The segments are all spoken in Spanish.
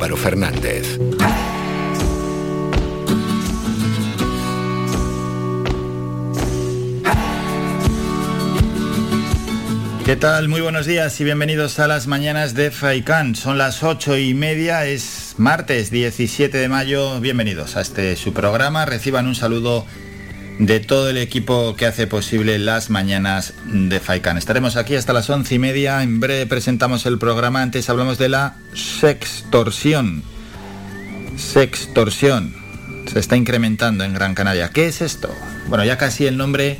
Álvaro Fernández. ¿Qué tal? Muy buenos días y bienvenidos a las mañanas de FAICAN. Son las ocho y media, es martes 17 de mayo. Bienvenidos a este su programa. Reciban un saludo de todo el equipo que hace posible las mañanas de FAICAN. Estaremos aquí hasta las once y media. En breve presentamos el programa. Antes hablamos de la sextorsión. Sextorsión. Se está incrementando en Gran Canaria. ¿Qué es esto? Bueno, ya casi el nombre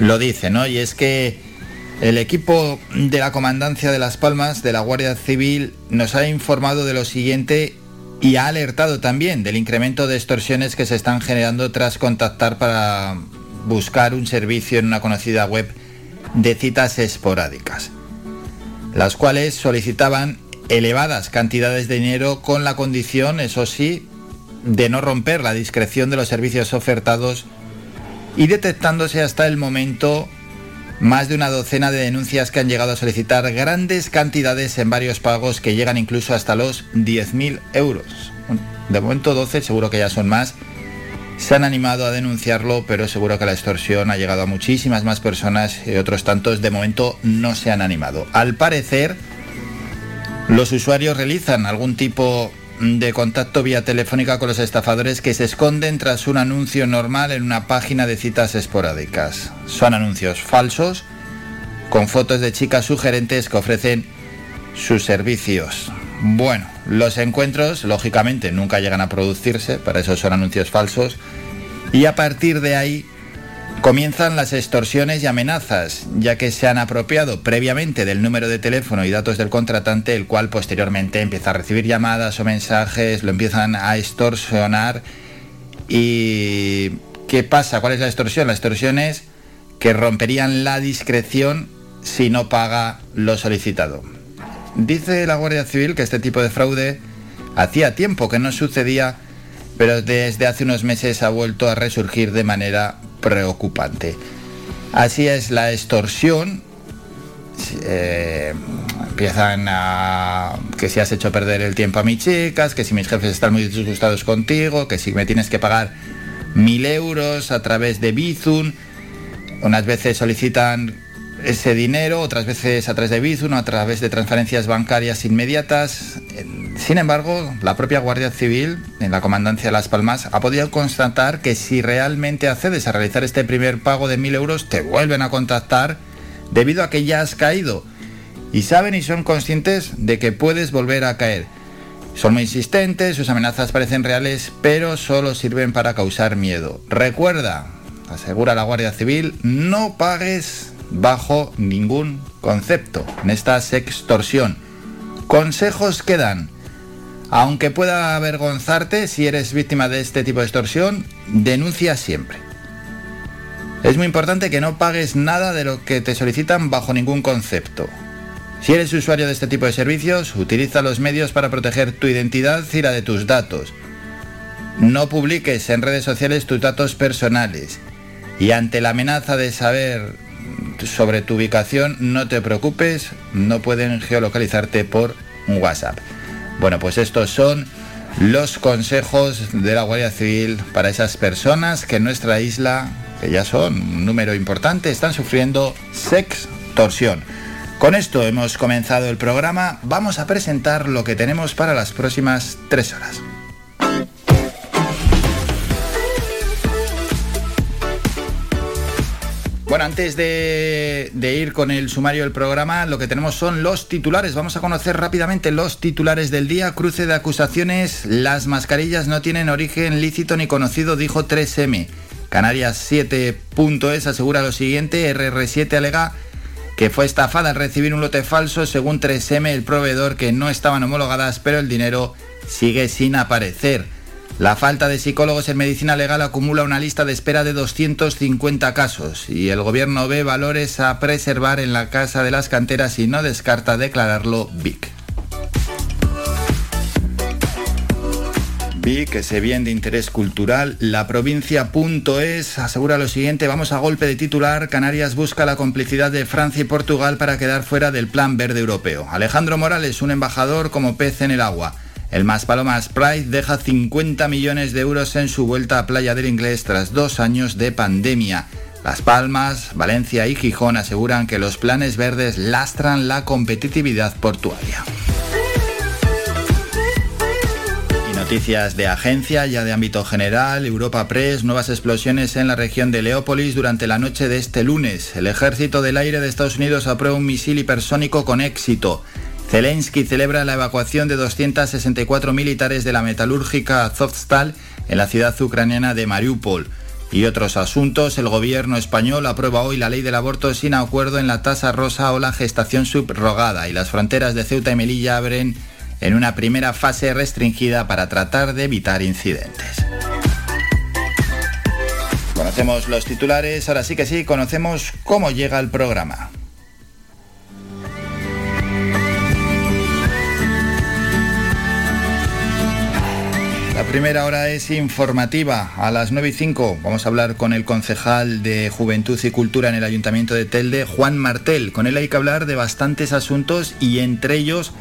lo dice, ¿no? Y es que el equipo de la Comandancia de Las Palmas de la Guardia Civil nos ha informado de lo siguiente y ha alertado también del incremento de extorsiones que se están generando tras contactar para buscar un servicio en una conocida web de citas esporádicas, las cuales solicitaban elevadas cantidades de dinero con la condición, eso sí, de no romper la discreción de los servicios ofertados y detectándose hasta el momento más de una docena de denuncias que han llegado a solicitar grandes cantidades en varios pagos que llegan incluso hasta los 10.000 euros. De momento 12, seguro que ya son más. Se han animado a denunciarlo, pero seguro que la extorsión ha llegado a muchísimas más personas y otros tantos de momento no se han animado. Al parecer, los usuarios realizan algún tipo de contacto vía telefónica con los estafadores que se esconden tras un anuncio normal en una página de citas esporádicas. Son anuncios falsos con fotos de chicas sugerentes que ofrecen sus servicios. Bueno, los encuentros lógicamente nunca llegan a producirse, para eso son anuncios falsos, y a partir de ahí Comienzan las extorsiones y amenazas, ya que se han apropiado previamente del número de teléfono y datos del contratante, el cual posteriormente empieza a recibir llamadas o mensajes, lo empiezan a extorsionar. ¿Y qué pasa? ¿Cuál es la extorsión? La extorsión es que romperían la discreción si no paga lo solicitado. Dice la Guardia Civil que este tipo de fraude hacía tiempo que no sucedía, pero desde hace unos meses ha vuelto a resurgir de manera preocupante. Así es la extorsión. Eh, empiezan a que si has hecho perder el tiempo a mis chicas, que si mis jefes están muy disgustados contigo, que si me tienes que pagar mil euros a través de Bizum. Unas veces solicitan ese dinero, otras veces a través de Bizum, a través de transferencias bancarias inmediatas. Sin embargo, la propia Guardia Civil, en la Comandancia de Las Palmas, ha podido constatar que si realmente accedes a realizar este primer pago de mil euros, te vuelven a contactar debido a que ya has caído. Y saben y son conscientes de que puedes volver a caer. Son muy insistentes, sus amenazas parecen reales, pero solo sirven para causar miedo. Recuerda, asegura la Guardia Civil, no pagues bajo ningún concepto en esta sextorsión. Consejos que dan. Aunque pueda avergonzarte si eres víctima de este tipo de extorsión, denuncia siempre. Es muy importante que no pagues nada de lo que te solicitan bajo ningún concepto. Si eres usuario de este tipo de servicios, utiliza los medios para proteger tu identidad y la de tus datos. No publiques en redes sociales tus datos personales. Y ante la amenaza de saber sobre tu ubicación, no te preocupes, no pueden geolocalizarte por WhatsApp. Bueno, pues estos son los consejos de la Guardia Civil para esas personas que en nuestra isla, que ya son un número importante, están sufriendo sextorsión. Con esto hemos comenzado el programa. Vamos a presentar lo que tenemos para las próximas tres horas. Antes de, ir con el sumario del programa, lo que tenemos son los titulares. Vamos a conocer rápidamente los titulares del día. Cruce de acusaciones. Las mascarillas no tienen origen lícito ni conocido, dijo 3M. Canarias 7.es asegura lo siguiente. RR7 alega que fue estafada al recibir un lote falso. Según 3M, el proveedor que no estaban homologadas, pero el dinero sigue sin aparecer. La falta de psicólogos en medicina legal acumula una lista de espera de 250 casos y el gobierno ve valores a preservar en la Casa de las Canteras y no descarta declararlo BIC. BIC, ese bien de interés cultural, la provincia.es asegura lo siguiente, vamos a golpe de titular, Canarias busca la complicidad de Francia y Portugal para quedar fuera del Plan Verde Europeo. Alejandro Morales, un embajador como pez en el agua. El Más Palomas Pride deja 50 millones de euros en su vuelta a Playa del Inglés tras dos años de pandemia. Las Palmas, Valencia y Gijón aseguran que los planes verdes lastran la competitividad portuaria. Noticias de agencia, ya de ámbito general, Europa Press, nuevas explosiones en la región de Leópolis durante la noche de este lunes. El ejército del aire de Estados Unidos aprueba un misil hipersónico con éxito. Zelensky celebra la evacuación de 264 militares de la metalúrgica Azovstal en la ciudad ucraniana de Mariupol. Y otros asuntos, el gobierno español aprueba hoy la ley del aborto sin acuerdo en la tasa rosa o la gestación subrogada y las fronteras de Ceuta y Melilla abren en una primera fase restringida para tratar de evitar incidentes. Conocemos los titulares, ahora sí que sí, conocemos cómo llega el programa. La primera hora es informativa. A las 9 y 5 vamos a hablar con el concejal de Juventud y Cultura en el Ayuntamiento de Telde, Juan Martel. Con él hay que hablar de bastantes asuntos y entre ellos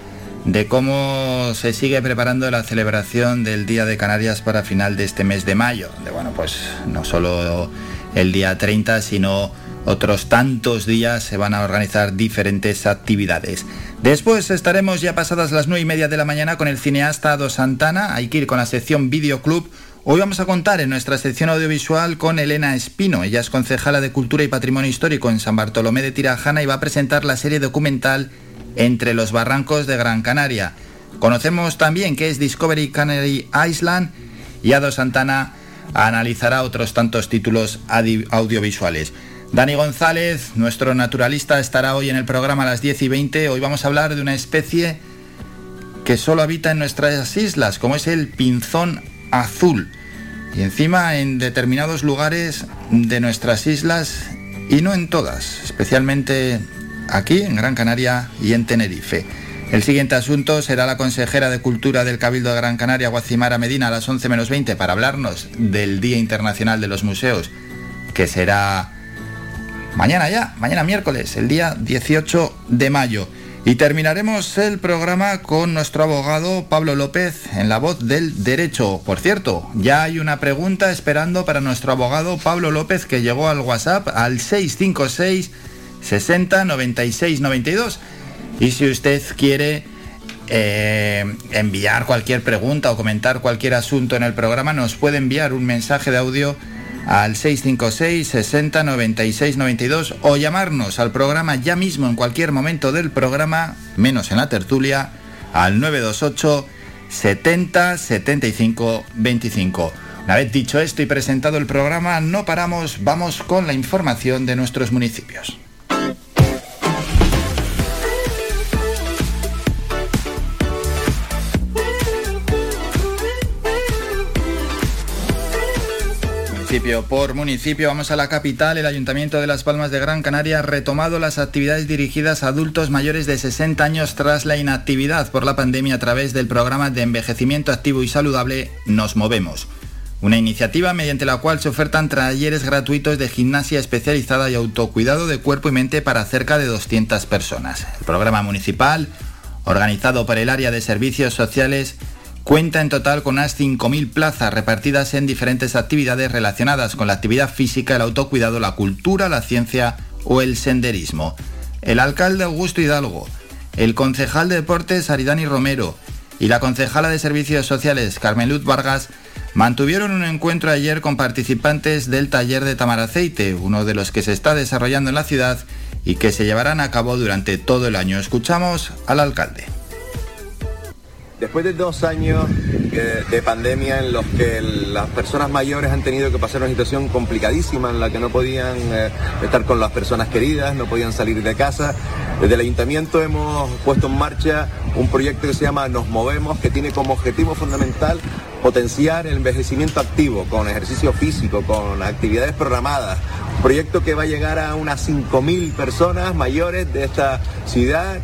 de cómo se sigue preparando la celebración del Día de Canarias para final de este mes de mayo. De bueno, pues no solo el día 30, sino otros tantos días se van a organizar diferentes actividades. Después estaremos ya pasadas las 9 y media de la mañana con el cineasta Ado Santana. Hay que ir con la sección Videoclub. Hoy vamos a contar en nuestra sección audiovisual con Elena Espino. Ella es concejala de Cultura y Patrimonio Histórico en San Bartolomé de Tirajana y va a presentar la serie documental Entre los Barrancos de Gran Canaria. Conocemos también qué es Discovery Canary Island y Ado Santana analizará otros tantos títulos audiovisuales. Dani González, nuestro naturalista, estará hoy en el programa a las 10 y 20. Hoy vamos a hablar de una especie que solo habita en nuestras islas, como es el pinzón azul. Y encima en determinados lugares de nuestras islas y no en todas, especialmente aquí en Gran Canaria y en Tenerife. El siguiente asunto será la consejera de Cultura del Cabildo de Gran Canaria, Guacimara Medina, a las 11 menos 20 para hablarnos del Día Internacional de los Museos, que será mañana ya, mañana miércoles, el día 18 de mayo. Y terminaremos el programa con nuestro abogado Pablo López en la voz del derecho. Por cierto, ya hay una pregunta esperando para nuestro abogado Pablo López que llegó al WhatsApp al 656 60 96 92. Y si usted quiere eh, enviar cualquier pregunta o comentar cualquier asunto en el programa, nos puede enviar un mensaje de audio al 656 60 96 92 o llamarnos al programa ya mismo en cualquier momento del programa, menos en la tertulia, al 928 70 75 25. Una vez dicho esto y presentado el programa, no paramos, vamos con la información de nuestros municipios. Municipio por municipio, vamos a la capital. El Ayuntamiento de Las Palmas de Gran Canaria ha retomado las actividades dirigidas a adultos mayores de 60 años tras la inactividad por la pandemia a través del programa de envejecimiento activo y saludable Nos Movemos. Una iniciativa mediante la cual se ofertan talleres gratuitos de gimnasia especializada y autocuidado de cuerpo y mente para cerca de 200 personas. El programa municipal, organizado por el área de servicios sociales, Cuenta en total con unas 5.000 plazas repartidas en diferentes actividades relacionadas con la actividad física, el autocuidado, la cultura, la ciencia o el senderismo. El alcalde Augusto Hidalgo, el concejal de deportes Aridani Romero y la concejala de servicios sociales Carmen Luz Vargas mantuvieron un encuentro ayer con participantes del taller de Tamaraceite, uno de los que se está desarrollando en la ciudad y que se llevarán a cabo durante todo el año. Escuchamos al alcalde. Después de dos años eh, de pandemia en los que las personas mayores han tenido que pasar una situación complicadísima en la que no podían eh, estar con las personas queridas, no podían salir de casa, desde el ayuntamiento hemos puesto en marcha un proyecto que se llama Nos Movemos, que tiene como objetivo fundamental potenciar el envejecimiento activo con ejercicio físico, con actividades programadas. Un proyecto que va a llegar a unas 5.000 personas mayores de esta ciudad.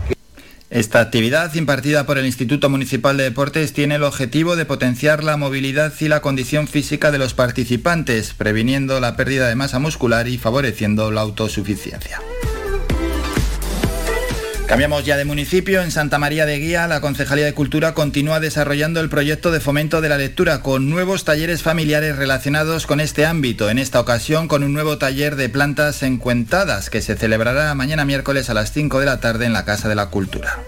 Esta actividad, impartida por el Instituto Municipal de Deportes, tiene el objetivo de potenciar la movilidad y la condición física de los participantes, previniendo la pérdida de masa muscular y favoreciendo la autosuficiencia. Cambiamos ya de municipio. En Santa María de Guía, la Concejalía de Cultura continúa desarrollando el proyecto de fomento de la lectura con nuevos talleres familiares relacionados con este ámbito. En esta ocasión, con un nuevo taller de plantas encuentadas que se celebrará mañana miércoles a las 5 de la tarde en la Casa de la Cultura.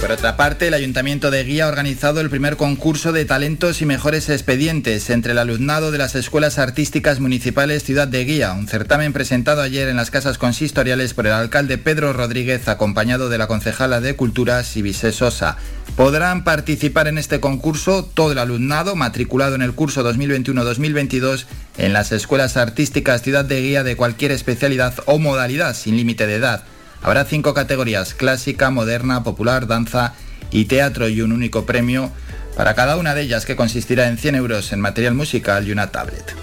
Por otra parte, el Ayuntamiento de Guía ha organizado el primer concurso de talentos y mejores expedientes entre el alumnado de las Escuelas Artísticas Municipales Ciudad de Guía, un certamen presentado ayer en las casas consistoriales por el alcalde Pedro Rodríguez, acompañado de la concejala de Cultura, Sibise Sosa. Podrán participar en este concurso todo el alumnado matriculado en el curso 2021-2022 en las Escuelas Artísticas Ciudad de Guía de cualquier especialidad o modalidad sin límite de edad. Habrá cinco categorías, clásica, moderna, popular, danza y teatro y un único premio para cada una de ellas que consistirá en 100 euros en material musical y una tablet.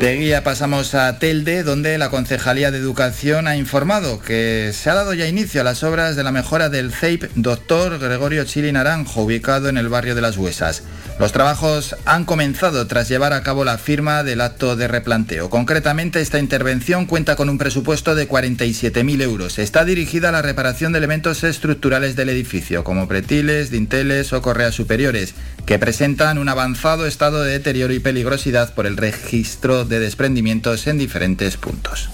De guía pasamos a Telde, donde la Concejalía de Educación ha informado que se ha dado ya inicio a las obras de la mejora del CEIP Dr. Gregorio Chili Naranjo, ubicado en el barrio de Las Huesas. Los trabajos han comenzado tras llevar a cabo la firma del acto de replanteo. Concretamente, esta intervención cuenta con un presupuesto de 47.000 euros. Está dirigida a la reparación de elementos estructurales del edificio, como pretiles, dinteles o correas superiores, que presentan un avanzado estado de deterioro y peligrosidad por el registro de desprendimientos en diferentes puntos.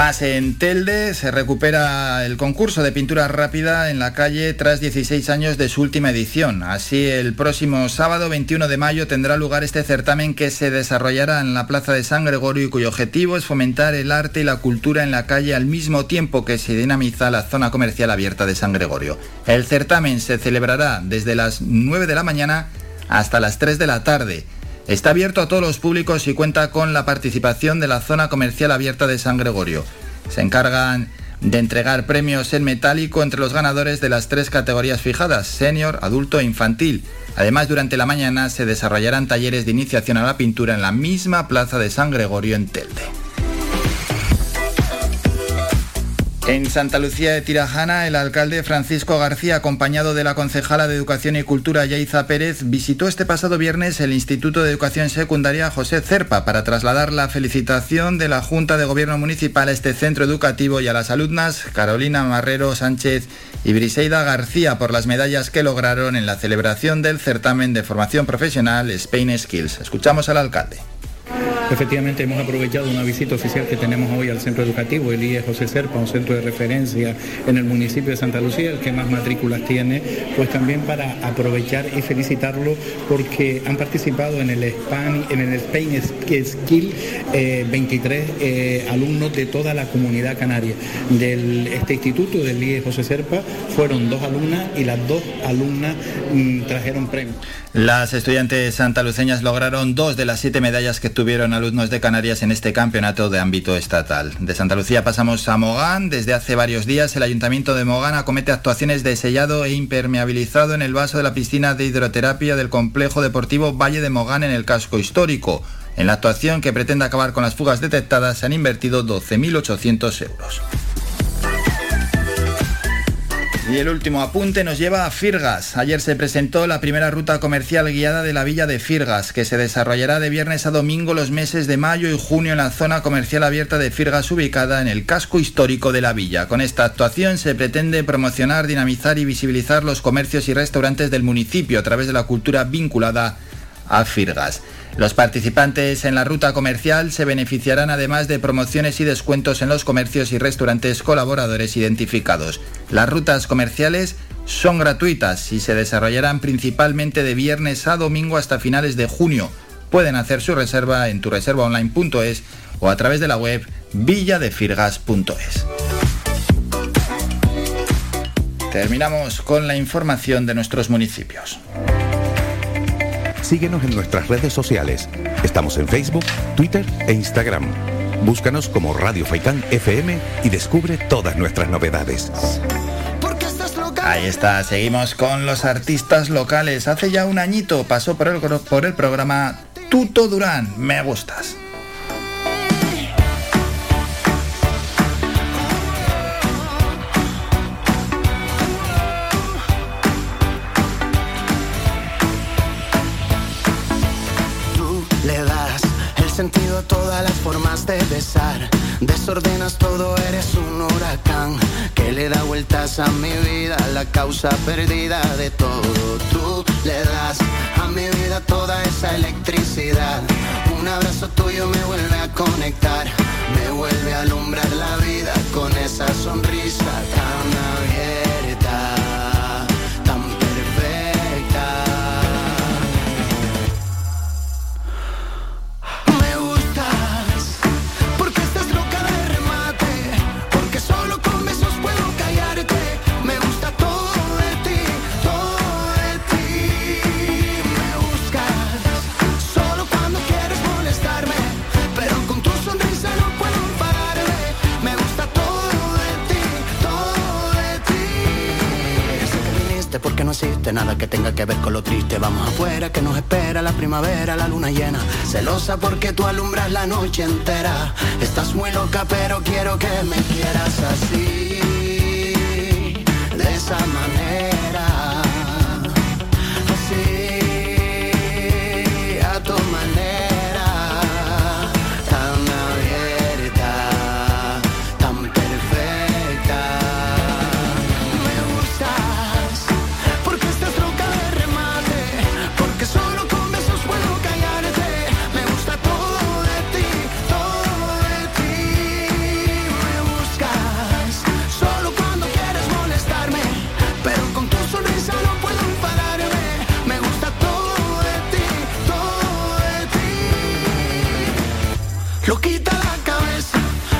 Más en Telde se recupera el concurso de pintura rápida en la calle tras 16 años de su última edición. Así, el próximo sábado 21 de mayo tendrá lugar este certamen que se desarrollará en la Plaza de San Gregorio y cuyo objetivo es fomentar el arte y la cultura en la calle al mismo tiempo que se dinamiza la zona comercial abierta de San Gregorio. El certamen se celebrará desde las 9 de la mañana hasta las 3 de la tarde. Está abierto a todos los públicos y cuenta con la participación de la zona comercial abierta de San Gregorio. Se encargan de entregar premios en metálico entre los ganadores de las tres categorías fijadas, senior, adulto e infantil. Además, durante la mañana se desarrollarán talleres de iniciación a la pintura en la misma plaza de San Gregorio en Telde. En Santa Lucía de Tirajana, el alcalde Francisco García, acompañado de la concejala de Educación y Cultura Yaiza Pérez, visitó este pasado viernes el Instituto de Educación Secundaria José Cerpa para trasladar la felicitación de la Junta de Gobierno Municipal a este centro educativo y a las alumnas Carolina Marrero Sánchez y Briseida García por las medallas que lograron en la celebración del certamen de formación profesional Spain Skills. Escuchamos al alcalde. Efectivamente, hemos aprovechado una visita oficial que tenemos hoy al centro educativo, el IE José Serpa, un centro de referencia en el municipio de Santa Lucía, el que más matrículas tiene, pues también para aprovechar y felicitarlo porque han participado en el, Spain, en el Spain Skill 23 eh, eh, alumnos de toda la comunidad canaria. De este instituto, del IE José Serpa, fueron dos alumnas y las dos alumnas mm, trajeron premios. Las estudiantes santaluceñas lograron dos de las siete medallas que tuvieron alumnos de Canarias en este campeonato de ámbito estatal. De Santa Lucía pasamos a Mogán. Desde hace varios días el Ayuntamiento de Mogán acomete actuaciones de sellado e impermeabilizado en el vaso de la piscina de hidroterapia del complejo deportivo Valle de Mogán en el casco histórico. En la actuación que pretende acabar con las fugas detectadas se han invertido 12.800 euros. Y el último apunte nos lleva a Firgas. Ayer se presentó la primera ruta comercial guiada de la villa de Firgas, que se desarrollará de viernes a domingo los meses de mayo y junio en la zona comercial abierta de Firgas ubicada en el casco histórico de la villa. Con esta actuación se pretende promocionar, dinamizar y visibilizar los comercios y restaurantes del municipio a través de la cultura vinculada a Firgas. Los participantes en la ruta comercial se beneficiarán además de promociones y descuentos en los comercios y restaurantes colaboradores identificados. Las rutas comerciales son gratuitas y se desarrollarán principalmente de viernes a domingo hasta finales de junio. Pueden hacer su reserva en tureservaonline.es o a través de la web villadefirgas.es. Terminamos con la información de nuestros municipios. Síguenos en nuestras redes sociales. Estamos en Facebook, Twitter e Instagram. Búscanos como Radio Faicán FM y descubre todas nuestras novedades. Ahí está, seguimos con los artistas locales. Hace ya un añito pasó por el, por el programa Tuto Durán, me gustas. Besar. Desordenas todo, eres un huracán que le da vueltas a mi vida, la causa perdida de todo. Tú le das a mi vida toda esa electricidad. Un abrazo tuyo me vuelve a conectar, me vuelve a alumbrar la vida con esa sonrisa tan abierta. Existe nada que tenga que ver con lo triste. Vamos afuera que nos espera la primavera, la luna llena. Celosa porque tú alumbras la noche entera. Estás muy loca, pero quiero que me quieras así. De esa manera.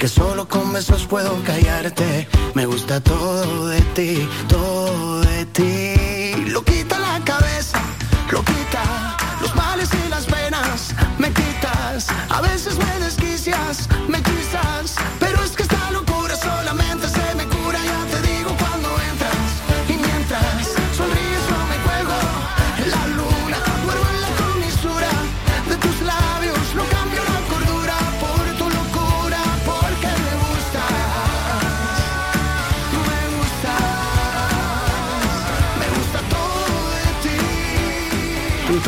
Porque solo con besos puedo callarte. Me gusta todo de ti, todo de ti. Lo quita la cabeza, lo quita los males y las penas. Me quitas, a veces me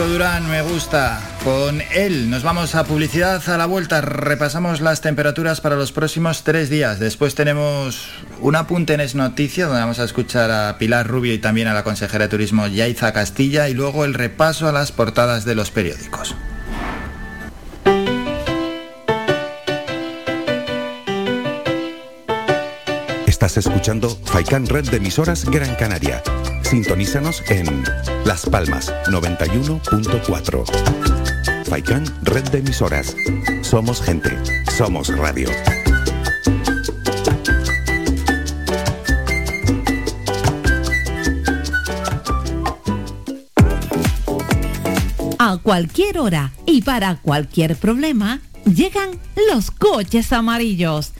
Durán, me gusta. Con él nos vamos a publicidad a la vuelta. Repasamos las temperaturas para los próximos tres días. Después tenemos un apunte en Es Noticia, donde vamos a escuchar a Pilar Rubio y también a la consejera de Turismo Yaiza Castilla. Y luego el repaso a las portadas de los periódicos. Estás escuchando Faikan Red de emisoras Gran Canaria. Sintonízanos en Las Palmas 91.4. Faikan Red de emisoras. Somos gente, somos radio. A cualquier hora y para cualquier problema, llegan los coches amarillos.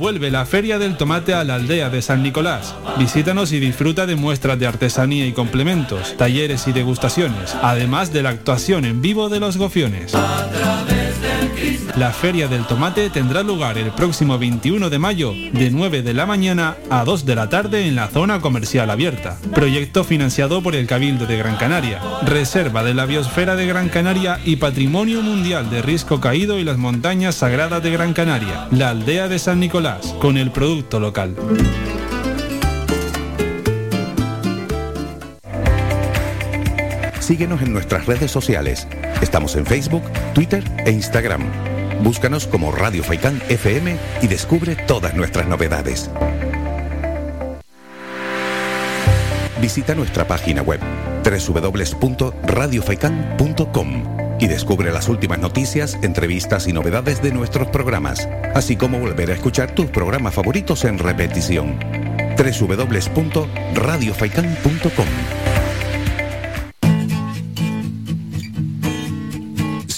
Vuelve la Feria del Tomate a la aldea de San Nicolás. Visítanos y disfruta de muestras de artesanía y complementos, talleres y degustaciones, además de la actuación en vivo de los gofiones. La Feria del Tomate tendrá lugar el próximo 21 de mayo de 9 de la mañana a 2 de la tarde en la zona comercial abierta. Proyecto financiado por el Cabildo de Gran Canaria, Reserva de la Biosfera de Gran Canaria y Patrimonio Mundial de Risco Caído y las Montañas Sagradas de Gran Canaria, la aldea de San Nicolás, con el producto local. Síguenos en nuestras redes sociales. Estamos en Facebook, Twitter e Instagram. Búscanos como Radio Faicán FM y descubre todas nuestras novedades. Visita nuestra página web www.radiofaikan.com y descubre las últimas noticias, entrevistas y novedades de nuestros programas, así como volver a escuchar tus programas favoritos en repetición. www.radiofaikan.com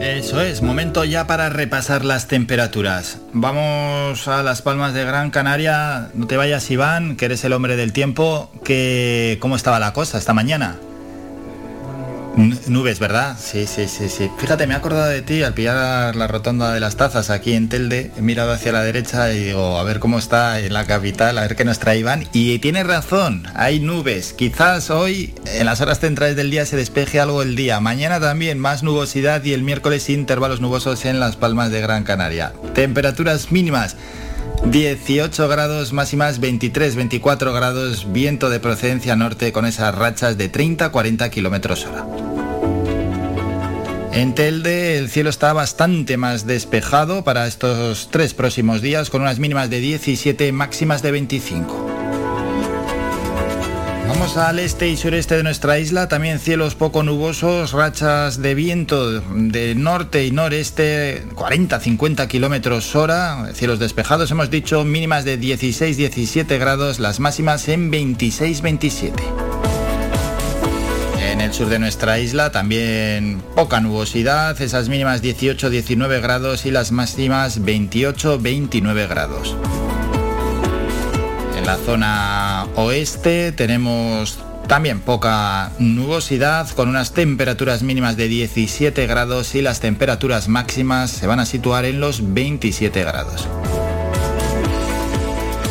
Eso es, momento ya para repasar las temperaturas. Vamos a las Palmas de Gran Canaria. No te vayas, Iván, que eres el hombre del tiempo. Que, ¿Cómo estaba la cosa esta mañana? Nubes, ¿verdad? Sí, sí, sí, sí. Fíjate, me he acordado de ti al pillar la rotonda de las tazas aquí en Telde. He mirado hacia la derecha y digo, a ver cómo está en la capital, a ver qué nos trae Iván. Y tienes razón, hay nubes. Quizás hoy, en las horas centrales del día, se despeje algo el día. Mañana también más nubosidad y el miércoles intervalos nubosos en las palmas de Gran Canaria. Temperaturas mínimas. 18 grados máximas, 23, 24 grados, viento de procedencia norte con esas rachas de 30-40 kilómetros hora. En Telde el cielo está bastante más despejado para estos tres próximos días con unas mínimas de 17, máximas de 25. Vamos al este y sureste de nuestra isla, también cielos poco nubosos, rachas de viento de norte y noreste, 40-50 kilómetros hora, cielos despejados, hemos dicho mínimas de 16-17 grados, las máximas en 26-27. En el sur de nuestra isla también poca nubosidad, esas mínimas 18-19 grados y las máximas 28-29 grados. En la zona oeste tenemos también poca nubosidad con unas temperaturas mínimas de 17 grados y las temperaturas máximas se van a situar en los 27 grados.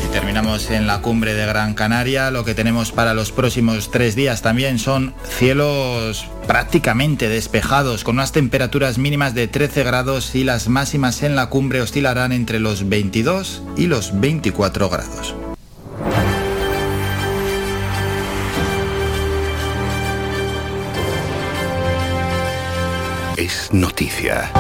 Y terminamos en la cumbre de Gran Canaria. Lo que tenemos para los próximos tres días también son cielos prácticamente despejados con unas temperaturas mínimas de 13 grados y las máximas en la cumbre oscilarán entre los 22 y los 24 grados. Es noticia.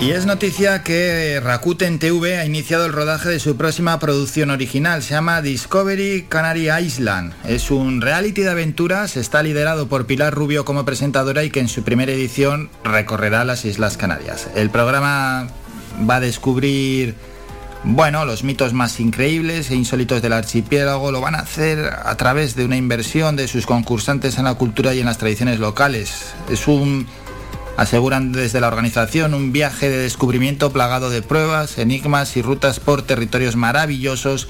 Y es noticia que Rakuten TV ha iniciado el rodaje de su próxima producción original. Se llama Discovery Canary Island. Es un reality de aventuras. Está liderado por Pilar Rubio como presentadora y que en su primera edición recorrerá las Islas Canarias. El programa va a descubrir, bueno, los mitos más increíbles e insólitos del archipiélago. Lo van a hacer a través de una inversión de sus concursantes en la cultura y en las tradiciones locales. Es un Aseguran desde la organización un viaje de descubrimiento plagado de pruebas, enigmas y rutas por territorios maravillosos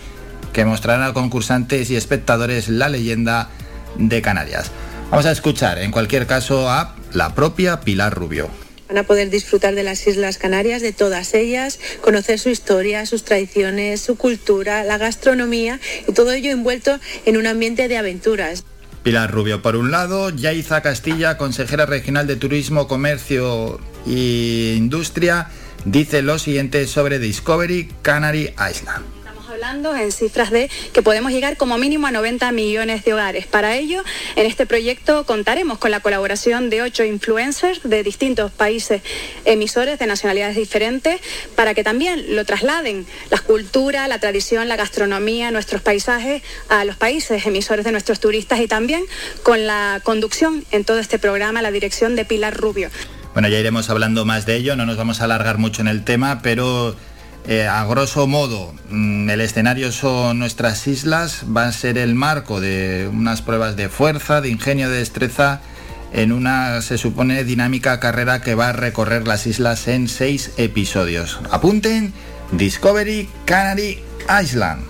que mostrarán a concursantes y espectadores la leyenda de Canarias. Vamos a escuchar en cualquier caso a la propia Pilar Rubio. Van a poder disfrutar de las Islas Canarias, de todas ellas, conocer su historia, sus tradiciones, su cultura, la gastronomía y todo ello envuelto en un ambiente de aventuras. Pilar Rubio, por un lado, Yaiza Castilla, consejera regional de Turismo, Comercio e Industria, dice lo siguiente sobre Discovery Canary Island hablando en cifras de que podemos llegar como mínimo a 90 millones de hogares. Para ello, en este proyecto contaremos con la colaboración de ocho influencers de distintos países emisores de nacionalidades diferentes para que también lo trasladen la cultura, la tradición, la gastronomía, nuestros paisajes a los países emisores de nuestros turistas y también con la conducción en todo este programa, la dirección de Pilar Rubio. Bueno, ya iremos hablando más de ello, no nos vamos a alargar mucho en el tema, pero eh, a grosso modo, mm, el escenario son nuestras islas, va a ser el marco de unas pruebas de fuerza, de ingenio, de destreza, en una, se supone, dinámica carrera que va a recorrer las islas en seis episodios. Apunten, Discovery Canary Island.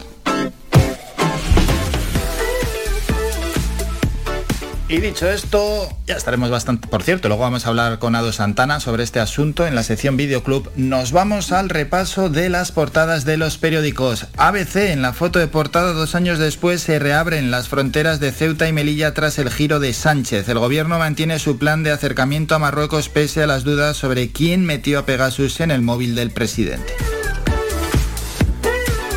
Y dicho esto, ya estaremos bastante. Por cierto, luego vamos a hablar con Ado Santana sobre este asunto en la sección Videoclub. Nos vamos al repaso de las portadas de los periódicos. ABC, en la foto de portada, dos años después, se reabren las fronteras de Ceuta y Melilla tras el giro de Sánchez. El gobierno mantiene su plan de acercamiento a Marruecos pese a las dudas sobre quién metió a Pegasus en el móvil del presidente.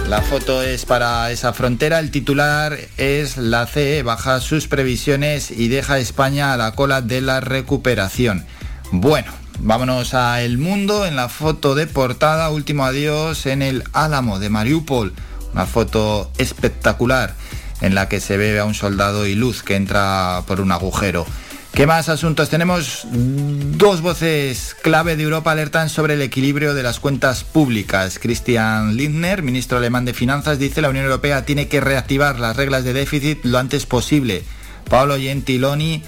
La foto es para esa frontera, el titular es la CE baja sus previsiones y deja a España a la cola de la recuperación. Bueno, vámonos a El Mundo en la foto de portada, último adiós en el Álamo de Mariupol, una foto espectacular en la que se ve a un soldado y luz que entra por un agujero. ¿Qué más asuntos tenemos? Dos voces clave de Europa alertan sobre el equilibrio de las cuentas públicas. Christian Lindner, ministro alemán de Finanzas, dice la Unión Europea tiene que reactivar las reglas de déficit lo antes posible. Pablo Gentiloni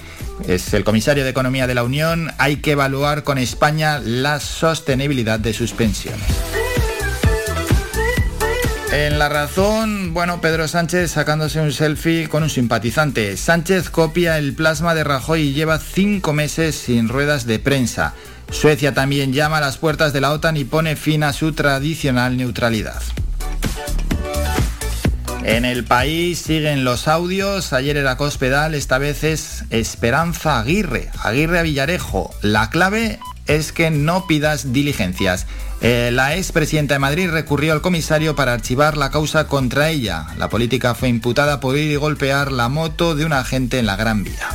es el comisario de Economía de la Unión. Hay que evaluar con España la sostenibilidad de sus pensiones. En la razón, bueno, Pedro Sánchez sacándose un selfie con un simpatizante. Sánchez copia el plasma de Rajoy y lleva cinco meses sin ruedas de prensa. Suecia también llama a las puertas de la OTAN y pone fin a su tradicional neutralidad. En el país siguen los audios. Ayer era Cospedal, esta vez es Esperanza Aguirre. Aguirre Villarejo. La clave es que no pidas diligencias. Eh, la expresidenta de Madrid recurrió al comisario para archivar la causa contra ella. La política fue imputada por ir y golpear la moto de un agente en la Gran Vía.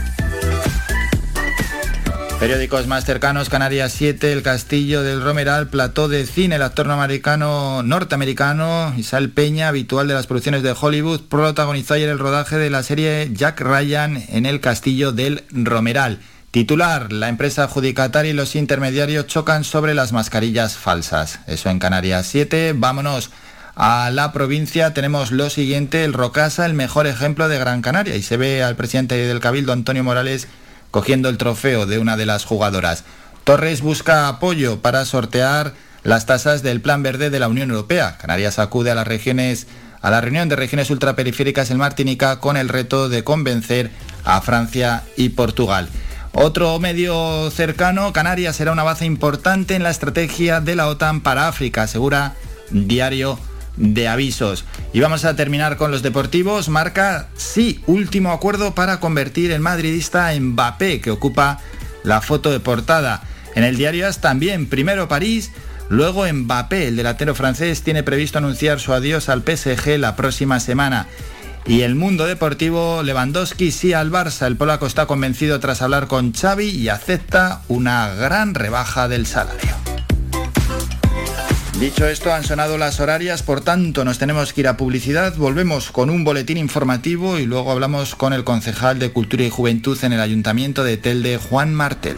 Periódicos más cercanos, Canarias 7, El Castillo del Romeral, plató de cine, el actor norteamericano, norteamericano Isabel Peña, habitual de las producciones de Hollywood, protagonizó ayer el rodaje de la serie Jack Ryan en El Castillo del Romeral. Titular, la empresa adjudicataria y los intermediarios chocan sobre las mascarillas falsas. Eso en Canarias 7. Vámonos a la provincia. Tenemos lo siguiente, el Rocasa, el mejor ejemplo de Gran Canaria. Y se ve al presidente del Cabildo, Antonio Morales, cogiendo el trofeo de una de las jugadoras. Torres busca apoyo para sortear las tasas del Plan Verde de la Unión Europea. Canarias acude a las regiones a la reunión de regiones ultraperiféricas en Martinica con el reto de convencer a Francia y Portugal. Otro medio cercano, Canarias será una base importante en la estrategia de la OTAN para África, asegura Diario de Avisos. Y vamos a terminar con los deportivos. Marca, sí, último acuerdo para convertir el madridista en Mbappé, que ocupa la foto de portada. En el diario AS también, primero París, luego Mbappé, el delantero francés, tiene previsto anunciar su adiós al PSG la próxima semana. Y el mundo deportivo, Lewandowski sí al Barça. El polaco está convencido tras hablar con Xavi y acepta una gran rebaja del salario. Dicho esto, han sonado las horarias, por tanto nos tenemos que ir a publicidad. Volvemos con un boletín informativo y luego hablamos con el concejal de Cultura y Juventud en el Ayuntamiento de Telde, Juan Martel.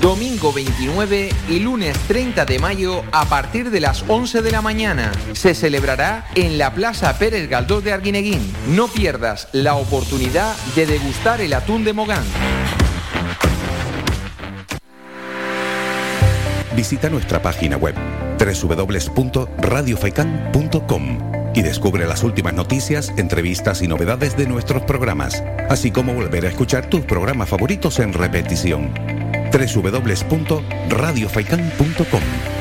domingo 29 y lunes 30 de mayo a partir de las 11 de la mañana. Se celebrará en la Plaza Pérez Galdós de Arguineguín. No pierdas la oportunidad de degustar el atún de Mogán. Visita nuestra página web www.radiofaikan.com y descubre las últimas noticias, entrevistas y novedades de nuestros programas, así como volver a escuchar tus programas favoritos en repetición. www.radiofaikan.com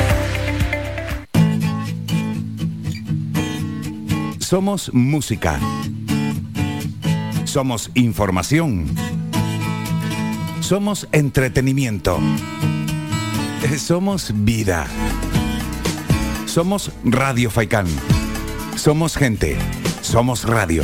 Somos música. Somos información. Somos entretenimiento. Somos vida. Somos Radio Faikán. Somos gente. Somos radio.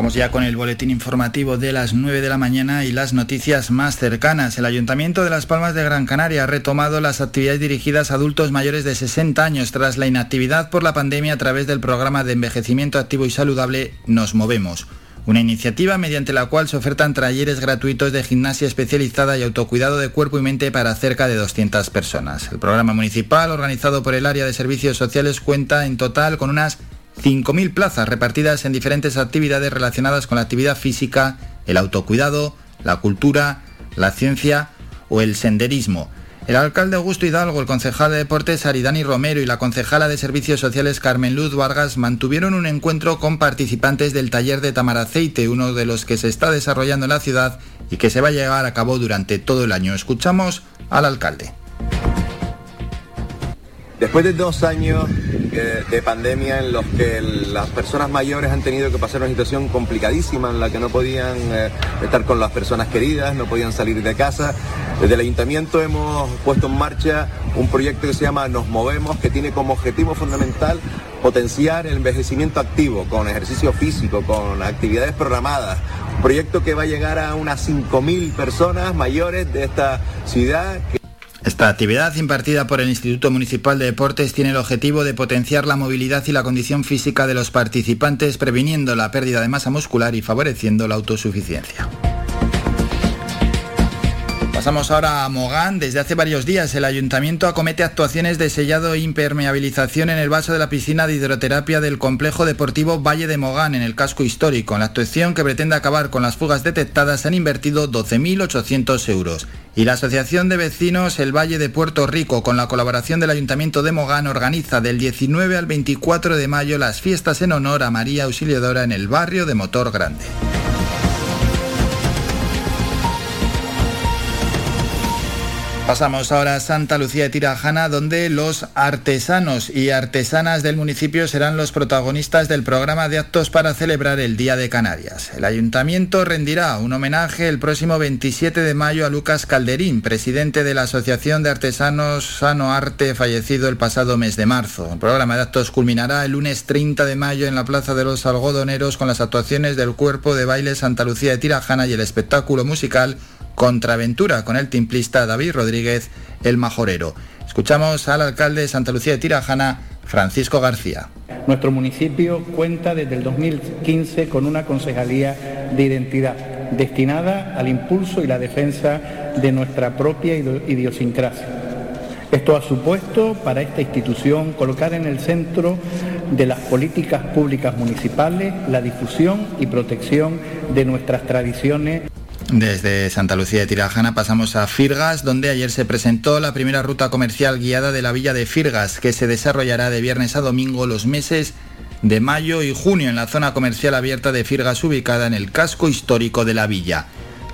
Vamos ya con el boletín informativo de las 9 de la mañana y las noticias más cercanas. El Ayuntamiento de Las Palmas de Gran Canaria ha retomado las actividades dirigidas a adultos mayores de 60 años tras la inactividad por la pandemia a través del programa de envejecimiento activo y saludable Nos Movemos. Una iniciativa mediante la cual se ofertan talleres gratuitos de gimnasia especializada y autocuidado de cuerpo y mente para cerca de 200 personas. El programa municipal, organizado por el área de servicios sociales, cuenta en total con unas 5.000 plazas repartidas en diferentes actividades relacionadas con la actividad física, el autocuidado, la cultura, la ciencia o el senderismo. El alcalde Augusto Hidalgo, el concejal de deportes Aridani Romero y la concejala de servicios sociales Carmen Luz Vargas mantuvieron un encuentro con participantes del taller de Tamaraceite, uno de los que se está desarrollando en la ciudad y que se va a llevar a cabo durante todo el año. Escuchamos al alcalde. Después de dos años eh, de pandemia en los que las personas mayores han tenido que pasar una situación complicadísima en la que no podían eh, estar con las personas queridas, no podían salir de casa, desde el ayuntamiento hemos puesto en marcha un proyecto que se llama Nos Movemos, que tiene como objetivo fundamental potenciar el envejecimiento activo con ejercicio físico, con actividades programadas. Un proyecto que va a llegar a unas 5.000 personas mayores de esta ciudad. Esta actividad impartida por el Instituto Municipal de Deportes tiene el objetivo de potenciar la movilidad y la condición física de los participantes, previniendo la pérdida de masa muscular y favoreciendo la autosuficiencia. Pasamos ahora a Mogán. Desde hace varios días el ayuntamiento acomete actuaciones de sellado e impermeabilización en el vaso de la piscina de hidroterapia del complejo deportivo Valle de Mogán en el casco histórico. En la actuación que pretende acabar con las fugas detectadas han invertido 12.800 euros. Y la Asociación de Vecinos El Valle de Puerto Rico, con la colaboración del Ayuntamiento de Mogán, organiza del 19 al 24 de mayo las fiestas en honor a María Auxiliadora en el barrio de Motor Grande. Pasamos ahora a Santa Lucía de Tirajana, donde los artesanos y artesanas del municipio serán los protagonistas del programa de actos para celebrar el Día de Canarias. El ayuntamiento rendirá un homenaje el próximo 27 de mayo a Lucas Calderín, presidente de la Asociación de Artesanos Sano Arte, fallecido el pasado mes de marzo. El programa de actos culminará el lunes 30 de mayo en la Plaza de los Algodoneros con las actuaciones del Cuerpo de Baile Santa Lucía de Tirajana y el espectáculo musical Contraventura con el timplista David Rodríguez, el majorero. Escuchamos al alcalde de Santa Lucía de Tirajana, Francisco García. Nuestro municipio cuenta desde el 2015 con una concejalía de identidad destinada al impulso y la defensa de nuestra propia idiosincrasia. Esto ha supuesto para esta institución colocar en el centro de las políticas públicas municipales la difusión y protección de nuestras tradiciones Desde Santa Lucía de Tirajana pasamos a Firgas, donde ayer se presentó la primera ruta comercial guiada de la villa de Firgas, que se desarrollará de viernes a domingo los meses de mayo y junio en la zona comercial abierta de Firgas ubicada en el casco histórico de la villa.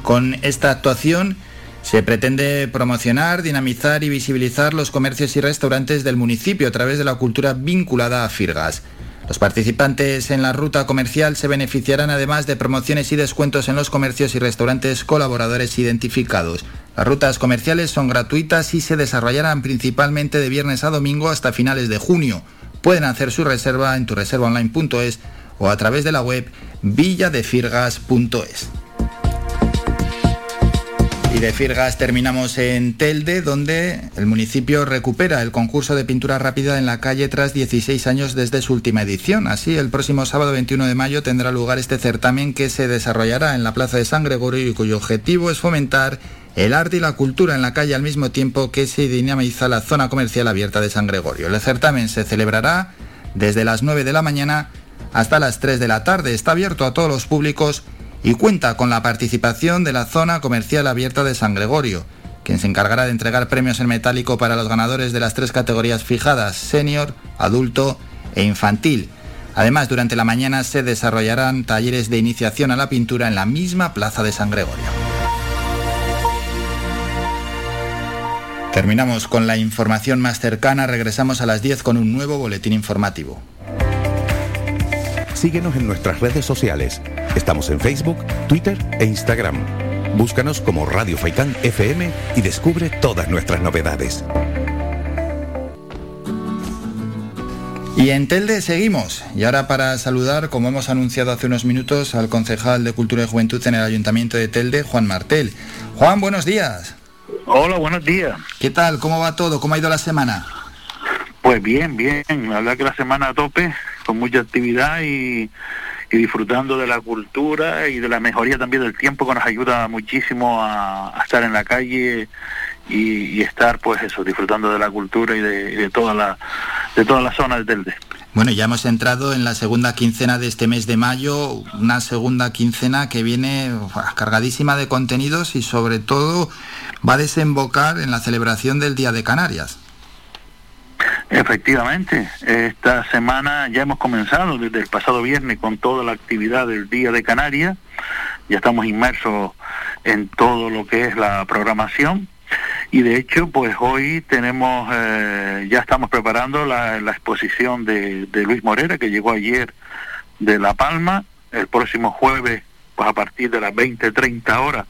Con esta actuación se pretende promocionar, dinamizar y visibilizar los comercios y restaurantes del municipio a través de la cultura vinculada a Firgas. Los participantes en la ruta comercial se beneficiarán además de promociones y descuentos en los comercios y restaurantes colaboradores identificados. Las rutas comerciales son gratuitas y se desarrollarán principalmente de viernes a domingo hasta finales de junio. Pueden hacer su reserva en tureservaonline.es o a través de la web villadefirgas.es. Y de Firgas terminamos en Telde, donde el municipio recupera el concurso de pintura rápida en la calle tras 16 años desde su última edición. Así, el próximo sábado 21 de mayo tendrá lugar este certamen que se desarrollará en la Plaza de San Gregorio y cuyo objetivo es fomentar el arte y la cultura en la calle al mismo tiempo que se dinamiza la zona comercial abierta de San Gregorio. El certamen se celebrará desde las 9 de la mañana hasta las 3 de la tarde. Está abierto a todos los públicos y cuenta con la participación de la zona comercial abierta de San Gregorio, quien se encargará de entregar premios en metálico para los ganadores de las tres categorías fijadas, senior, adulto e infantil. Además, durante la mañana se desarrollarán talleres de iniciación a la pintura en la misma Plaza de San Gregorio. Terminamos con la información más cercana, regresamos a las 10 con un nuevo boletín informativo. Síguenos en nuestras redes sociales Estamos en Facebook, Twitter e Instagram. Búscanos como Radio Faicán FM y descubre todas nuestras novedades. Y en Telde seguimos. Y ahora para saludar, como hemos anunciado hace unos minutos, al concejal de Cultura y Juventud en el Ayuntamiento de Telde, Juan Martel. Juan, buenos días. Hola, buenos días. ¿Qué tal? ¿Cómo va todo? ¿Cómo ha ido la semana? Pues bien, bien. La verdad que la semana a tope, con mucha actividad y y disfrutando de la cultura y de la mejoría también del tiempo que nos ayuda muchísimo a, estar en la calle y, estar pues eso disfrutando de la cultura y de, toda la de toda la zona del Telde. Bueno, ya hemos entrado en la segunda quincena de este mes de mayo, una segunda quincena que viene cargadísima de contenidos y sobre todo va a desembocar en la celebración del Día de Canarias. Efectivamente, esta semana ya hemos comenzado desde el pasado viernes con toda la actividad del Día de Canarias, ya estamos inmersos en todo lo que es la programación. Y de hecho pues hoy tenemos, eh, ya estamos preparando la, exposición de, de, Luis Morera que llegó ayer de La Palma, el próximo jueves pues a partir de las 20-30 horas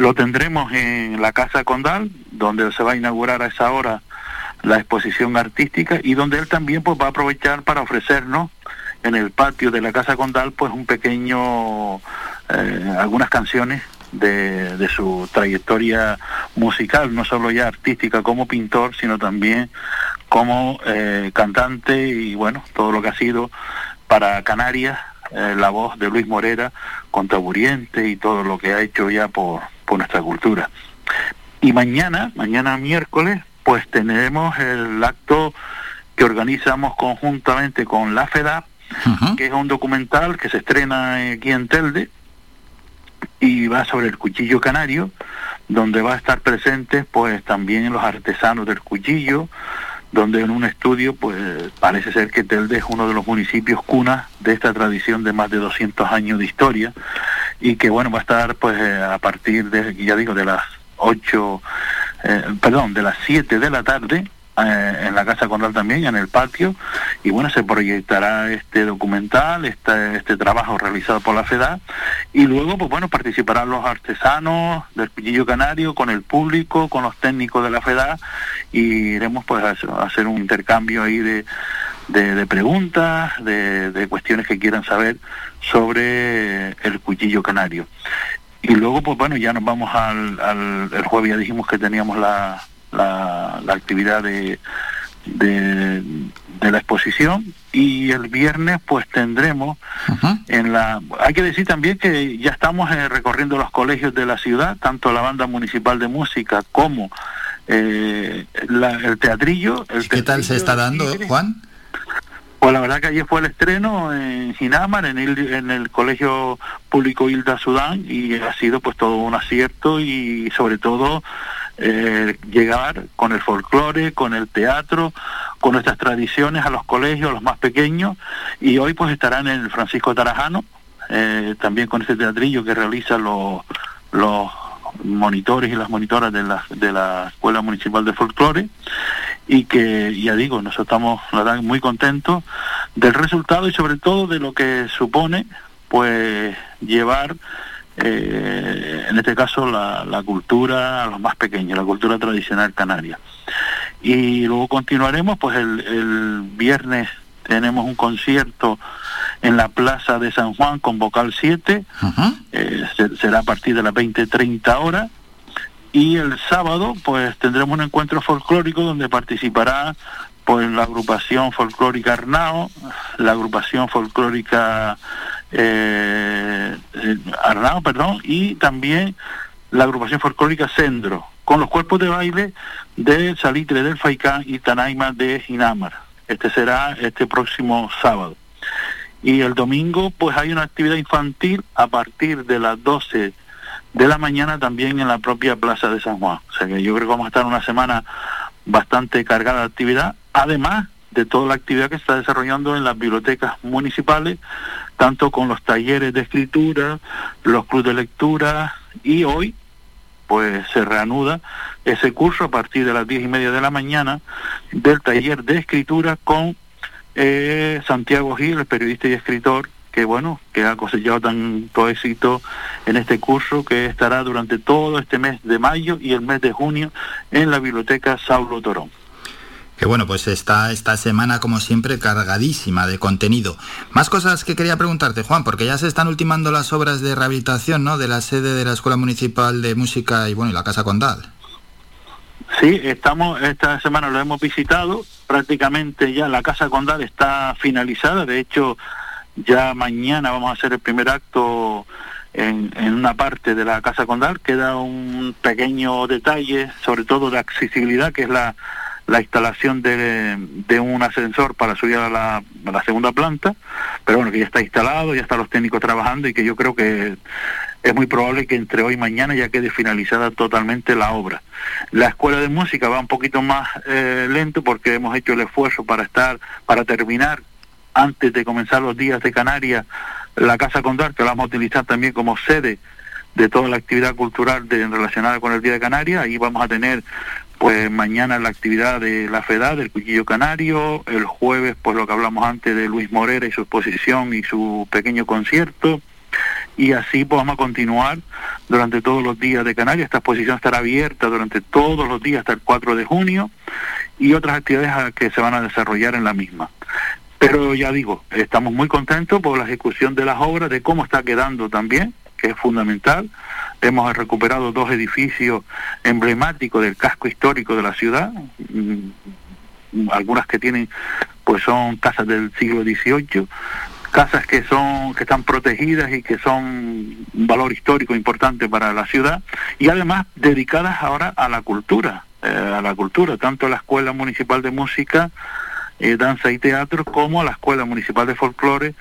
lo tendremos en la Casa Condal, donde se va a inaugurar a esa hora la exposición artística y donde él también pues va a aprovechar para ofrecernos en el patio de la Casa Condal pues un pequeño, eh, algunas canciones de, de, su trayectoria musical, no solo ya artística como pintor, sino también como eh, cantante y bueno, todo lo que ha sido para Canarias, eh, la voz de Luis Morera, contaburiente y todo lo que ha hecho ya por, por nuestra cultura. Y mañana, mañana miércoles, pues tenemos el acto que organizamos conjuntamente con la FEDA, que es un documental que se estrena aquí en Telde y va sobre el cuchillo canario, donde va a estar presentes pues también los artesanos del cuchillo, donde en un estudio pues parece ser que Telde es uno de los municipios cunas de esta tradición de más de 200 años de historia y que bueno va a estar pues a partir de ya digo de las 8 eh, perdón, de las 7 de la tarde eh, en la Casa Condal también, en el patio, y bueno, se proyectará este documental, este, este trabajo realizado por la FEDA, y luego, pues bueno, participarán los artesanos del Piñillo Canario con el público, con los técnicos de la FEDA, y iremos pues a, hacer un intercambio ahí de, de, preguntas, de, de cuestiones que quieran saber sobre el cuchillo canario. Y luego, pues bueno, ya nos vamos al, al el jueves, ya dijimos que teníamos la, la, actividad de, de, la exposición y el viernes pues tendremos en la hay que decir también que ya estamos eh, recorriendo los colegios de la ciudad tanto la banda municipal de música como eh, el teatrillo el ¿qué tal se está dando Juan? Pues la verdad que ayer fue el estreno en Ginamar, en el, Colegio Público Hilda Sudán, y ha sido pues todo un acierto y sobre todo eh, llegar con el folclore, con el teatro, con nuestras tradiciones a los colegios, a los más pequeños, y hoy pues estarán en el Francisco Tarajano, eh, también con este teatrillo que realiza los, los monitores y las monitoras de la, de la Escuela Municipal de Folclore y que, ya digo, nosotros estamos la verdad, muy contentos del resultado y sobre todo de lo que supone pues llevar eh, en este caso la, la, cultura a los más pequeños, la cultura tradicional canaria. Y luego continuaremos, pues el, el viernes tenemos un concierto en la Plaza de San Juan con Vocal 7, eh, será a partir de las 20-30 horas, y el sábado pues tendremos un encuentro folclórico donde participará pues la agrupación folclórica Arnao, la agrupación folclórica eh, eh, Arnao, perdón, y también la agrupación folclórica Sendro, con los cuerpos de baile de Salitre del Faicán y Tanaima de Ginamar. Este será este próximo sábado. Y el domingo pues hay una actividad infantil a partir de las 12 de la mañana también en la propia Plaza de San Juan. O sea que yo creo que vamos a estar una semana bastante cargada de actividad, además de toda la actividad que está desarrollando en las bibliotecas municipales, tanto con los talleres de escritura, los clubes de lectura y hoy pues se reanuda ese curso a partir de las diez y media de la mañana del taller de escritura con eh, Santiago Gil, el periodista y escritor, que bueno, que ha cosechado tanto éxito en este curso que estará durante todo este mes de mayo y el mes de junio en la biblioteca Saulo Torón. Que bueno, pues está esta semana como siempre cargadísima de contenido. Más cosas que quería preguntarte, Juan, porque ya se están ultimando las obras de rehabilitación, ¿no? De la sede de la Escuela Municipal de Música y bueno, y la Casa Condal. Sí, estamos esta semana lo hemos visitado, prácticamente ya la Casa Condal está finalizada, de hecho ya mañana vamos a hacer el primer acto en, en, una parte de la Casa Condal. Queda un pequeño detalle, sobre todo de accesibilidad, que es la, la instalación de, de, un ascensor para subir a la, a la, segunda planta. Pero bueno, que ya está instalado, ya están los técnicos trabajando y que yo creo que es muy probable que entre hoy y mañana ya quede finalizada totalmente la obra. La escuela de música va un poquito más eh, lento porque hemos hecho el esfuerzo para estar, para terminar antes de comenzar los días de Canarias, la Casa Condal, que la vamos a utilizar también como sede de toda la actividad cultural de, relacionada con el Día de Canarias. Ahí vamos a tener pues mañana la actividad de la FEDA, del Cuchillo Canario, el jueves pues lo que hablamos antes de Luis Morera y su exposición y su pequeño concierto, y así vamos a continuar durante todos los días de Canarias. Esta exposición estará abierta durante todos los días hasta el 4 de junio y otras actividades que se van a desarrollar en la misma. Pero ya digo, estamos muy contentos por la ejecución de las obras, de cómo está quedando también, que es fundamental. Hemos recuperado dos edificios emblemáticos del casco histórico de la ciudad, mm, algunas que tienen, pues son casas del siglo XVIII, casas que son que están protegidas y que son un valor histórico importante para la ciudad y además dedicadas ahora a la cultura, eh, a la cultura, tanto la Escuela Municipal de Música eh, danza y teatro, como a la Escuela Municipal de Folclore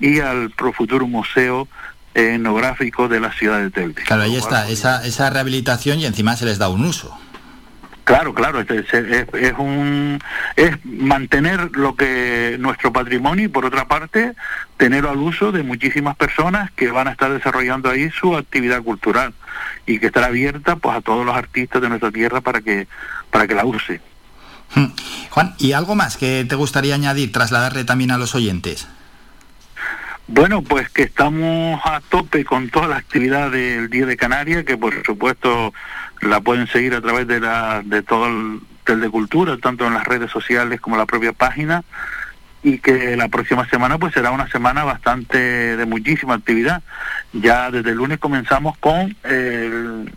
y al Profuturo Museo Etnográfico de la ciudad de Telde. Claro, ahí está, esa, esa rehabilitación y encima se les da un uso. Claro, claro, es, es, un es mantener lo que nuestro patrimonio y por otra parte tener al uso de muchísimas personas que van a estar desarrollando ahí su actividad cultural y que estará abierta pues a todos los artistas de nuestra tierra para que para que la use. Hmm. Juan, ¿y algo más que te gustaría añadir, trasladarle también a los oyentes? Bueno, pues que estamos a tope con toda la actividad del Día de Canarias, que por supuesto la pueden seguir a través de, la, de todo el de Cultura, tanto en las redes sociales como la propia página, y que la próxima semana pues será una semana bastante de muchísima actividad. Ya desde el lunes comenzamos con el,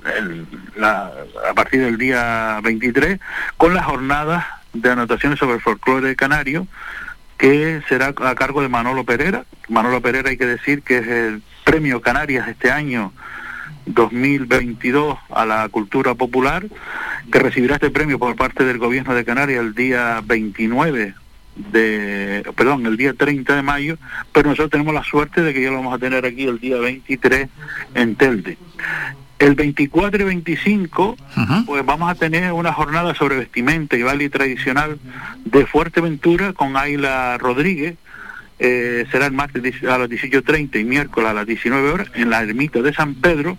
la, a partir del día 23 con las jornadas de anotaciones sobre el folclore canario que será a cargo de Manolo Pereira. Manolo Pereira hay que decir que es el premio Canarias este año 2022 a la cultura popular, que recibirá este premio por parte del gobierno de Canarias el día 29 de, perdón, el día 30 de mayo, pero nosotros tenemos la suerte de que ya lo vamos a tener aquí el día 23 en Telde. El 24 y 25, pues vamos a tener una jornada sobre vestimenta y baile tradicional de Fuerteventura con Ayla Rodríguez. Eh, será el martes a las 18.30 y miércoles a las 19 horas en la ermita de San Pedro.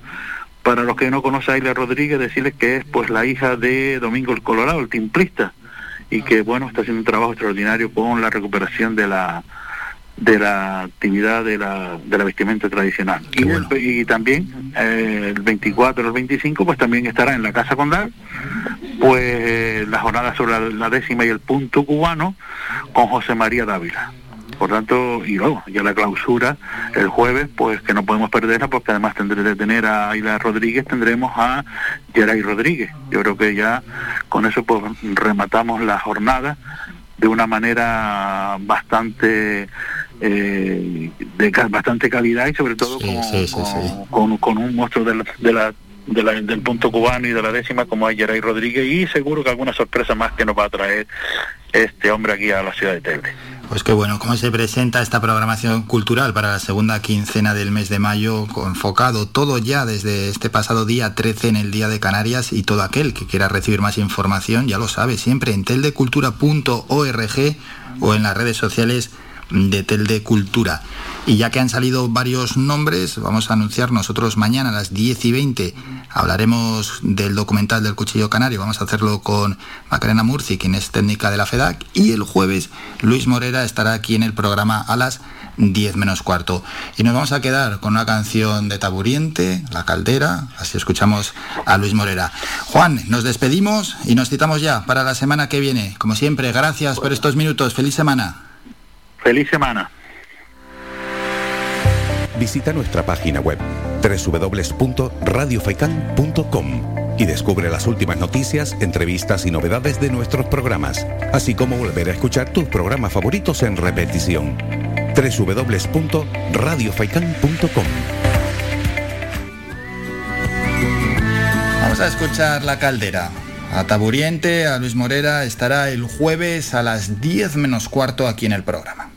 Para los que no conocen a Ayla Rodríguez, decirles que es pues la hija de Domingo el Colorado, el timplista, y que bueno, está haciendo un trabajo extraordinario con la recuperación de la de la actividad de la, de la vestimenta tradicional. Y, también eh, el 24 o el 25 pues también estará en la Casa Condal pues la jornada sobre la, décima y el punto cubano con José María Dávila. Por tanto, y luego, ya la clausura el jueves, pues que no podemos perderla, porque además tendré de tener a Aila Rodríguez, tendremos a Geray Rodríguez. Yo creo que ya con eso pues rematamos la jornada de una manera bastante eh, de bastante calidad y sobre todo con, con, un monstruo de la, de la, del punto cubano y de la décima como es Geray Rodríguez y seguro que alguna sorpresa más que nos va a traer este hombre aquí a la ciudad de Telde. Pues qué bueno, ¿cómo se presenta esta programación cultural para la segunda quincena del mes de mayo, enfocado todo ya desde este pasado día 13 en el Día de Canarias y todo aquel que quiera recibir más información, ya lo sabe, siempre en teldecultura.org o en las redes sociales de Telde Cultura. Y ya que han salido varios nombres, vamos a anunciar nosotros mañana a las 10 y 20. Hablaremos del documental del Cuchillo Canario. Vamos a hacerlo con Macarena Murci, quien es técnica de la FEDAC. Y el jueves Luis Morera estará aquí en el programa a las 10 menos cuarto. Y nos vamos a quedar con una canción de Taburiente, La Caldera, así escuchamos a Luis Morera. Juan, nos despedimos y nos citamos ya para la semana que viene. Como siempre, gracias por estos minutos. Feliz semana. Feliz semana. Visita nuestra página web www.radiofaikan.com y descubre las últimas noticias, entrevistas y novedades de nuestros programas, así como volver a escuchar tus programas favoritos en repetición. www.radiofaikan.com Vamos a escuchar La Caldera. A Taburiente, a Luis Morera, estará el jueves a las 10 menos cuarto aquí en el programa.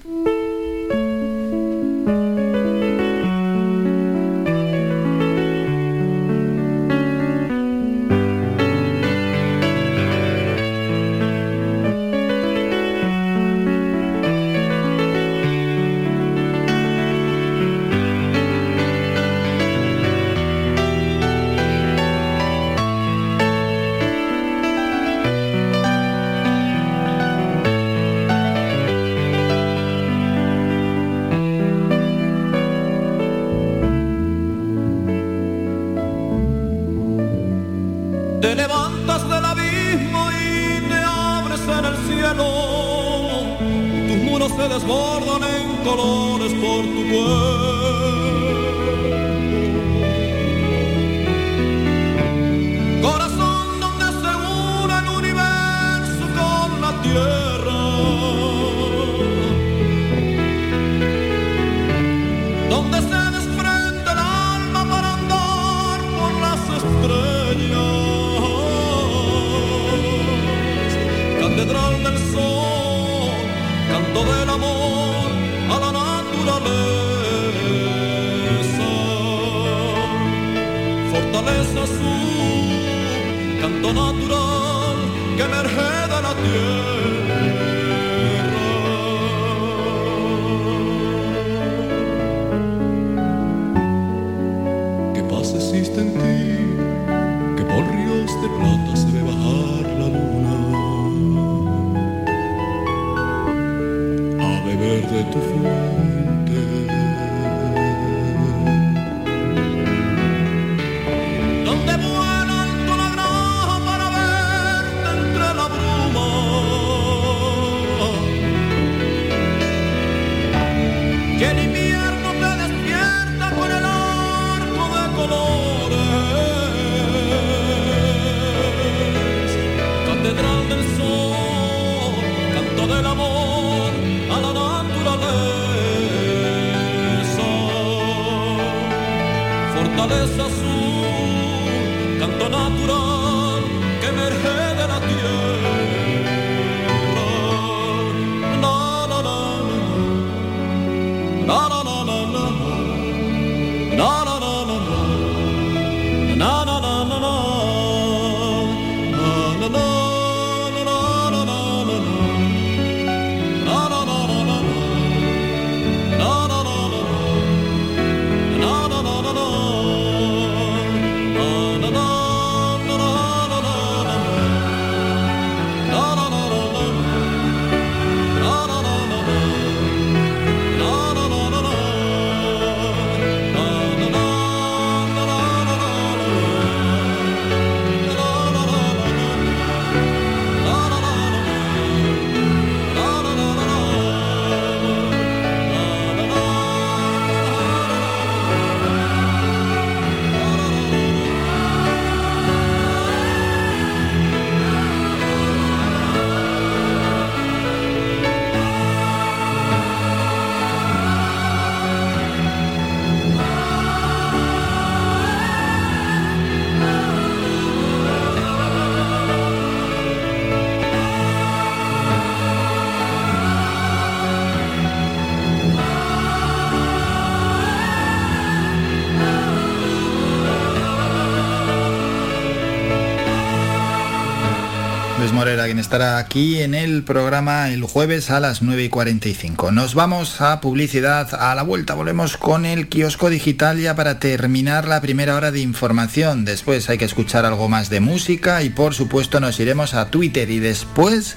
Estará aquí en el programa el jueves a las 9 y 45. Nos vamos a publicidad. A la vuelta volvemos con el kiosco digital ya para terminar la primera hora de información. Después hay que escuchar algo más de música y por supuesto nos iremos a Twitter y después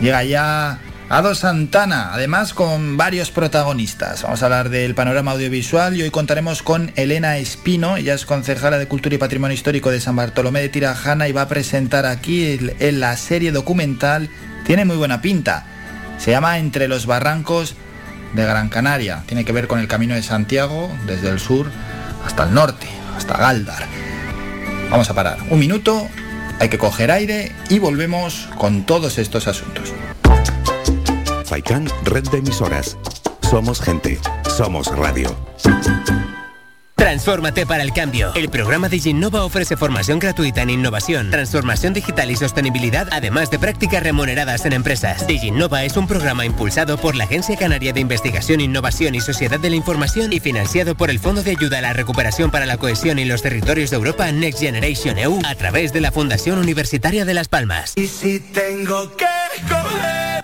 llega ya Ado Santana, además con varios protagonistas. Vamos a hablar del panorama audiovisual y hoy contaremos con Elena Espino, ella es concejala de Cultura y Patrimonio Histórico de San Bartolomé de Tirajana y va a presentar aquí en la serie documental, tiene muy buena pinta, se llama Entre los Barrancos de Gran Canaria, tiene que ver con el Camino de Santiago desde el sur hasta el norte, hasta Galdar. Vamos a parar un minuto, hay que coger aire y volvemos con todos estos asuntos. FAICAN, red de emisoras. Somos gente, somos radio. Transfórmate para el cambio. El programa de Innova ofrece formación gratuita en innovación, transformación digital y sostenibilidad, además de prácticas remuneradas en empresas. DigiNova es un programa impulsado por la Agencia Canaria de Investigación, Innovación y Sociedad de la Información y financiado por el Fondo de Ayuda a la Recuperación para la Cohesión y los Territorios de Europa Next Generation EU a través de la Fundación Universitaria de Las Palmas. Y si tengo que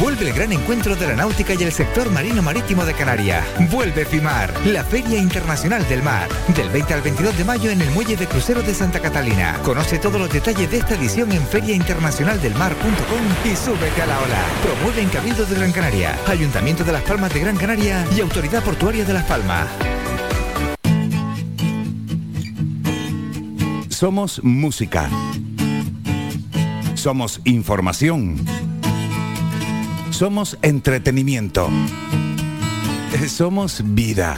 Vuelve el gran encuentro de la náutica y el sector marino marítimo de Canarias. Vuelve FIMAR, la Feria Internacional del Mar. Del 20 al 22 de mayo en el Muelle de Cruceros de Santa Catalina. Conoce todos los detalles de esta edición en feriainternacionaldelmar.com y súbete a la ola. Promueve en Cabildo de Gran Canaria, Ayuntamiento de Las Palmas de Gran Canaria y Autoridad Portuaria de Las Palmas. Somos música. Somos información. Somos entretenimiento. Eh, Somos vida.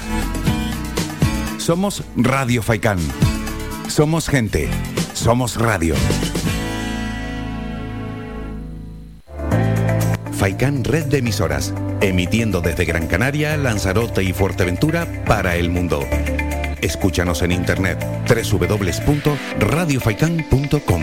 Somos Radio Faikán. Somos gente. Somos radio. Faikán Red de Emisoras, emitiendo desde Gran Canaria, Lanzarote y Fuerteventura para el mundo. Escúchanos en internet www.radiofaikan.com.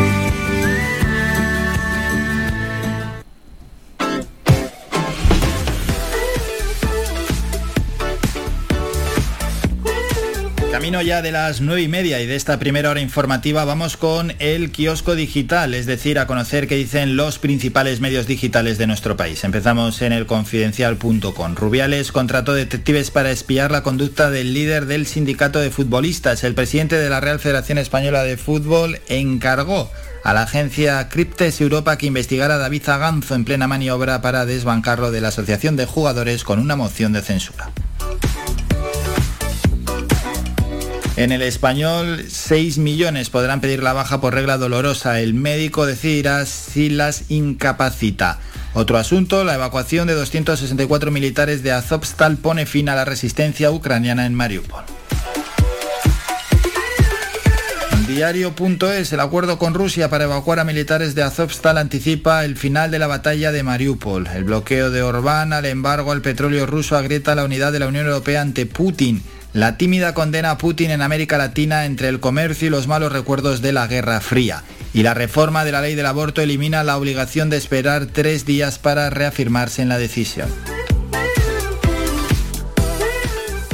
Camino ya de las nueve y media y de esta primera hora informativa vamos con el kiosco digital, es decir, a conocer qué dicen los principales medios digitales de nuestro país. Empezamos en el confidencial.com. Rubiales contrató detectives para espiar la conducta del líder del sindicato de futbolistas. El presidente de la Real Federación Española de Fútbol encargó a la agencia Cryptes Europa que investigara a David Zaganzo en plena maniobra para desbancarlo de la Asociación de Jugadores con una moción de censura. En el español, 6 millones podrán pedir la baja por regla dolorosa. El médico decidirá si las incapacita. Otro asunto, la evacuación de 264 militares de Azovstal pone fin a la resistencia ucraniana en Mariupol. Diario.es, el acuerdo con Rusia para evacuar a militares de Azovstal anticipa el final de la batalla de Mariupol. El bloqueo de Orbán al embargo al petróleo ruso agrieta la unidad de la Unión Europea ante Putin. La tímida condena a Putin en América Latina entre el comercio y los malos recuerdos de la Guerra Fría. Y la reforma de la ley del aborto elimina la obligación de esperar tres días para reafirmarse en la decisión.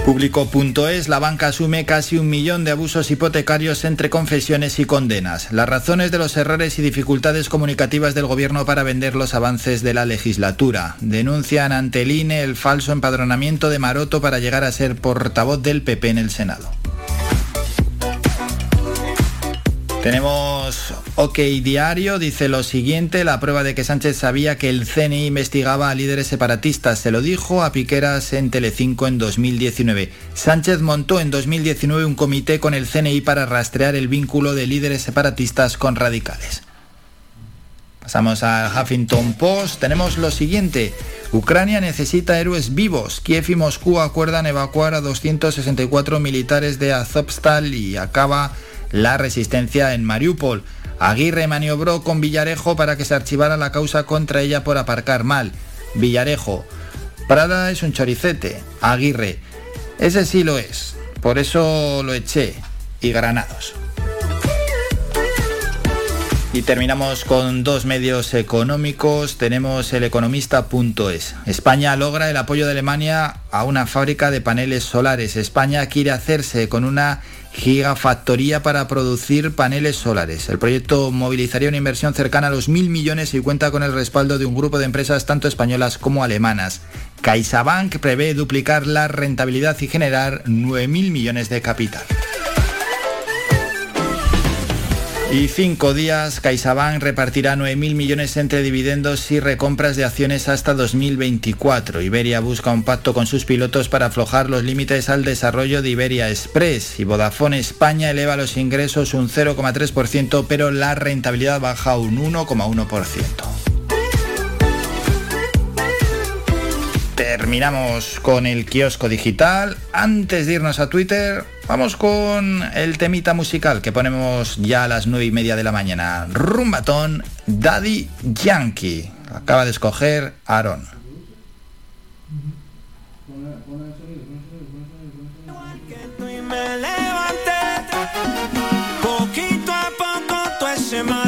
Público.es, la banca asume casi un millón de abusos hipotecarios entre confesiones y condenas. Las razones de los errores y dificultades comunicativas del gobierno para vender los avances de la legislatura. Denuncian ante el INE el falso empadronamiento de Maroto para llegar a ser portavoz del PP en el Senado. Tenemos OK Diario, dice lo siguiente, la prueba de que Sánchez sabía que el CNI investigaba a líderes separatistas, se lo dijo a Piqueras en Telecinco en 2019. Sánchez montó en 2019 un comité con el CNI para rastrear el vínculo de líderes separatistas con radicales. Pasamos al Huffington Post. Tenemos lo siguiente. Ucrania necesita héroes vivos. Kiev y Moscú acuerdan evacuar a 264 militares de Azovstal y acaba la resistencia en Mariupol. Aguirre maniobró con Villarejo para que se archivara la causa contra ella por aparcar mal. Villarejo. Prada es un choricete. Aguirre. Ese sí lo es. Por eso lo eché. Y Granados. Y terminamos con dos medios económicos. Tenemos el economista.es. España logra el apoyo de Alemania a una fábrica de paneles solares. España quiere hacerse con una gigafactoría para producir paneles solares. El proyecto movilizaría una inversión cercana a los mil millones y cuenta con el respaldo de un grupo de empresas tanto españolas como alemanas. CaixaBank prevé duplicar la rentabilidad y generar 9.000 millones de capital. Y cinco días, CaixaBank repartirá 9.000 millones entre dividendos y recompras de acciones hasta 2024. Iberia busca un pacto con sus pilotos para aflojar los límites al desarrollo de Iberia Express. Y Vodafone España eleva los ingresos un 0,3%, pero la rentabilidad baja un 1,1%. Terminamos con el kiosco digital. Antes de irnos a Twitter, vamos con el temita musical que ponemos ya a las nueve y media de la mañana. Rumbatón Daddy Yankee. Acaba de escoger Aaron. a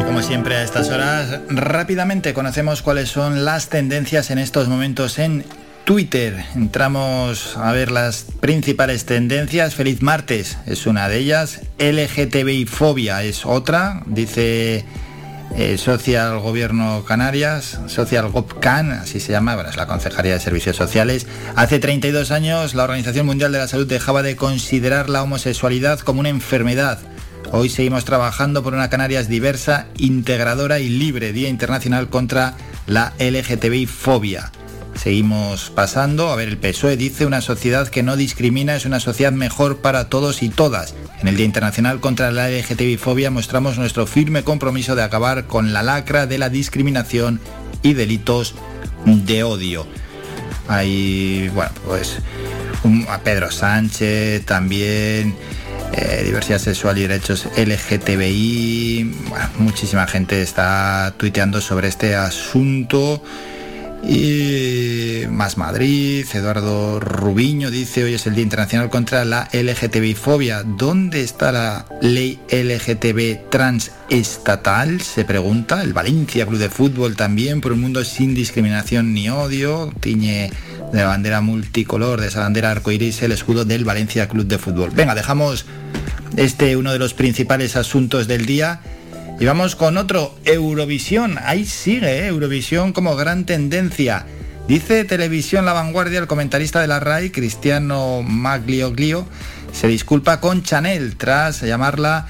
Y como siempre a estas horas, rápidamente conocemos cuáles son las tendencias en estos momentos en Twitter. Entramos a ver las principales tendencias. Feliz martes es una de ellas. LGTBI fobia es otra. Dice eh, Social Gobierno Canarias, Social GovCan, así se llama, bueno, es la Concejalía de Servicios Sociales. Hace 32 años la Organización Mundial de la Salud dejaba de considerar la homosexualidad como una enfermedad. Hoy seguimos trabajando por una Canarias diversa, integradora y libre, Día Internacional contra la LGTBI fobia. Seguimos pasando, a ver, el PSOE dice una sociedad que no discrimina es una sociedad mejor para todos y todas. En el Día Internacional contra la LGTBI fobia mostramos nuestro firme compromiso de acabar con la lacra de la discriminación y delitos de odio. Hay, bueno, pues a Pedro Sánchez también. Eh, diversidad sexual y derechos LGTBI. muchísima gente está tuiteando sobre este asunto. Y más Madrid, Eduardo Rubiño dice, hoy es el Día Internacional contra la LGTBI fobia. ¿Dónde está la ley LGTB transestatal? Se pregunta. El Valencia Club de Fútbol también, por un mundo sin discriminación ni odio. Tiñe de la bandera multicolor, de esa bandera arcoiris, el escudo del Valencia Club de Fútbol. Venga, dejamos este uno de los principales asuntos del día y vamos con otro, Eurovisión. Ahí sigue, ¿eh? Eurovisión como gran tendencia. Dice Televisión La Vanguardia, el comentarista de la RAI, Cristiano Maglioglio, se disculpa con Chanel tras llamarla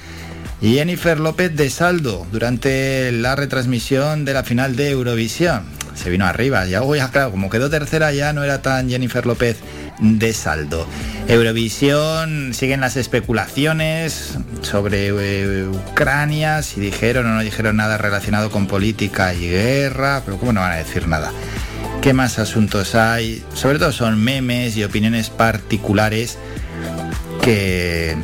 Jennifer López de Saldo durante la retransmisión de la final de Eurovisión. Se vino arriba, ya, ya claro, como quedó tercera ya no era tan Jennifer López de saldo. Eurovisión, siguen las especulaciones sobre eh, Ucrania, si dijeron o no dijeron nada relacionado con política y guerra, pero ¿cómo no van a decir nada? ¿Qué más asuntos hay? Sobre todo son memes y opiniones particulares que,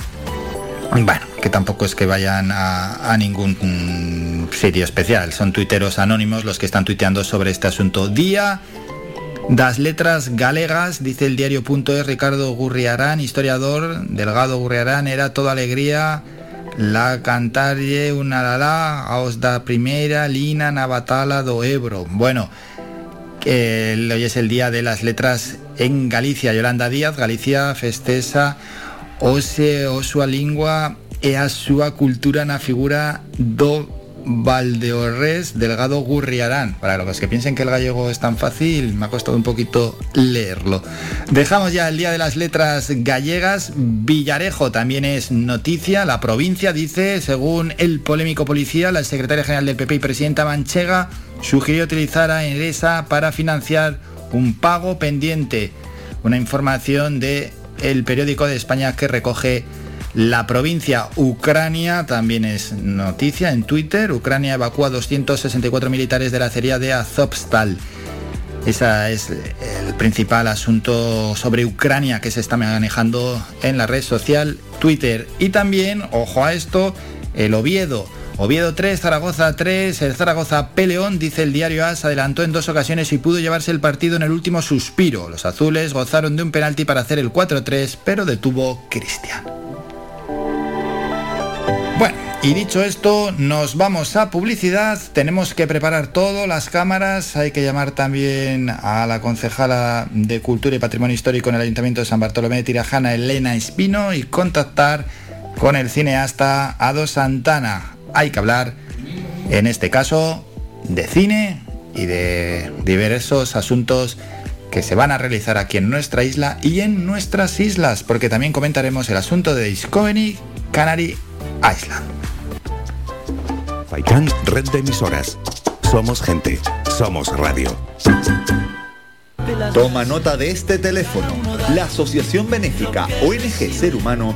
bueno, que tampoco es que vayan a, a ningún sitio especial. Son tuiteros anónimos los que están tuiteando sobre este asunto. Día Das letras galegas, dice el diario.es Ricardo Gurriarán, historiador, Delgado Gurriarán, era toda alegría la cantalle una la aos da primera lina navatala do Ebro. Bueno, hoy es el día de las letras en Galicia. Yolanda Díaz, Galicia festesa ose o lingua e a su cultura na figura do Valdeorres Delgado Gurriarán. Para los que piensen que el gallego es tan fácil, me ha costado un poquito leerlo. Dejamos ya el día de las letras gallegas. Villarejo también es noticia. La provincia dice, según el polémico policía, la secretaria general del PP y presidenta Manchega sugirió utilizar a Enresa para financiar un pago pendiente. Una información de el periódico de España que recoge la provincia Ucrania también es noticia en Twitter. Ucrania evacúa 264 militares de la acería de Azovstal. Ese es el principal asunto sobre Ucrania que se está manejando en la red social Twitter. Y también, ojo a esto, el Oviedo. Oviedo 3, Zaragoza 3, el Zaragoza Peleón, dice el diario AS, adelantó en dos ocasiones y pudo llevarse el partido en el último suspiro. Los azules gozaron de un penalti para hacer el 4-3, pero detuvo Cristian. Y dicho esto, nos vamos a publicidad. Tenemos que preparar todo, las cámaras. Hay que llamar también a la concejala de Cultura y Patrimonio Histórico en el Ayuntamiento de San Bartolomé de Tirajana, Elena Espino, y contactar con el cineasta Ado Santana. Hay que hablar, en este caso, de cine y de diversos asuntos que se van a realizar aquí en nuestra isla y en nuestras islas, porque también comentaremos el asunto de Discovery Canary Island. Faikan, red de emisoras. Somos gente, somos radio. Toma nota de este teléfono. La Asociación Benéfica ONG Ser Humano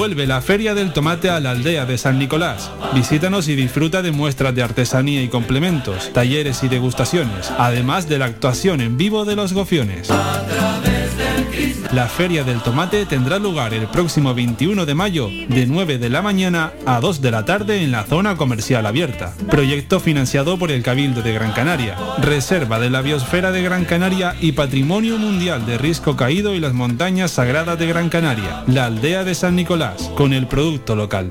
Vuelve la Feria del Tomate a la aldea de San Nicolás. Visítanos y disfruta de muestras de artesanía y complementos, talleres y degustaciones, además de la actuación en vivo de los gofiones. La Feria del Tomate tendrá lugar el próximo 21 de mayo de 9 de la mañana a 2 de la tarde en la zona comercial abierta. Proyecto financiado por el Cabildo de Gran Canaria, Reserva de la Biosfera de Gran Canaria y Patrimonio Mundial de Risco Caído y las Montañas Sagradas de Gran Canaria, la aldea de San Nicolás, con el producto local.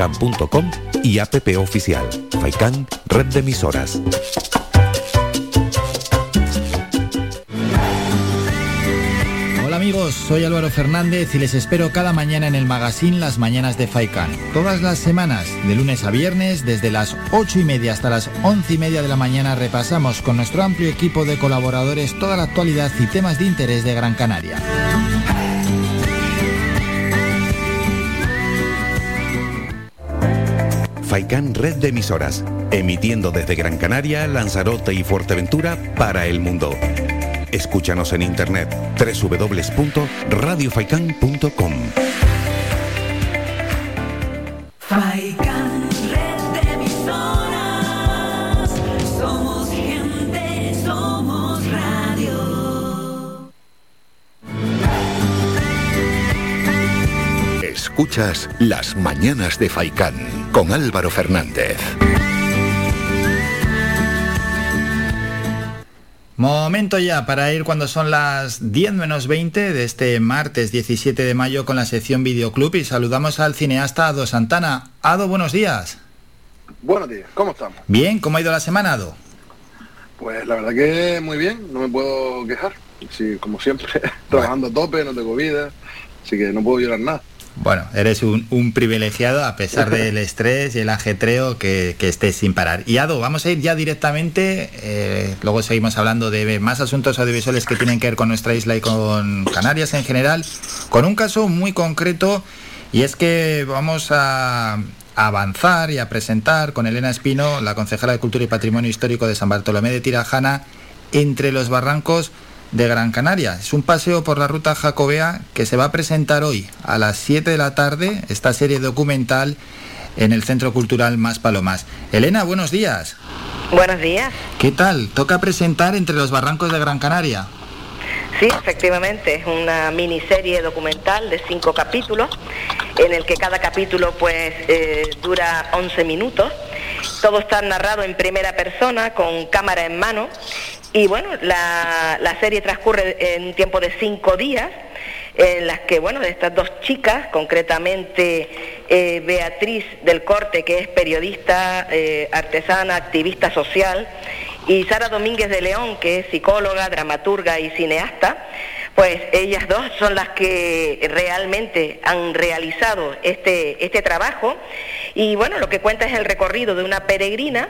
www.radiofaikan.com y app oficial. Faikan, red de emisoras. Hola amigos, soy Álvaro Fernández y les espero cada mañana en el magazine Las Mañanas de Faikan. Todas las semanas, de lunes a viernes, desde las 8 y media hasta las 11 y media de la mañana, repasamos con nuestro amplio equipo de colaboradores toda la actualidad y temas de interés de Gran Canaria. Faikan Red de Emisoras, emitiendo desde Gran Canaria, Lanzarote y Fuerteventura para el mundo. Escúchanos en internet www.radiofaikan.com. Escuchas Las Mañanas de Faicán con Álvaro Fernández. Momento ya para ir cuando son las 10 menos 20 de este martes 17 de mayo con la sección Videoclub y saludamos al cineasta Ado Santana. Ado, buenos días. Buenos días, ¿cómo estamos? Bien, ¿cómo ha ido la semana, Ado? Pues la verdad que muy bien, no me puedo quejar. Sí, como siempre, trabajando a tope, no tengo vida, así que no puedo llorar nada. Bueno, eres un, un privilegiado a pesar del estrés y el ajetreo que, que estés sin parar. Y Ado, vamos a ir ya directamente, eh, luego seguimos hablando de más asuntos audiovisuales que tienen que ver con nuestra isla y con Canarias en general, con un caso muy concreto y es que vamos a avanzar y a presentar con Elena Espino, la concejala de Cultura y Patrimonio Histórico de San Bartolomé de Tirajana, entre los barrancos de Gran Canaria. Es un paseo por la ruta jacobea que se va a presentar hoy a las 7 de la tarde, esta serie documental en el Centro Cultural Más Palomas. Elena, buenos días. Buenos días. ¿Qué tal? Toca presentar entre los barrancos de Gran Canaria. Sí, efectivamente, es una miniserie documental de cinco capítulos, en el que cada capítulo pues eh, dura 11 minutos. Todo está narrado en primera persona, con cámara en mano, y bueno, la, la serie transcurre en un tiempo de cinco días, en las que, bueno, de estas dos chicas, concretamente eh, Beatriz del Corte, que es periodista, eh, artesana, activista social, y Sara Domínguez de León, que es psicóloga, dramaturga y cineasta, pues ellas dos son las que realmente han realizado este, este trabajo. Y bueno, lo que cuenta es el recorrido de una peregrina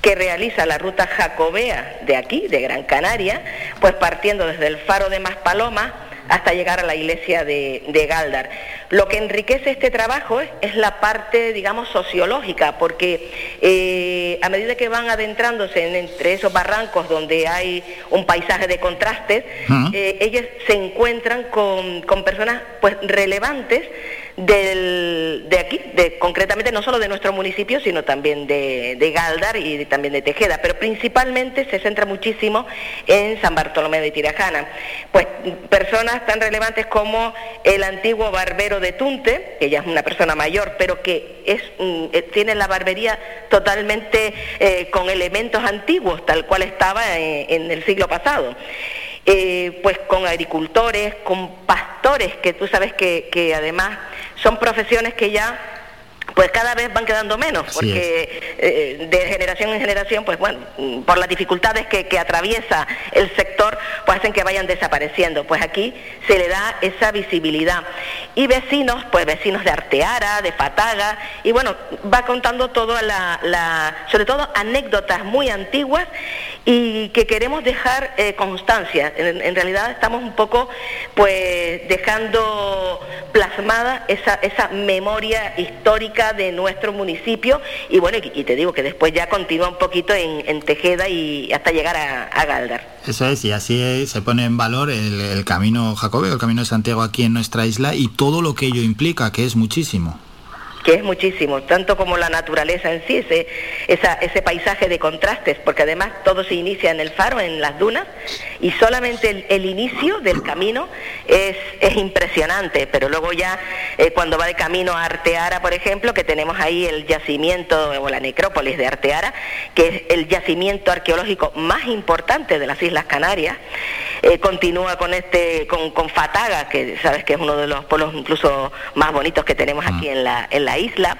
que realiza la ruta jacobea de aquí, de Gran Canaria, pues partiendo desde el faro de Maspaloma hasta llegar a la iglesia de, de Galdar. Lo que enriquece este trabajo es, es la parte, digamos, sociológica, porque eh, a medida que van adentrándose en, entre esos barrancos donde hay un paisaje de contrastes, eh, ellas se encuentran con, con personas pues relevantes del, de aquí, de, concretamente no solo de nuestro municipio, sino también de, de Galdar y también de Tejeda, pero principalmente se centra muchísimo en San Bartolomé de Tirajana. Pues personas tan relevantes como el antiguo barbero de Tunte, que ya es una persona mayor, pero que es, eh, tiene la barbería totalmente eh, con elementos antiguos, tal cual estaba en, en el siglo pasado. Eh, pues con agricultores, con pastores, que tú sabes que además son profesiones que ya pues cada vez van quedando menos, porque eh, de generación en generación, pues bueno, por las dificultades que, que, atraviesa el sector, pues hacen que vayan desapareciendo. Pues aquí se le da esa visibilidad. Y vecinos, pues vecinos de Arteara, de Fataga, y bueno, va contando todo la, la sobre todo anécdotas muy antiguas y que queremos dejar eh, constancia. En, en, realidad estamos un poco pues dejando plasmada esa, esa memoria histórica de nuestro municipio y bueno, y, te digo que después ya continúa un poquito en, en Tejeda y hasta llegar a, a, Galdar. Eso es, y así se pone en valor el, el camino jacobeo, el camino de Santiago aquí en nuestra isla y todo lo que ello implica, que es muchísimo que es muchísimo, tanto como la naturaleza en sí, ese, esa, ese paisaje de contrastes, porque además todo se inicia en el faro, en las dunas, y solamente el, el inicio del camino es, es, impresionante, pero luego ya eh, cuando va de camino a Arteara, por ejemplo, que tenemos ahí el yacimiento o la necrópolis de Arteara, que es el yacimiento arqueológico más importante de las Islas Canarias, eh, continúa con este, con, con, Fataga, que sabes que es uno de los pueblos incluso más bonitos que tenemos aquí en la, en la isla.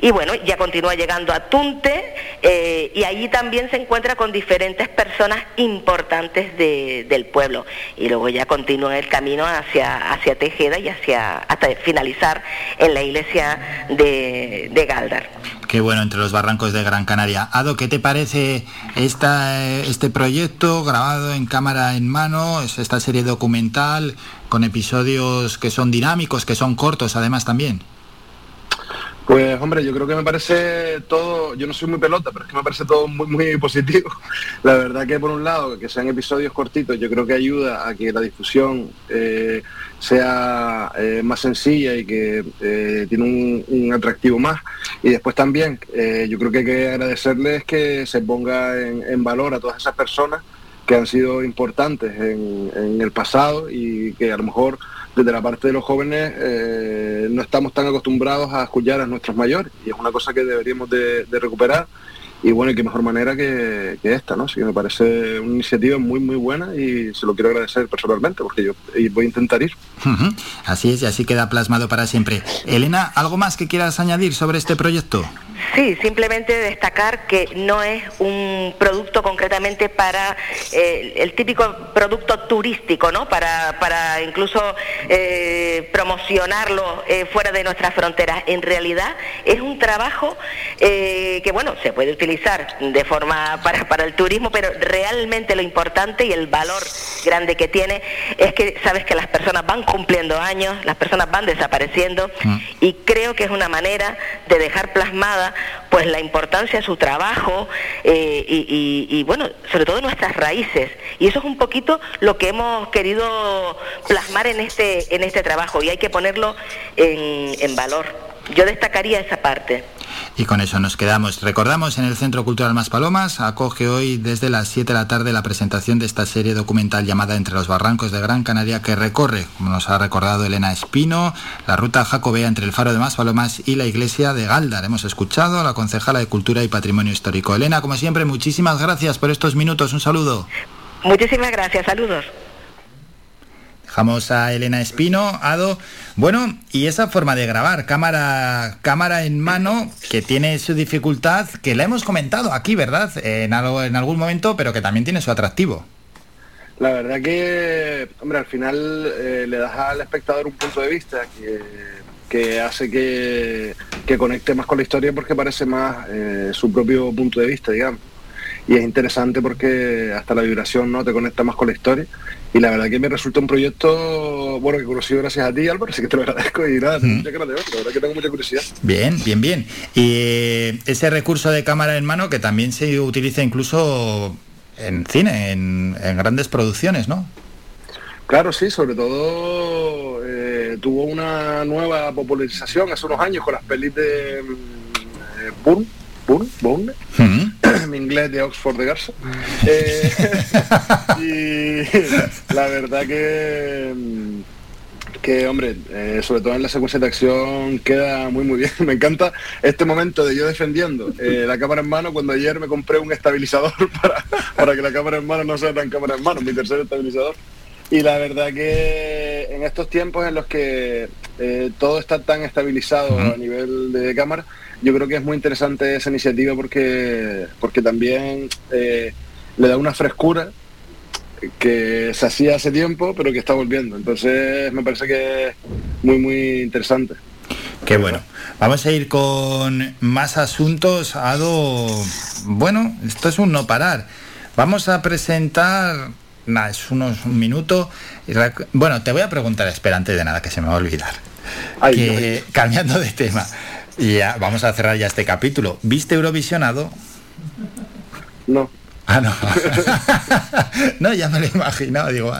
Y bueno, ya continúa llegando a Tunte eh, y allí también se encuentra con diferentes personas importantes de, del pueblo. Y luego ya continúa el camino hacia, hacia Tejeda y hacia hasta finalizar en la iglesia de, de Galdar. Qué bueno, entre los barrancos de Gran Canaria. Ado, ¿qué te parece esta, este proyecto grabado en cámara en mano? Es esta serie documental con episodios que son dinámicos, que son cortos además también. Pues hombre, yo creo que me parece todo, yo no soy muy pelota, pero es que me parece todo muy, muy positivo. La verdad que por un lado, que sean episodios cortitos, yo creo que ayuda a que la difusión eh, sea eh, más sencilla y que eh, tiene un, atractivo más. Y después también, eh, yo creo que hay que agradecerles que se ponga en, valor a todas esas personas que han sido importantes en el pasado y que a lo mejor desde la parte de los jóvenes eh, no estamos tan acostumbrados a escuchar a nuestros mayores y es una cosa que deberíamos de, recuperar y bueno, y qué mejor manera que, esta, ¿no? Así que me parece una iniciativa muy, muy buena y se lo quiero agradecer personalmente porque yo voy a intentar ir. Así es, y así queda plasmado para siempre. Elena, ¿algo más que quieras añadir sobre este proyecto? Sí, simplemente destacar que no es un producto concretamente para eh, el típico producto turístico, ¿no? Para, para incluso eh, promocionarlo eh, fuera de nuestras fronteras. En realidad es un trabajo eh, que, bueno, se puede utilizar de forma para, para el turismo, pero realmente lo importante y el valor grande que tiene es que sabes que las personas van cumpliendo años, las personas van desapareciendo mm. y creo que es una manera de dejar plasmada pues la importancia de su trabajo eh, y, bueno, sobre todo nuestras raíces. Y eso es un poquito lo que hemos querido plasmar en este, en este trabajo y hay que ponerlo en valor. Yo destacaría esa parte. Y con eso nos quedamos. Recordamos en el Centro Cultural Más Palomas acoge hoy desde las 7 de la tarde la presentación de esta serie documental llamada Entre los Barrancos de Gran Canaria que recorre, como nos ha recordado Elena Espino, la ruta jacobea entre el Faro de Más Palomas y la iglesia de Galdar. Hemos escuchado a la concejala de Cultura y Patrimonio Histórico. Elena, como siempre, muchísimas gracias por estos minutos. Un saludo. Muchísimas gracias. Saludos. Dejamos a Elena Espino, Ado. Bueno, y esa forma de grabar, cámara, cámara en mano, que tiene su dificultad, que la hemos comentado aquí, ¿verdad? En, algo, en algún momento, pero que también tiene su atractivo. La verdad que, hombre, al final eh, le das al espectador un punto de vista que, hace que, que, conecte más con la historia porque parece más eh, su propio punto de vista, digamos. Y es interesante porque hasta la vibración no te conecta más con la historia y la verdad que me resulta un proyecto bueno que conocí gracias a ti Álvaro así que te lo agradezco y nada mm. mucha ganas de ver la verdad que tengo mucha curiosidad bien bien bien y ese recurso de cámara en mano que también se utiliza incluso en cine en, en grandes producciones no Claro, sí, sobre todo eh, tuvo una nueva popularización hace unos años con las pelis de eh, Bourne, Bourne, uh -huh. Mi inglés de Oxford de Garza. Eh, y la verdad que, que hombre, eh, sobre todo en la secuencia de acción queda muy muy bien. Me encanta este momento de yo defendiendo eh, la cámara en mano cuando ayer me compré un estabilizador para, para que la cámara en mano no sea tan cámara en mano, mi tercer estabilizador. Y la verdad que en estos tiempos en los que eh, todo está tan estabilizado a nivel de cámara, yo creo que es muy interesante esa iniciativa porque, porque también eh, le da una frescura que se hacía hace tiempo, pero que está volviendo. Entonces me parece que es muy, muy interesante. Qué bueno. Vamos a ir con más asuntos. Ado, bueno, esto es un no parar. Vamos a presentar, nada, es unos un minuto. Bueno, te voy a preguntar, espera, antes de nada, que se me va a olvidar. que, cambiando de tema, ya vamos a cerrar ya este capítulo. ¿Viste Eurovisionado? No. Ah, no. no, ya me lo he imaginado. Digo,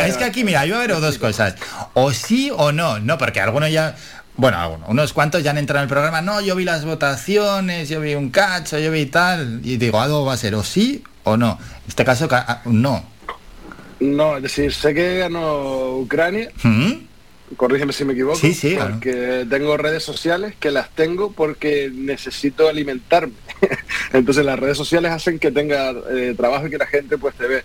es que aquí, mira, yo veo dos cosas. O sí o no. No, porque algunos ya. Bueno, unos cuantos ya han entrado en el programa. No, yo vi las votaciones, yo vi un cacho, yo vi tal. Y digo, algo va a ser o sí o no. En este caso, ah, no. No, es decir, sé que ganó Ucrania. ¿Mm? Corrígeme si me equivoco, sí, sí, porque tengo redes sociales que las tengo porque necesito alimentarme. Entonces las redes sociales hacen que tenga eh, trabajo y que la gente pues te ve.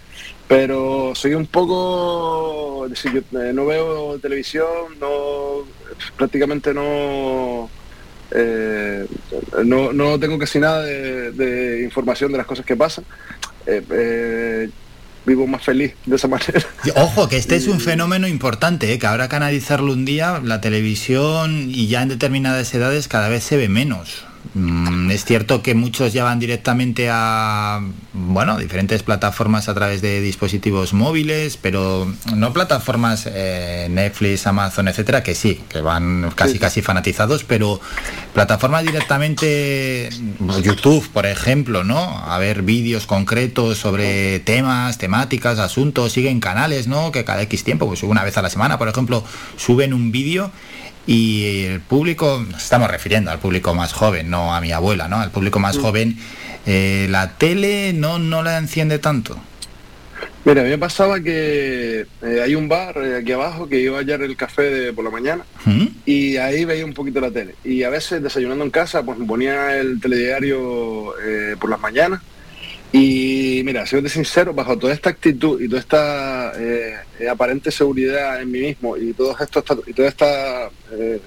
Pero soy un poco, decir, yo, eh, no veo televisión, no prácticamente no, eh, no, no tengo casi nada de, información de las cosas que pasan vivo más feliz de esa manera. Ojo, que este es un fenómeno importante, ¿eh? que habrá que analizarlo un día, la televisión y ya en determinadas edades cada vez se ve menos. Mm, es cierto que muchos ya van directamente a bueno diferentes plataformas a través de dispositivos móviles, pero no plataformas eh, Netflix, Amazon, etcétera, que sí, que van casi casi fanatizados, pero plataformas directamente YouTube, por ejemplo, ¿no? A ver vídeos concretos sobre temas, temáticas, asuntos, siguen canales, ¿no? Que cada X tiempo, pues una vez a la semana, por ejemplo, suben un vídeo y el público, nos estamos refiriendo al público más joven, no a mi abuela, ¿no? Al público más joven, eh, la tele no, no la enciende tanto. Mira, a mí me pasaba que eh, hay un bar eh, aquí abajo que iba a hallar el café de, por la mañana ¿Mm? y ahí veía un poquito la tele. Y a veces desayunando en casa, pues me ponía el telediario por las mañanas y mira, siendo sincero, bajo toda esta actitud y toda esta eh, aparente seguridad en mí mismo y todo esto y toda esta eh,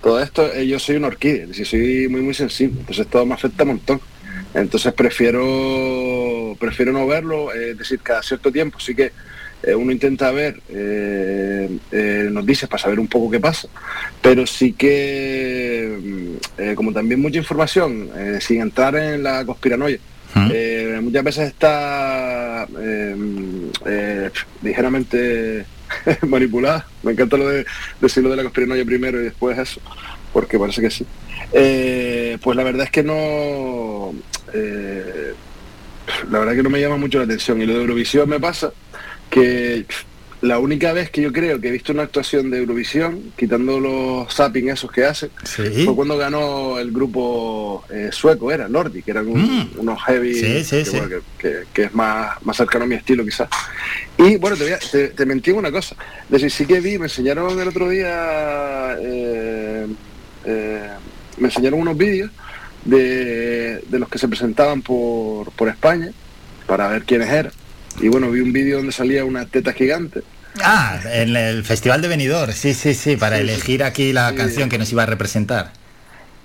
todo esto, eh, yo soy una orquídea, soy muy muy sensible, entonces todo me afecta un montón. Entonces prefiero prefiero no verlo, es decir, cada cierto tiempo sí que uno intenta ver noticias para saber un poco qué pasa, pero sí que, mm, como también mucha información, sin entrar en la conspiranoia, eh, muchas veces está eh, eh, ligeramente manipulada. Me encanta lo de decirlo de la conspiranoia primero y después eso, porque parece que sí. pues la verdad es que no... la verdad que no me llama mucho la atención. Y lo de Eurovisión me pasa que la única vez que yo creo que he visto una actuación de Eurovisión, quitando los zapping esos que hacen, fue cuando ganó el grupo eh, sueco, era Nordic, que eran mm. unos heavy, que, es más, más cercano a mi estilo quizás. Y bueno, te, te, mentí una cosa, decir, sí que vi, me enseñaron el otro día, eh, eh, me enseñaron unos vídeos de, de, los que se presentaban por, por España, para ver quiénes eran. Y bueno, vi un vídeo donde salía una teta gigante Ah, en el Festival de Benidorm, sí, sí, sí, para elegir aquí la canción que nos iba a representar.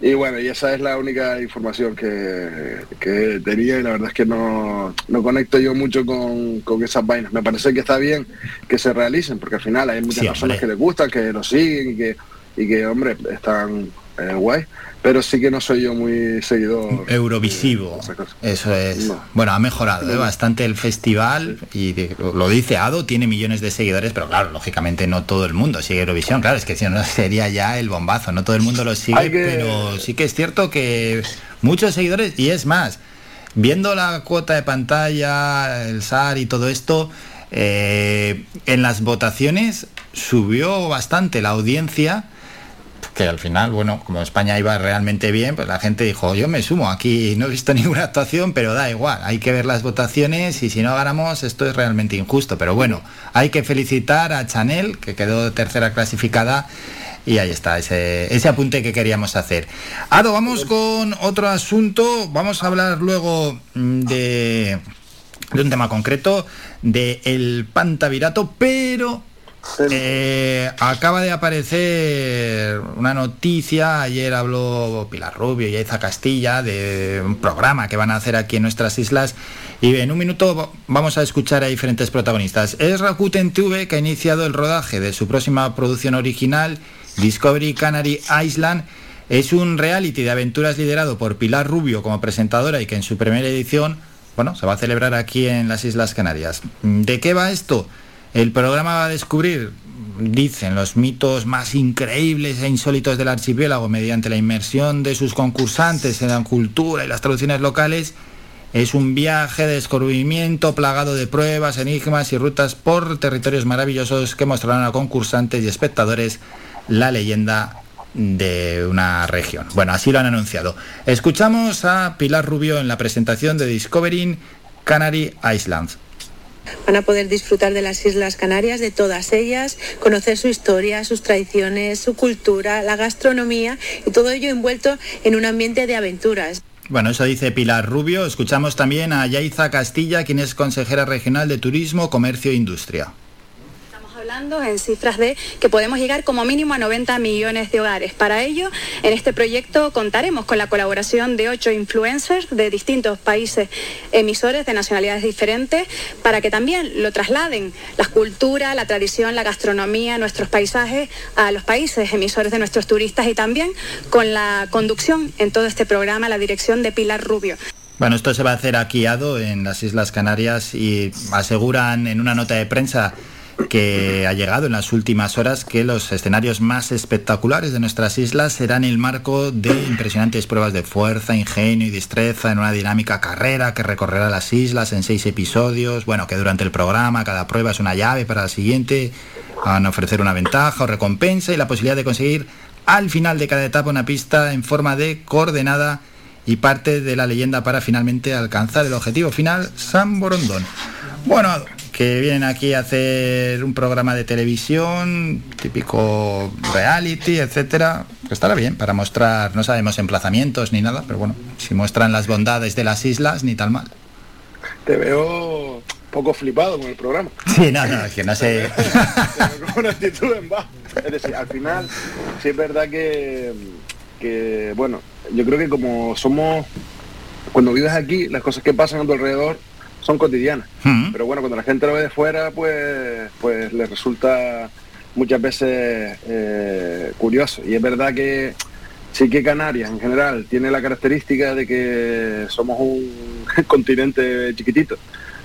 Y bueno, y esa es la única información que, que tenía y la verdad es que no, no conecto yo mucho con, con, esas vainas. Me parece que está bien que se realicen, porque al final hay muchas personas que les gustan, que lo siguen y que, y que hombre, están eh, guay pero sí que no soy yo muy seguidor. Eurovisivo. Eso es. Bueno, ha mejorado ¿eh? bastante el festival y lo dice Ado, tiene millones de seguidores, pero claro, lógicamente no todo el mundo sigue Eurovisión. Claro, es que si no sería ya el bombazo, no todo el mundo lo sigue, pero sí que es cierto que muchos seguidores, y es más, viendo la cuota de pantalla, el SAR y todo esto, eh, en las votaciones subió bastante la audiencia que al final, bueno, como España iba realmente bien, pues la gente dijo, yo me sumo, aquí no he visto ninguna actuación, pero da igual, hay que ver las votaciones y si no ganamos esto es realmente injusto. Pero bueno, hay que felicitar a Chanel, que quedó tercera clasificada. Y ahí está, ese, ese apunte que queríamos hacer. Ado, vamos con otro asunto. Vamos a hablar luego mm, de, de un tema concreto, de el pantavirato, pero Eh, acaba de aparecer una noticia, ayer habló Pilar Rubio y Aiza Castilla de un programa que van a hacer aquí en nuestras islas y en un minuto vamos a escuchar a diferentes protagonistas. Es Rakuten TV que ha iniciado el rodaje de su próxima producción original, Discovery Canary Island. Es un reality de aventuras liderado por Pilar Rubio como presentadora y que en su primera edición, bueno, se va a celebrar aquí en las Islas Canarias. ¿De qué va esto? El programa va a descubrir, dicen, los mitos más increíbles e insólitos del archipiélago mediante la inmersión de sus concursantes en la cultura y las traducciones locales. Es un viaje de descubrimiento plagado de pruebas, enigmas y rutas por territorios maravillosos que mostrarán a concursantes y espectadores la leyenda de una región. Bueno, así lo han anunciado. Escuchamos a Pilar Rubio en la presentación de Discovering Canary Islands. Van a poder disfrutar de las Islas Canarias, de todas ellas, conocer su historia, sus tradiciones, su cultura, la gastronomía y todo ello envuelto en un ambiente de aventuras. Bueno, eso dice Pilar Rubio. Escuchamos también a Yaiza Castilla, quien es consejera regional de Turismo, Comercio e Industria hablando en cifras de que podemos llegar como mínimo a 90 millones de hogares. Para ello, en este proyecto contaremos con la colaboración de ocho influencers de distintos países emisores de nacionalidades diferentes para que también lo trasladen la cultura, la tradición, la gastronomía, nuestros paisajes a los países emisores de nuestros turistas y también con la conducción en todo este programa, la dirección de Pilar Rubio. Bueno, esto se va a hacer aquí en las Islas Canarias y aseguran en una nota de prensa que ha llegado en las últimas horas que los escenarios más espectaculares de nuestras islas serán el marco de impresionantes pruebas de fuerza, ingenio y destreza en una dinámica carrera que recorrerá las islas en seis episodios. Bueno, que durante el programa cada prueba es una llave para la siguiente. Van a ofrecer una ventaja o recompensa y la posibilidad de conseguir al final de cada etapa una pista en forma de coordenada y parte de la leyenda para finalmente alcanzar el objetivo final, San Borondón. Bueno, que vienen aquí a hacer un programa de televisión, típico reality, etcétera, que estará bien para mostrar, no sabemos emplazamientos ni nada, pero bueno, si muestran las bondades de las islas, ni tal mal. Te veo poco flipado con el programa. Sí, no, no, es que no sé. con una actitud en bajo. Es decir, al final, sí es verdad que, que, bueno, yo creo que como somos, cuando vives aquí, las cosas que pasan a tu alrededor son cotidianas. Pero bueno, cuando la gente lo ve de fuera, pues, pues les resulta muchas veces eh, curioso. Y es verdad que sí que Canarias en general tiene la característica de que somos un continente chiquitito.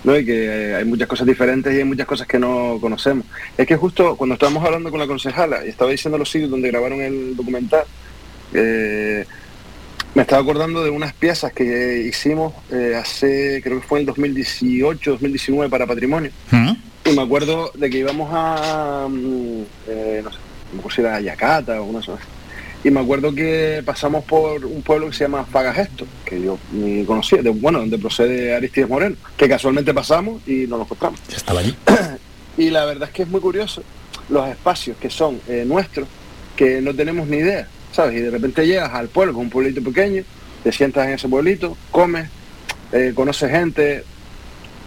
¿no? y que hay muchas cosas diferentes y hay muchas cosas que no conocemos. Es que justo cuando estábamos hablando con la concejala y estaba diciendo los sitios donde grabaron el documental, eh, me estaba acordando de unas piezas que hicimos eh, hace, creo que fue en 2018, 2019 para Patrimonio. ¿Mm? Y me acuerdo de que íbamos a, mm, eh, no sé, si era Yacata o una cosa Y me acuerdo que pasamos por un pueblo que se llama Fagagesto, que yo ni conocía, de, bueno, donde procede Aristides Moreno, que casualmente pasamos y nos lo encontramos. Ya estaba allí. y la verdad es que es muy curioso los espacios que son eh, nuestros, que no tenemos ni idea. ¿Sabes? Y de repente llegas al pueblo, con un pueblito pequeño, te sientas en ese pueblito, comes, eh, conoces gente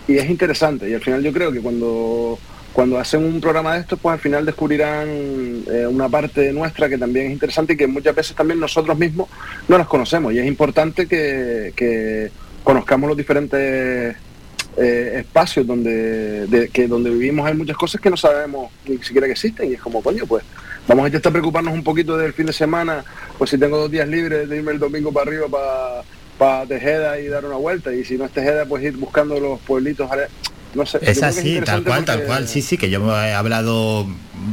y es interesante. Y al final yo creo que cuando, cuando hacen un programa de estos, pues al final descubrirán eh, una parte nuestra que también es interesante y que muchas veces también nosotros mismos no las conocemos. Y es importante que, conozcamos los diferentes eh, espacios donde, que donde vivimos hay muchas cosas que no sabemos ni siquiera que existen y es como coño pues Vamos a intentar preocuparnos un poquito del fin de semana, pues si tengo dos días libres, de irme el domingo para arriba para pa Tejeda y dar una vuelta. Y si no es Tejeda, pues ir buscando los pueblitos. No sé, es así, tal cual, tal cual. Sí, sí, que yo he hablado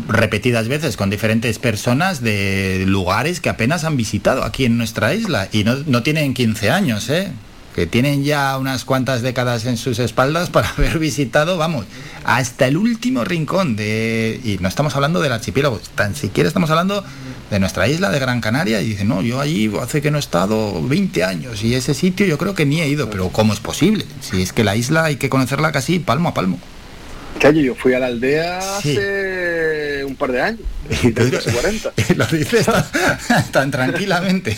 repetidas veces con diferentes personas de lugares que apenas han visitado aquí en nuestra isla y no, no tienen 15 años, ¿eh? Que tienen ya unas cuantas décadas en sus espaldas para haber visitado, vamos, hasta el último rincón de... Y no estamos hablando del archipiélago, tan siquiera estamos hablando de nuestra isla de Gran Canaria y dice, no, yo allí hace que no he estado 20 años y ese sitio yo creo que ni he ido, pero ¿cómo es posible? Si es que la isla hay que conocerla casi palmo a palmo. Calle, yo fui a la aldea hace un par de años. Y hace 40. Lo dices tan, tranquilamente.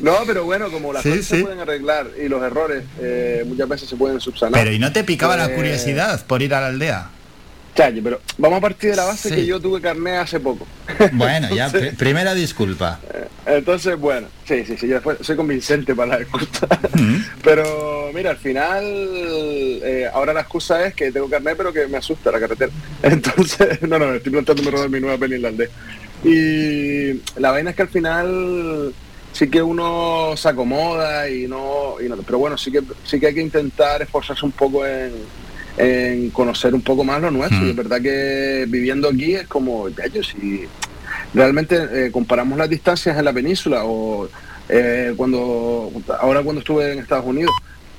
no, pero bueno, como las cosas se pueden arreglar y los errores eh, muchas veces se pueden subsanar. Pero ¿y no te picaba la pues curiosidad por ir a la aldea? Chayo, pero vamos a partir de la base Sí. que yo tuve carnet hace poco. Bueno, ya, pr- primera disculpa. Entonces, bueno, sí, sí, sí, yo después soy convincente para la excusa. pero mira, al final, eh, ahora la excusa es que tengo carnet, pero que me asusta la carretera. Entonces, no, no, estoy planteándome rodar mi nueva peli aldea. Y la vaina es que al final sí que uno se acomoda y no, y no pero bueno, sí que sí que hay que intentar esforzarse un poco en, en conocer un poco más lo nuestro. Mm. Y es verdad que viviendo aquí es como, yo si realmente eh, comparamos las distancias en la península o eh, cuando ahora cuando estuve en Estados Unidos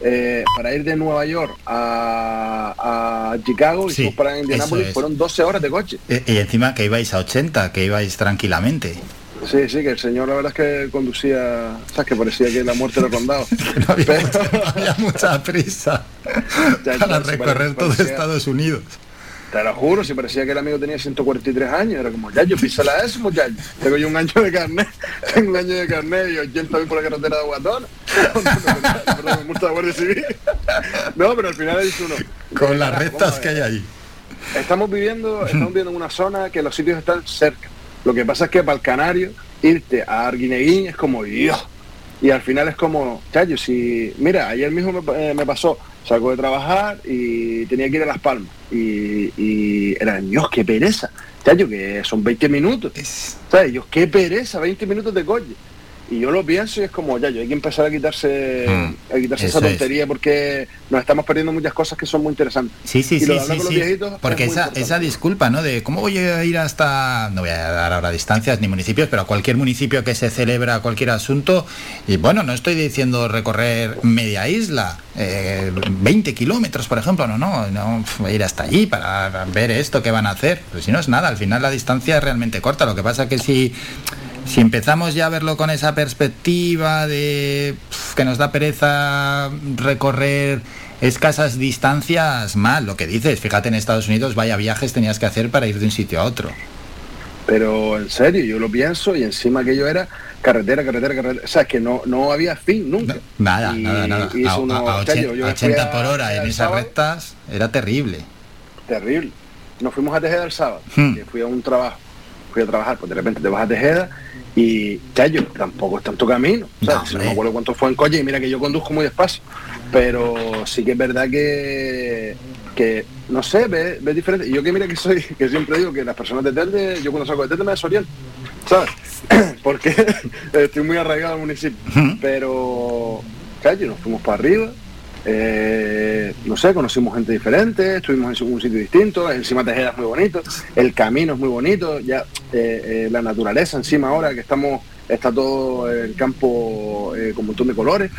eh, para ir de Nueva York a, a Chicago y Sí, para Indianapolis eso es. fueron 12 horas de coche. Y, y encima que ibais a 80, que ibais tranquilamente. Sí, sí, que el señor la verdad es que conducía, sabes que parecía que la muerte le rondaba. No había, mucha prisa Ya, para recorrer pare- todo parecía- Estados Unidos. Te lo juro, si parecía que el amigo tenía 143 años, era como, ya yo písala eso, muchacho. Tengo yo un año de carnet, tengo un año de carnet y 80 mil por la carretera de. Perdón, me Guardia Civil. No, pero al final dice uno. Con las "Vamos a rectas que hay ahí. Estamos viviendo, estamos viviendo en una zona que los sitios están cerca. Lo que pasa es que para el canario, irte a Arguineguín es como Dios. Y al final es como, chayo, si. Mira, ayer mismo me, eh, me pasó, salgo de trabajar y tenía que ir a Las Palmas. Y, y era, Dios, qué pereza. Chayo, que son 20 minutos. ¿Sabes? Dios, qué pereza, 20 minutos de coche. Y yo lo pienso y es como, ya, yo hay que empezar a quitarse, a quitarse esa es. tontería porque nos estamos perdiendo muchas cosas que son muy interesantes. Sí, sí, Y sí, lo sí, sí. viejitos Porque esa, esa disculpa, ¿no? De cómo voy a ir hasta, no voy a dar ahora distancias ni municipios, pero a cualquier municipio que se celebra cualquier asunto, y bueno, no estoy diciendo recorrer media isla, eh, 20 kilómetros, por ejemplo, no, no, no, ir hasta allí para ver esto que van a hacer. Pues si no es nada, al final la distancia es realmente corta. Lo que pasa que si si empezamos ya a verlo con esa perspectiva de que nos da pereza recorrer escasas distancias, mal, lo que dices, fíjate en Estados Unidos, vaya viajes tenías que hacer para ir de un sitio a otro. Pero en serio, yo lo pienso y encima que yo era carretera, carretera, carretera. O sea, es que no, no había fin nunca. Nada, Y- nada, nada. y A, eso uno- a- a o sea, ochen- yo- yo a me fui 80 a- por hora en esas sábado, rectas era terrible. Terrible. Nos fuimos a Tejeda el sábado, Hmm. fui a un trabajo. Fui a trabajar, pues de repente te vas a Tejeda y, chayo, tampoco es tanto camino. No, me acuerdo cuánto fue en coche y mira que yo conduzco muy despacio. Pero sí que es verdad que, que no sé, ve, ve diferente. Y yo que mira que soy, que siempre digo que las personas de Telde, yo cuando salgo de Telde me desoriento, ¿sabes? Porque estoy muy arraigado al municipio. Pero, chayo, nos fuimos para arriba. Eh, no sé, conocimos gente diferente, estuvimos en un sitio distinto, encima Tejeda es muy bonito, el camino es muy bonito, ya eh, eh, la naturaleza encima ahora que estamos, está todo el campo con un montón de colores,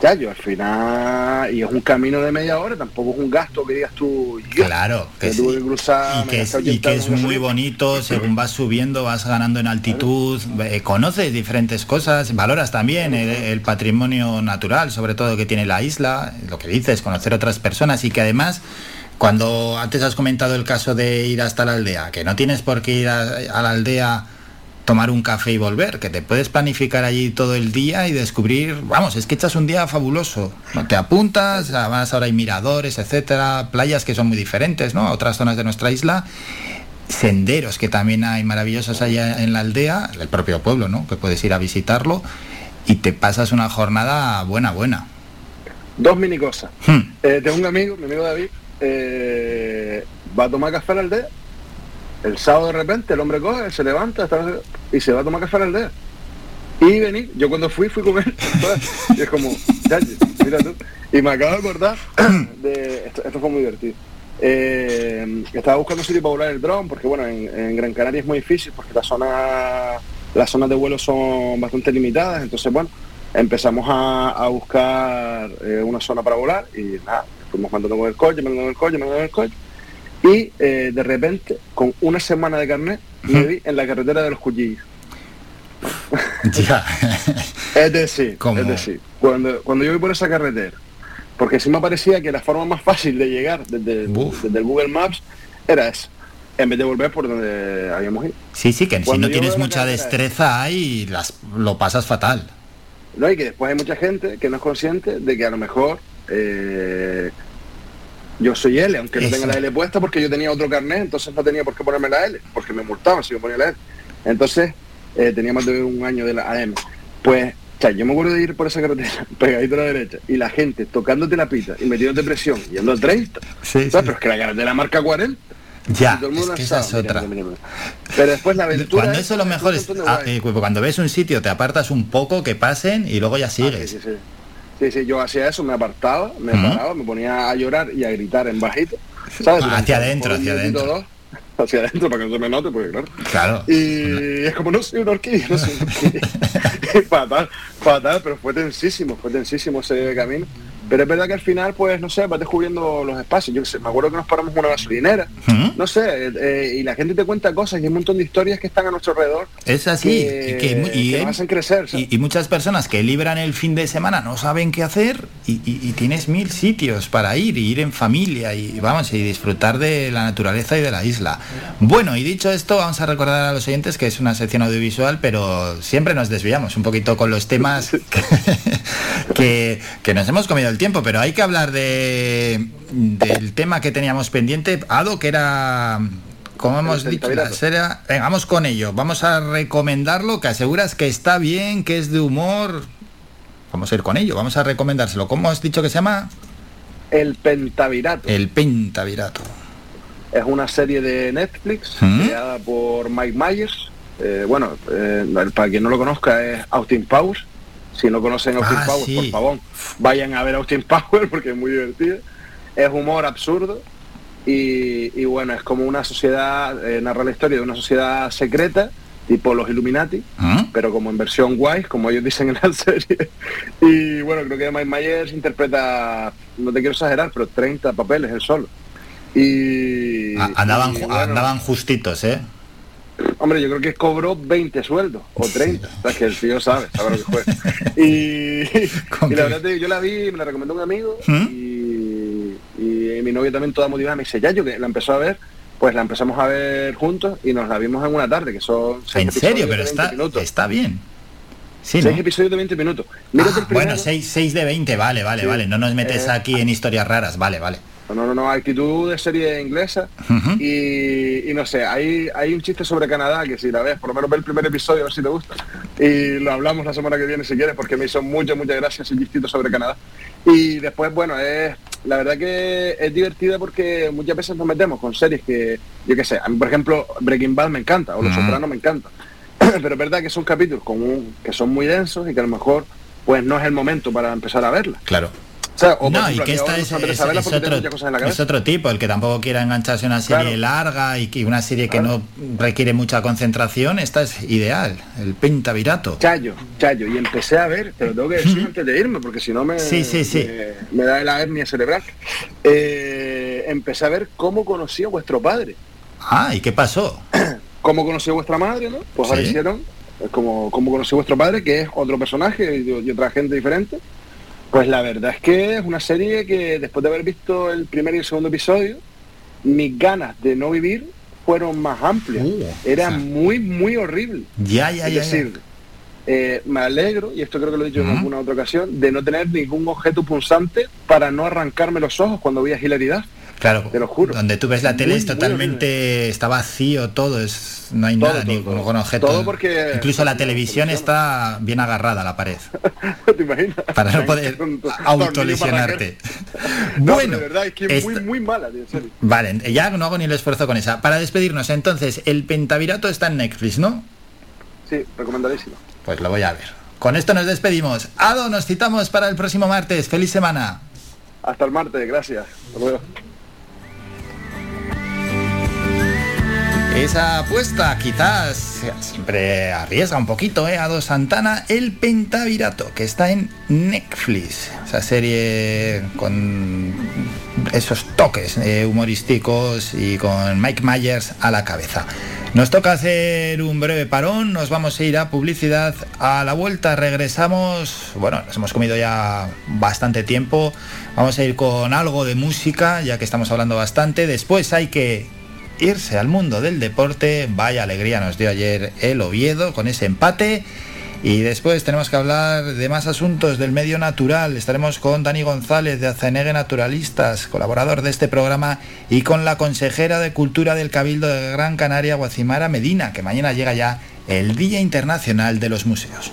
ya yo al final, y es un camino de media hora, tampoco es un gasto que digas tú, Claro, que tuve que cruzar, y que, es, gasté y que 80 es muy bonito, según vas subiendo, vas ganando en altitud, eh, conoces diferentes cosas, valoras también el, el patrimonio natural, sobre todo que tiene la isla, lo que dices, conocer otras personas y que además, cuando antes has comentado el caso de ir hasta la aldea, que no tienes por qué ir a, a la aldea tomar un café y volver, que te puedes planificar allí todo el día y descubrir, vamos, es que echas un día fabuloso. ¿no? Te apuntas, además ahora hay miradores, etcétera, playas que son muy diferentes, ¿no? A otras zonas de nuestra isla, senderos que también hay maravillosos allá en la aldea, el propio pueblo, ¿no? Que puedes ir a visitarlo y te pasas una jornada buena, buena. Dos mini cosas. Hmm. Eh, tengo un amigo, mi amigo David, eh, va a tomar café a la aldea. El sábado de repente el hombre coge, se levanta y se va a tomar café a la aldea. Y venir, yo cuando fui, fui con él. y es como, mira tú. Y me acabo de acordar de. Esto, fue muy divertido. Eh, estaba buscando sitio para volar el dron, porque bueno, en, Gran Canaria es muy difícil, porque la zona, las zonas de vuelo son bastante limitadas, entonces bueno, empezamos a, a buscar eh, una zona para volar y nada, fuimos mandando con el coche, mandando con el coche, mandando con el coche. Y eh, de repente, con una semana de carnet, me vi en la carretera de los cuchillos. Ya. Es decir, ¿Cómo? es decir, cuando, cuando yo voy por esa carretera, porque sí me parecía que la forma más fácil de llegar desde, desde el Google Maps era esa, en vez de volver por donde habíamos ido. Sí, sí, que si no tienes mucha destreza ahí, las, lo pasas fatal. ¿no? Y que después hay mucha gente que no es consciente de que a lo mejor eh, yo soy L, aunque no tenga la L puesta porque yo tenía otro carnet, entonces no tenía por qué ponerme la L, porque me multaban si me ponía la L. Entonces, eh, tenía más de un año de la AM. Pues, o sea, yo me acuerdo de ir por esa carretera, pegadito a la derecha, y la gente tocándote la pita y metiéndote presión, yendo a 30. Sí. Pero es que la carretera marca 40. Ya, es que esa es otra. Pero después la aventura... Cuando es- eso lo mejor es, montón de ah, eh, cuando ves un sitio te apartas un poco, que pasen y luego ya sigues. Sí, sí. Sí, sí, yo hacía eso, me apartaba, me Ujú. paraba, me ponía a llorar y a gritar en bajito. ¿sabes? Ah, hacia adentro, hacia adentro. Hacia adentro para que no se me note, porque claro. Claro. Y es como, no soy una horquilla, no soy una horquilla. fatal, fatal, pero fue tensísimo, fue tensísimo ese camino. Pero es verdad que al final, pues, no sé, vas descubriendo los espacios. Yo sé, me acuerdo que nos paramos una gasolinera, no sé, eh, eh, y la gente te cuenta cosas y hay un montón de historias que están a nuestro alrededor. Es así. que- y, que y que nos hacen crecer. y- y muchas personas que libran el fin de semana no saben qué hacer y, y- y tienes mil sitios para ir, y ir en familia y vamos, y disfrutar de la naturaleza y de la isla. Bueno, y dicho esto, vamos a recordar a los oyentes que es una sección audiovisual, pero siempre nos desviamos un poquito con los temas que, que, que nos hemos comido el tiempo, pero hay que hablar de del tema que teníamos pendiente, Ado, que era como hemos dicho, serie, venga, vamos con ello. Vamos a recomendarlo, que aseguras que está bien, que es de humor. Vamos a ir con ello, vamos a recomendárselo. ¿Cómo has dicho que se llama? El Pentavirato. El Pentavirato. Es una serie de Netflix ¿Mm? creada por Mike Myers. Eh, bueno, eh, para quien no lo conozca es Austin Powers. Si no conocen a Austin Ah, Powers, sí. por favor, vayan a ver Austin Powers porque es muy divertido. Es humor absurdo y, y bueno, es como una sociedad, eh, narra la historia de una sociedad secreta, tipo los Illuminati, ¿Mm? pero como en versión guay, como ellos dicen en la serie. Y bueno, creo que Mike Myers interpreta, no te quiero exagerar, pero 30 papeles él solo. Y, Ah, Andaban, y ju- bueno, andaban justitos, ¿eh? Hombre, yo creo que cobró 20 sueldos o 30. O sea, que el tío sabe, sabe lo que fue. Y, y la verdad, yo la vi, me la recomendó un amigo ¿Mm? y, y mi novia también toda motivada me dice, ya yo que la empezó a ver, pues la empezamos a ver juntos y nos la vimos en una tarde, que son seis En serio, pero de 20 está, minutos. está bien. Sí, seis ¿no? episodios de 20 minutos. Ah, bueno, primero. 6, de 20, vale, vale, Sí. vale. No nos metes Eh, aquí en historias raras, vale, vale. No, no, no, actitud de serie inglesa. Y, y no sé, hay, hay un chiste sobre Canadá que si la ves, por lo menos ve el primer episodio a ver si te gusta. Y lo hablamos la semana que viene si quieres, porque me hizo muchas, muchas gracias ese chistito sobre Canadá. Y después, bueno, es la verdad que es divertida porque muchas veces nos metemos con series que, yo qué sé, a mí por ejemplo Breaking Bad me encanta, o Los. Sopranos me encanta. Pero es verdad que son capítulos con un- que son muy densos y que a lo mejor pues no es el momento para empezar a verla. Claro. O sea, o, por no, ejemplo, y que esta es, es- otro, es otro tipo, el que tampoco quiera engancharse a una serie Claro. larga y que una serie que no requiere mucha concentración, esta es ideal, el pentavirato. Chayo, Chayo, y empecé a ver, te lo tengo que decir antes de irme, porque si no me, Sí, sí, sí. me, me da la hernia cerebral. Eh, empecé a ver cómo conocí a vuestro padre, Ah, ¿y qué pasó? cómo conocí a vuestra madre, ¿no? Pues hicieron es como cómo conocí a vuestro padre, que es otro personaje y, y otra gente diferente. Pues la verdad es que es una serie que después de haber visto el primer y el segundo episodio, mis ganas de no vivir fueron más amplias. Era muy, muy horrible. Ya, ya, es ya, decir, eh, me alegro, y esto creo que lo he dicho en alguna otra ocasión, de no tener ningún objeto punzante para no arrancarme los ojos cuando veía hilaridad. Claro, Te lo juro. donde tú ves la tele Muy, es muy totalmente, está vacío todo, es, no hay Todo, nada, todo, ningún todo. objeto. Todo porque- Incluso la televisión está bien agarrada a la pared, ¿Te imaginas? para no poder autolesionarte. No, Bueno, de verdad, es que es muy, muy mala, tío, en serio. Vale, ya no hago ni el esfuerzo con esa. Para despedirnos, entonces, el pentavirato está en Netflix, ¿no? Sí, recomendadísimo. Pues lo voy a ver. Con esto nos despedimos. Ado, nos citamos para el próximo martes. ¡Feliz semana! Hasta el martes, gracias. Hasta luego. Esa apuesta quizás siempre arriesga un poquito, ¿eh? Ado Santana, El Pentavirato, que está en Netflix. Esa serie con esos toques eh, humorísticos y con Mike Myers a la cabeza. Nos toca hacer un breve parón, nos vamos a ir a publicidad. A la vuelta regresamos, bueno, nos hemos comido ya bastante tiempo. Vamos a ir con algo de música, ya que estamos hablando bastante. Después hay que irse al mundo del deporte. Vaya alegría nos dio ayer el Oviedo con ese empate. Y después tenemos que hablar de más asuntos del medio natural. Estaremos con Dani González de Azenegue Naturalistas, colaborador de este programa, y con la consejera de Cultura del Cabildo de Gran Canaria, Guacimara Medina, que mañana llega ya el Día Internacional de los Museos.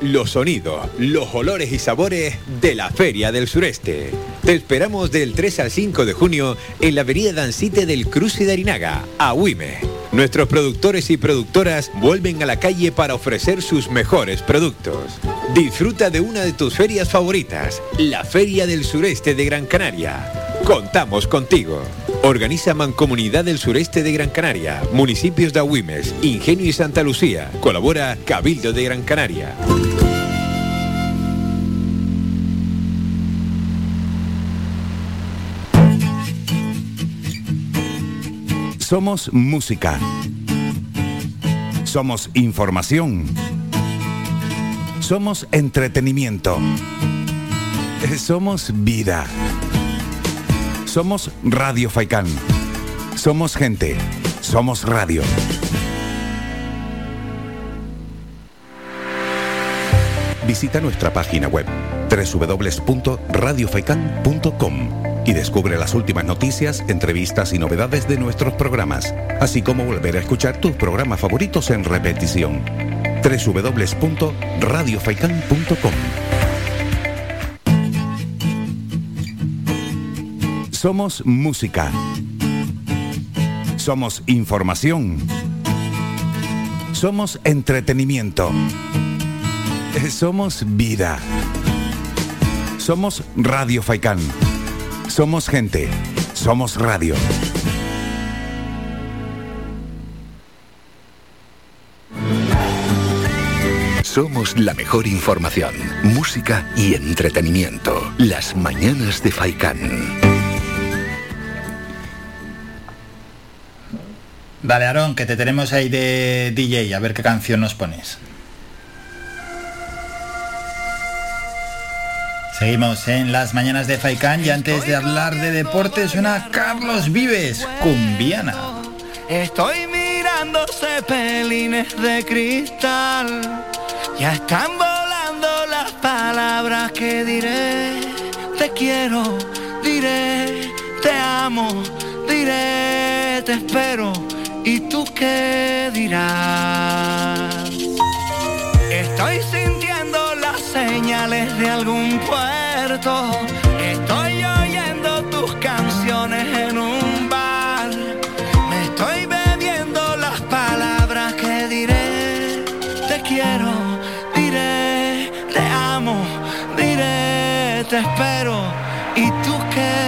los sonidos, los olores y sabores de la Feria del Sureste. Te esperamos del 3 al 5 de junio en la avenida Dancite del Cruce de Arinaga, a. Nuestros productores y productoras vuelven a la calle para ofrecer sus mejores productos. Disfruta de una de tus ferias favoritas, la Feria del Sureste de Gran Canaria. Contamos contigo. Organiza Mancomunidad del Sureste de Gran Canaria, municipios de Agüimes, Ingenio y Santa Lucía. Colabora Cabildo de Gran Canaria. Somos música. Somos información. Somos entretenimiento. Somos vida. Somos Radio Faikán. Somos gente. Somos radio. Visita nuestra página web www.radiofaikan.com y descubre las últimas noticias, entrevistas y novedades de nuestros programas, así como volver a escuchar tus programas favoritos en repetición. www.radiofaikan.com Somos música. Somos información. Somos entretenimiento. Somos vida. Somos Radio Faikán. Somos gente. Somos radio. Somos la mejor información, música y entretenimiento. Las mañanas de Faikán. Dale, Aarón, que te tenemos ahí de DJ, a ver qué canción nos pones. Seguimos en las mañanas de Faikán y antes de hablar de deportes suena Carlos Vives, cumbiana. Estoy mirando cepelines de cristal. Ya están volando las palabras que diré. Te quiero, diré, te amo, diré, te espero. ¿Y tú qué dirás? De algún puerto. Estoy oyendo tus canciones en un bar. Me estoy bebiendo las palabras que diré. Te quiero, diré, te amo, diré, te espero. ¿Y tú qué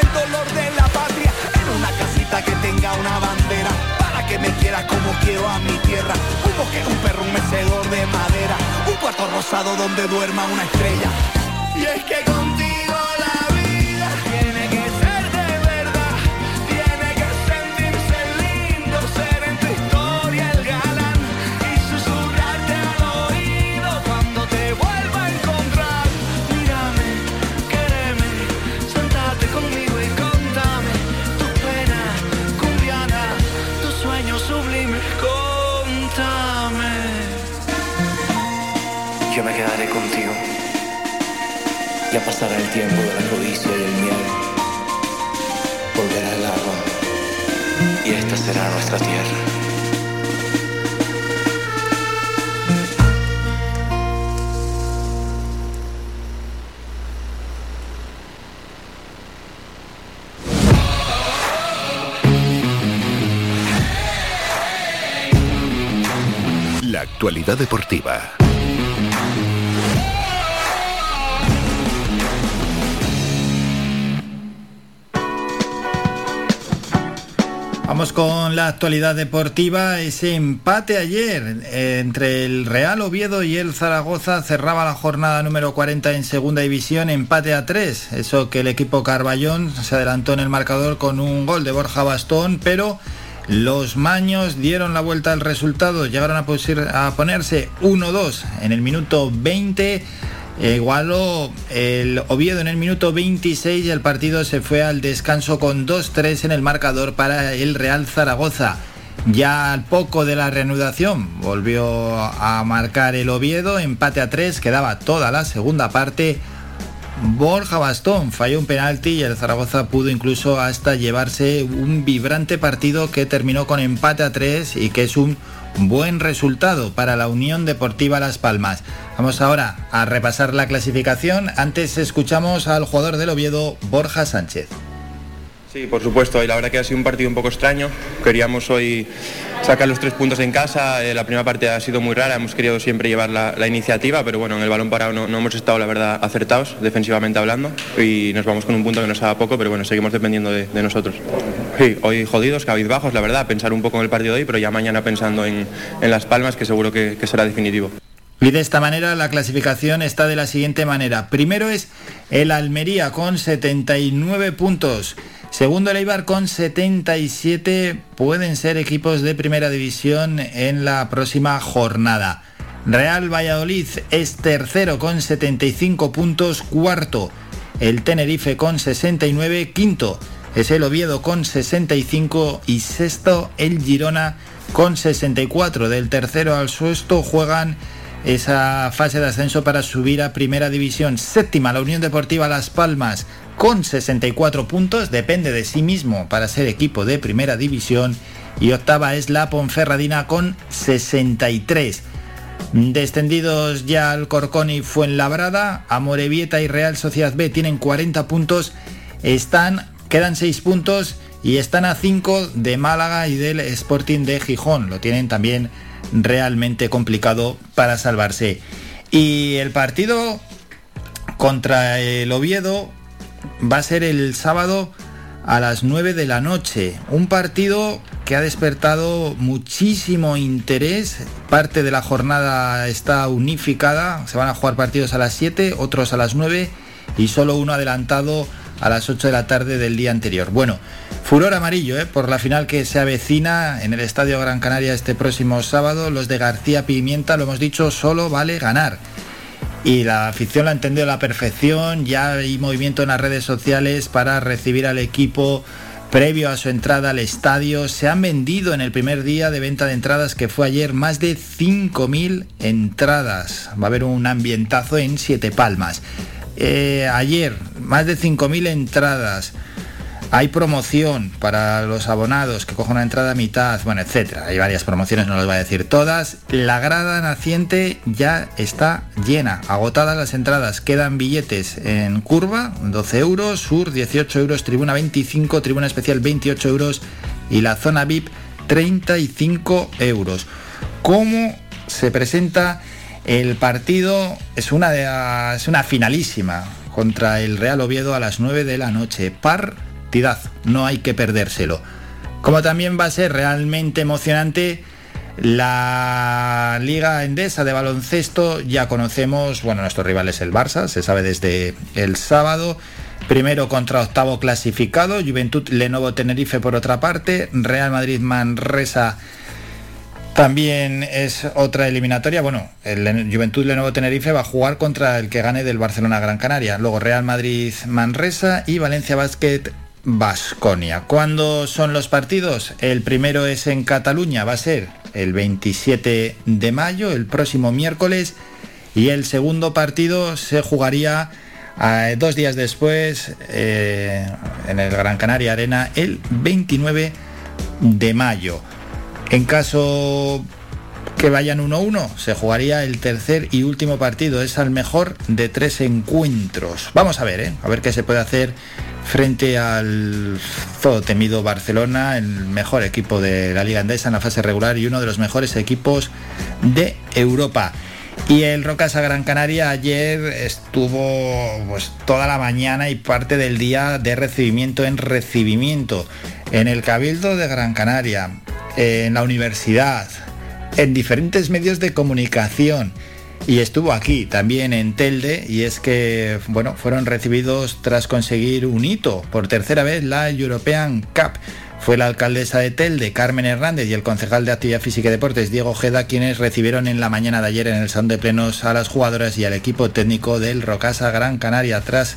el dolor de la patria. En una casita que tenga una bandera. Para que me quieras como quiero a mi tierra. Un bosque, un perro, un mecedor de madera. Un cuarto rosado donde duerma una estrella. Y es que contigo quedaré contigo. Ya pasará el tiempo de la codicia y el miel. Volverá el agua. Y esta será nuestra tierra. La actualidad deportiva. Con la actualidad deportiva. Ese empate ayer entre el Real Oviedo y el Zaragoza cerraba la jornada número 40 en segunda división, empate a 3. Eso que el equipo Carballón se adelantó en el marcador con un gol de Borja Bastón, pero los maños dieron la vuelta al resultado, llegaron a, a ponerse 1-2 en el minuto 20. Eh, Igualó el Oviedo en el minuto 26 y el partido se fue al descanso con 2-3 en el marcador para el Real Zaragoza. Ya al poco de la reanudación volvió a marcar el Oviedo, empate a 3, quedaba toda la segunda parte. Borja Bastón falló un penalti y el Zaragoza pudo incluso hasta llevarse un vibrante partido que terminó con empate a 3 y que es un buen resultado para la Unión Deportiva Las Palmas. Vamos ahora a repasar la clasificación. Antes escuchamos al jugador del Oviedo, Borja Sánchez. Sí, por supuesto, y la verdad que ha sido un partido un poco extraño. Queríamos hoy sacar los tres puntos en casa. eh, la primera parte ha sido muy rara, hemos querido siempre llevar la, iniciativa, pero bueno, en el balón parado no, hemos estado, la verdad, acertados, defensivamente hablando, y nos vamos con un punto que nos haga poco, pero bueno, seguimos dependiendo de, nosotros. Sí, hoy jodidos, cabizbajos, la verdad, pensar un poco en el partido de hoy, pero ya mañana pensando en, en Las Palmas, que seguro que será definitivo. Y de esta manera la clasificación está de la siguiente manera. Primero es el Almería con 79 puntos. Segundo el Eibar con 77. Pueden ser equipos de primera división en la próxima jornada. Real Valladolid es tercero con 75 puntos. Cuarto el Tenerife con 69. Quinto es el Oviedo con 65 y sexto el Girona con 64. Del tercero al sexto juegan esa fase de ascenso para subir a primera división. Séptima la Unión Deportiva Las Palmas con 64 puntos, depende de sí mismo para ser equipo de primera división. Y octava es la Ponferradina con 63. Descendidos ya Alcorcón y Fuenlabrada, Amorebieta y Real Sociedad B tienen 40 puntos, están, quedan 6 puntos y están a 5 de Málaga y del Sporting de Gijón. Lo tienen también realmente complicado para salvarse. Y el partido contra el Oviedo va a ser el sábado a las 9 de la noche. Un partido que ha despertado muchísimo interés. Parte de la jornada está unificada. Se van a jugar partidos a las 7, otros a las 9 y solo uno adelantado a las 8 de la tarde del día anterior. Bueno, furor amarillo ¿eh? por la final que se avecina en el Estadio Gran Canaria este próximo sábado. Los de García Pimienta, lo hemos dicho, solo vale ganar. Y la afición la ha entendido a la perfección. Ya hay movimiento en las redes sociales para recibir al equipo previo a su entrada al estadio. Se han vendido en el primer día de venta de entradas que fue ayer más de 5.000 entradas. Va a haber un ambientazo en Siete Palmas. Eh, ayer más de 5.000 entradas. Hay promoción para los abonados que cojan una entrada a mitad, bueno, etcétera. Hay varias promociones, no las voy a decir todas. La grada naciente ya está llena, agotadas las entradas. Quedan billetes en curva, 12 euros, sur 18 euros, tribuna 25, tribuna especial 28 euros y la zona VIP 35 euros. ¿Cómo se presenta el partido? Es una, es una finalísima contra el Real Oviedo a las 9 de la noche. Par no hay que perdérselo. Como también va a ser realmente emocionante la Liga Endesa de baloncesto, ya conocemos, bueno, nuestro rival es el Barça, se sabe desde el sábado. Primero contra octavo clasificado, Juventud Lenovo Tenerife por otra parte, Real Madrid Manresa también es otra eliminatoria. Bueno, el Juventud Lenovo Tenerife va a jugar contra el que gane del Barcelona Gran Canaria. Luego Real Madrid Manresa y Valencia Basket Basconia. ¿Cuándo son los partidos? El primero es en Cataluña, va a ser el 27 de mayo, el próximo miércoles, y el segundo partido se jugaría eh, dos días después eh, en el Gran Canaria Arena el 29 de mayo. En caso que vayan 1-1, se jugaría el tercer y último partido. Es al mejor de tres encuentros. Vamos a ver, ¿eh? a ver qué se puede hacer frente al todo temido Barcelona, el mejor equipo de la Liga Andesa en la fase regular y uno de los mejores equipos de Europa. Y el Rocasa Gran Canaria ayer estuvo pues, toda la mañana y parte del día de recibimiento en recibimiento en el Cabildo de Gran Canaria, en la universidad, en diferentes medios de comunicación. Y estuvo aquí también en Telde y es que bueno fueron recibidos tras conseguir un hito por tercera vez la European Cup fue la alcaldesa de Telde, Carmen Hernández, y el concejal de Actividad Física y Deportes, Diego Ojeda, quienes recibieron en la mañana de ayer en el Salón de Plenos a las jugadoras y al equipo técnico del Rocasa Gran Canaria tras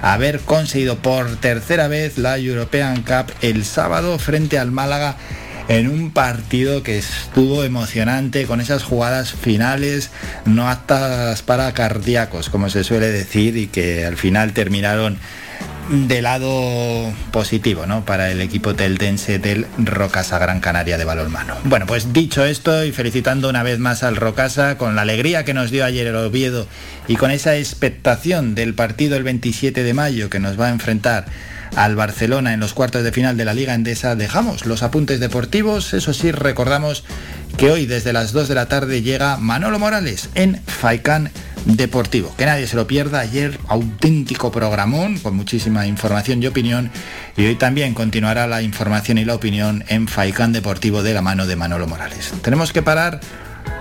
haber conseguido por tercera vez la European Cup el sábado frente al Málaga en un partido que estuvo emocionante con esas jugadas finales no aptas para cardíacos, como se suele decir, y que al final terminaron de lado positivo ¿no? para el equipo teldense del Rocasa Gran Canaria de balonmano. Bueno, pues dicho esto y felicitando una vez más al Rocasa con la alegría que nos dio ayer el Oviedo y con esa expectación del partido el 27 de mayo que nos va a enfrentar al Barcelona en los cuartos de final de la Liga Endesa, dejamos los apuntes deportivos. Eso sí, recordamos que hoy desde las 2 de la tarde llega Manolo Morales en Faicán Deportivo. Que nadie se lo pierda. Ayer auténtico programón con muchísima información y opinión. Y hoy también continuará la información y la opinión en Faicán Deportivo de la mano de Manolo Morales. Tenemos que parar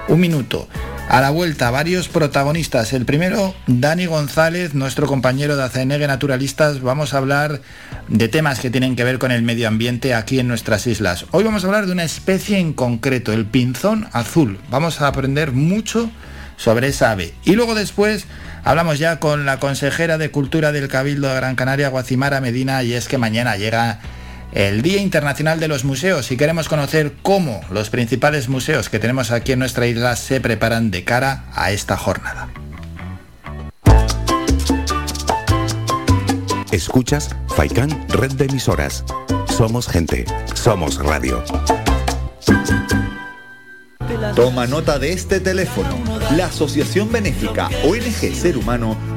un minuto. A la vuelta, varios protagonistas. El primero, Dani González, nuestro compañero de ACNG Naturalistas. Vamos a hablar de temas que tienen que ver con el medio ambiente aquí en nuestras islas. Hoy vamos a hablar de una especie en concreto, el pinzón azul. Vamos a aprender mucho sobre esa ave. Y luego después hablamos ya con la consejera de Cultura del Cabildo de Gran Canaria, Guacimara Medina, y es que mañana llega el Día Internacional de los Museos y queremos conocer cómo los principales museos que tenemos aquí en nuestra isla se preparan de cara a esta jornada. Escuchas Faikan Red de Emisoras. Somos gente, somos radio. Toma nota de este teléfono. La Asociación Benéfica ONG Ser Humano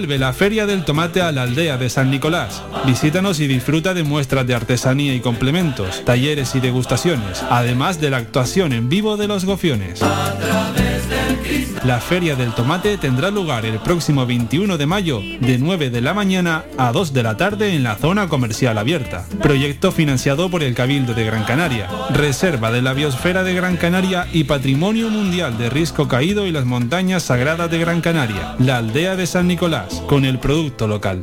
Vuelve la Feria del Tomate a la aldea de San Nicolás. Visítanos y disfruta de muestras de artesanía y complementos, talleres y degustaciones, además de la actuación en vivo de los gofiones. La Feria del Tomate tendrá lugar el próximo 21 de mayo de 9 de la mañana a 2 de la tarde en la zona comercial abierta. Proyecto financiado por el Cabildo de Gran Canaria, Reserva de la Biosfera de Gran Canaria y Patrimonio Mundial de Risco Caído y las Montañas Sagradas de Gran Canaria, la aldea de San Nicolás, con el producto local.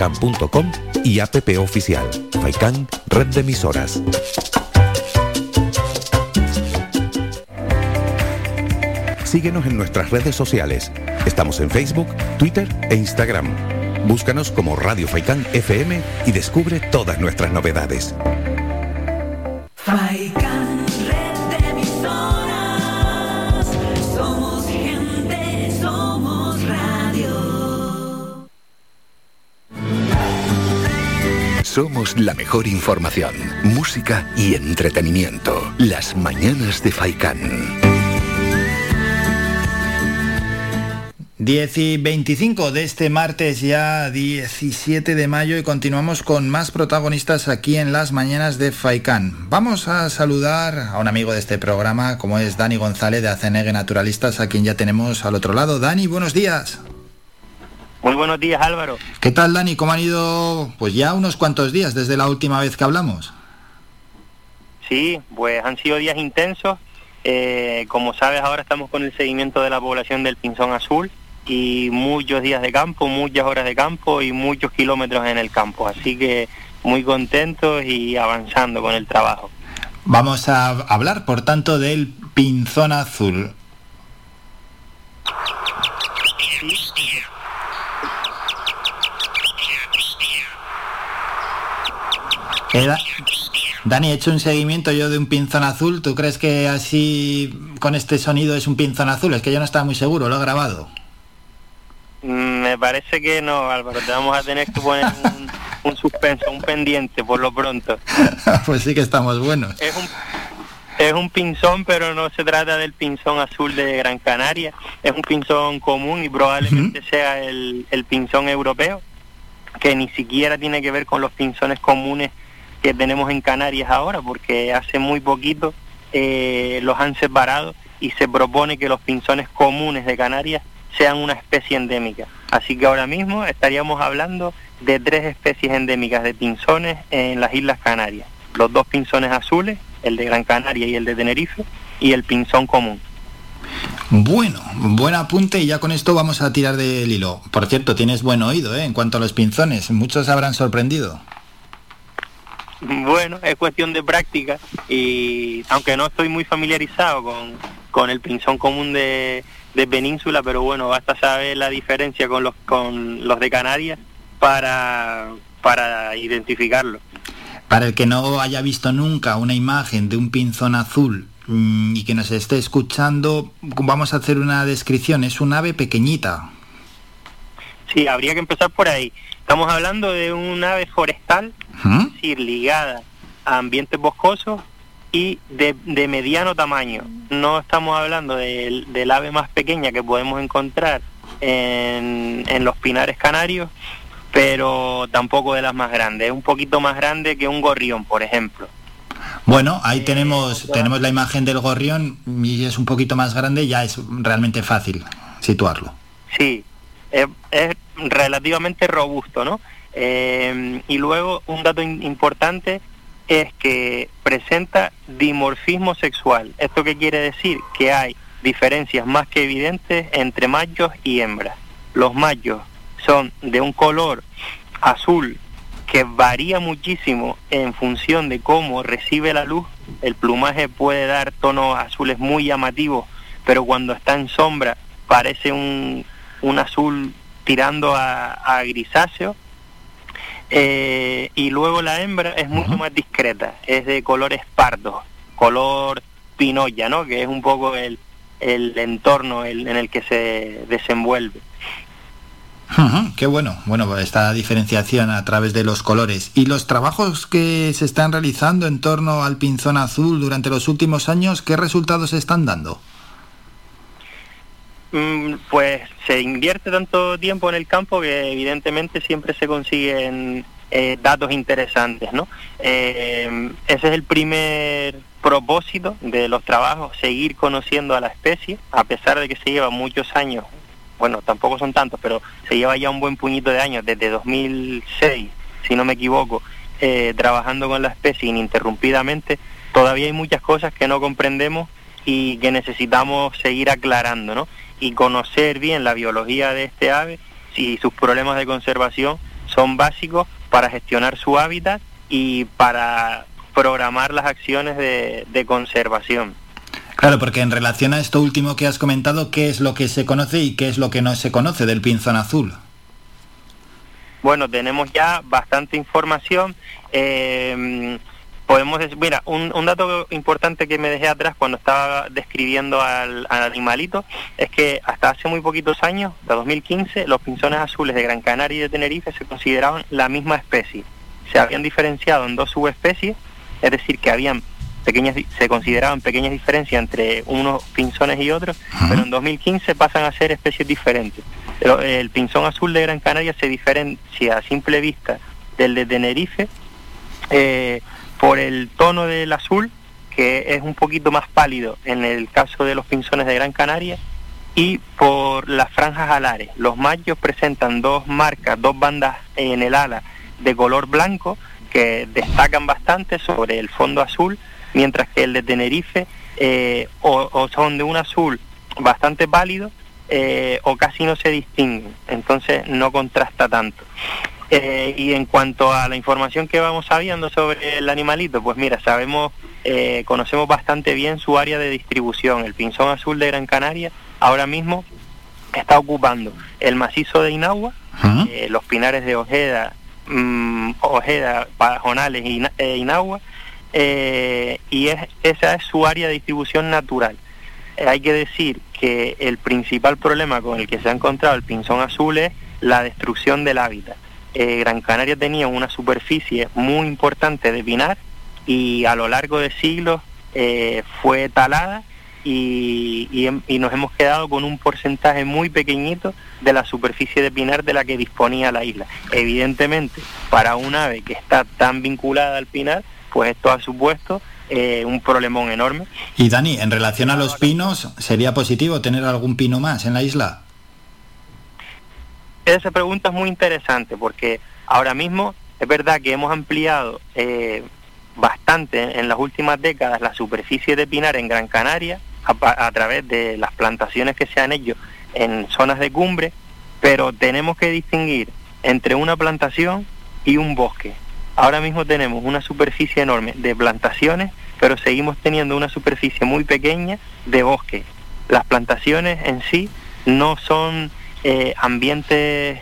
www.radiofaikan.com y app oficial. Faikan, red de emisoras. Síguenos en nuestras redes sociales. Estamos en Facebook, Twitter e Instagram. Búscanos como Radio Faikan FM y descubre todas nuestras novedades. Somos la mejor información, música y entretenimiento. Las mañanas de Faikán. 10 y 25 de este martes ya 17 de mayo y continuamos con más protagonistas aquí en las mañanas de Faikán. Vamos a saludar a un amigo de este programa como es Dani González de Acenegue Naturalistas a quien ya tenemos al otro lado. Dani, buenos días. Muy buenos días Álvaro. ¿Qué tal Dani? ¿Cómo han ido pues ya unos cuantos días desde la última vez que hablamos? Sí, pues han sido días intensos. Eh, como sabes ahora estamos con el seguimiento de la población del pinzón azul y muchos días de campo, muchas horas de campo y muchos kilómetros en el campo. Así que muy contentos y avanzando con el trabajo. Vamos a hablar por tanto del pinzón azul. Eh, Da- Dani, he hecho un seguimiento yo de un pinzón azul. ¿Tú crees que así con este sonido es un pinzón azul? Es que yo no estaba muy seguro, lo he grabado. Mm, Me parece que no, Álvaro. Te vamos a tener que poner un, un suspenso, un pendiente por lo pronto. pues sí que estamos buenos. Es un, es un pinzón, pero no se trata del pinzón azul de Gran Canaria. Es un pinzón común y probablemente sea el, el pinzón europeo, que ni siquiera tiene que ver con los pinzones comunes que tenemos en Canarias ahora, porque hace muy poquito eh, los han separado y se propone que los pinzones comunes de Canarias sean una especie endémica. Así que ahora mismo estaríamos hablando de tres especies endémicas de pinzones en las Islas Canarias. Los dos pinzones azules, el de Gran Canaria y el de Tenerife, y el pinzón común. Bueno, buen apunte y ya con esto vamos a tirar del hilo. Por cierto, tienes buen oído ¿eh? en cuanto a los pinzones. Muchos habrán sorprendido. Bueno, es cuestión de práctica y aunque no estoy muy familiarizado con, con el pinzón común de, de Península, pero bueno, basta saber la diferencia con los, con los de Canarias para, para identificarlo. Para el que no haya visto nunca una imagen de un pinzón azul mm, y que nos esté escuchando, vamos a hacer una descripción. Es un ave pequeñita. Sí, habría que empezar por ahí. Estamos hablando de un ave forestal, ¿Mm? es decir, ligada a ambientes boscosos y de, de mediano tamaño. No estamos hablando del, del ave más pequeña que podemos encontrar en, en los pinares canarios, pero tampoco de las más grandes. Es un poquito más grande que un gorrión, por ejemplo. Bueno, ahí tenemos, tenemos la imagen del gorrión y es un poquito más grande, ya es realmente fácil situarlo. Sí, es, relativamente robusto, ¿no? Eh, y luego un dato importante es que presenta dimorfismo sexual. ¿Esto qué quiere decir? Que hay diferencias más que evidentes entre machos y hembras. Los machos son de un color azul que varía muchísimo en función de cómo recibe la luz. El plumaje puede dar tonos azules muy llamativos, pero cuando está en sombra parece un, un azul tirando a, a grisáceo. Eh, y luego la hembra es mucho más discreta, es de colores pardos, color pinoya, ¿no? Que es un poco el, el entorno el- en el que se desenvuelve. Qué bueno. Bueno, esta diferenciación a través de los colores. ¿Y los trabajos que se están realizando en torno al pinzón azul durante los últimos años, qué resultados se están dando? Mm, Pues se invierte tanto tiempo en el campo que evidentemente siempre se consiguen eh, datos interesantes, ¿no? Eh, ese es el primer propósito de los trabajos, seguir conociendo a la especie, a pesar de que se lleva muchos años, bueno, tampoco son tantos, pero se lleva ya un buen puñito de años, desde 2006, si no me equivoco, eh, trabajando con la especie ininterrumpidamente, todavía hay muchas cosas que no comprendemos y que necesitamos seguir aclarando, ¿no? Y conocer bien la biología de este ave y sus problemas de conservación son básicos para gestionar su hábitat y para programar las acciones de, de conservación. Claro, porque en relación a esto último que has comentado, ¿qué es lo que se conoce y qué es lo que no se conoce del pinzón azul? Bueno, tenemos ya bastante información. eh, podemos decir, mira, un, un dato importante que me dejé atrás cuando estaba describiendo al, al animalito es que hasta hace muy poquitos años, de 2015, los pinzones azules de Gran Canaria y de Tenerife se consideraban la misma especie. Se habían diferenciado en dos subespecies, es decir, que habían pequeñas, se consideraban pequeñas diferencias entre unos pinzones y otros, pero en 2015 pasan a ser especies diferentes. Pero el pinzón azul de Gran Canaria se diferencia a simple vista del de Tenerife eh, por el tono del azul, que es un poquito más pálido en el caso de los pinzones de Gran Canaria, y por las franjas alares. Los machos presentan dos marcas, dos bandas en el ala de color blanco que destacan bastante sobre el fondo azul, mientras que el de Tenerife eh, o, son de un azul bastante pálido eh, o casi no se distinguen, entonces no contrasta tanto. Eh, y en cuanto a la información que vamos sabiendo sobre el animalito, pues mira, sabemos, eh, conocemos bastante bien su área de distribución. El pinzón azul de Gran Canaria ahora mismo está ocupando el macizo de Inagua, eh, los pinares de Ojeda, mm, Ojeda, Pajonales y Ina- e Inagua, y es, esa es su área de distribución natural. Hay que decir que el principal problema con el que se ha encontrado el pinzón azul es la destrucción del hábitat. Eh, Gran Canaria tenía una superficie muy importante de pinar y a lo largo de siglos eh, fue talada y, y nos hemos quedado con un porcentaje muy pequeñito de la superficie de pinar de la que disponía la isla. Evidentemente, para un ave que está tan vinculada al pinar, pues esto ha supuesto eh, un problemón enorme. Y Dani, en relación a los pinos, ¿sería positivo tener algún pino más en la isla? Esa pregunta es muy interesante porque ahora mismo es verdad que hemos ampliado eh, bastante en las últimas décadas la superficie de pinar en Gran Canaria a, a través de las plantaciones que se han hecho en zonas de cumbre, pero tenemos que distinguir entre una plantación y un bosque. Ahora mismo tenemos una superficie enorme de plantaciones, pero seguimos teniendo una superficie muy pequeña de bosque. Las plantaciones en sí no son eh, ambientes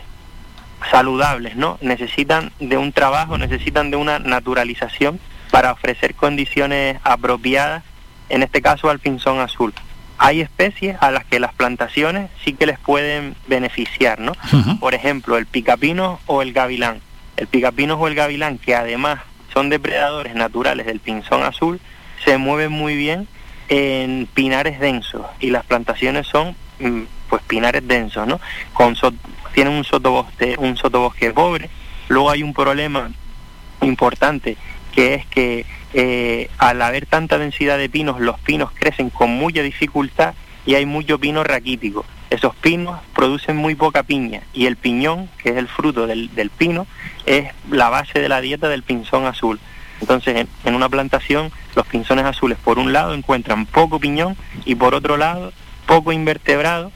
saludables, ¿no? Necesitan de un trabajo, necesitan de una naturalización para ofrecer condiciones apropiadas, en este caso al pinzón azul. Hay especies a las que las plantaciones sí que les pueden beneficiar, ¿no? Por ejemplo, el picapino o el gavilán. El picapino o el gavilán, que además son depredadores naturales del pinzón azul, se mueven muy bien en pinares densos y las plantaciones son pues pinares densos, ¿no? Con so- tienen un sotobosque, un sotobosque pobre. Luego hay un problema importante que es que eh, al haber tanta densidad de pinos, los pinos crecen con mucha dificultad y hay mucho pino raquítico. Esos pinos producen muy poca piña y el piñón, que es el fruto del, del pino, es la base de la dieta del pinzón azul. Entonces, en, en una plantación, los pinzones azules, por un lado, encuentran poco piñón y por otro lado, poco invertebrado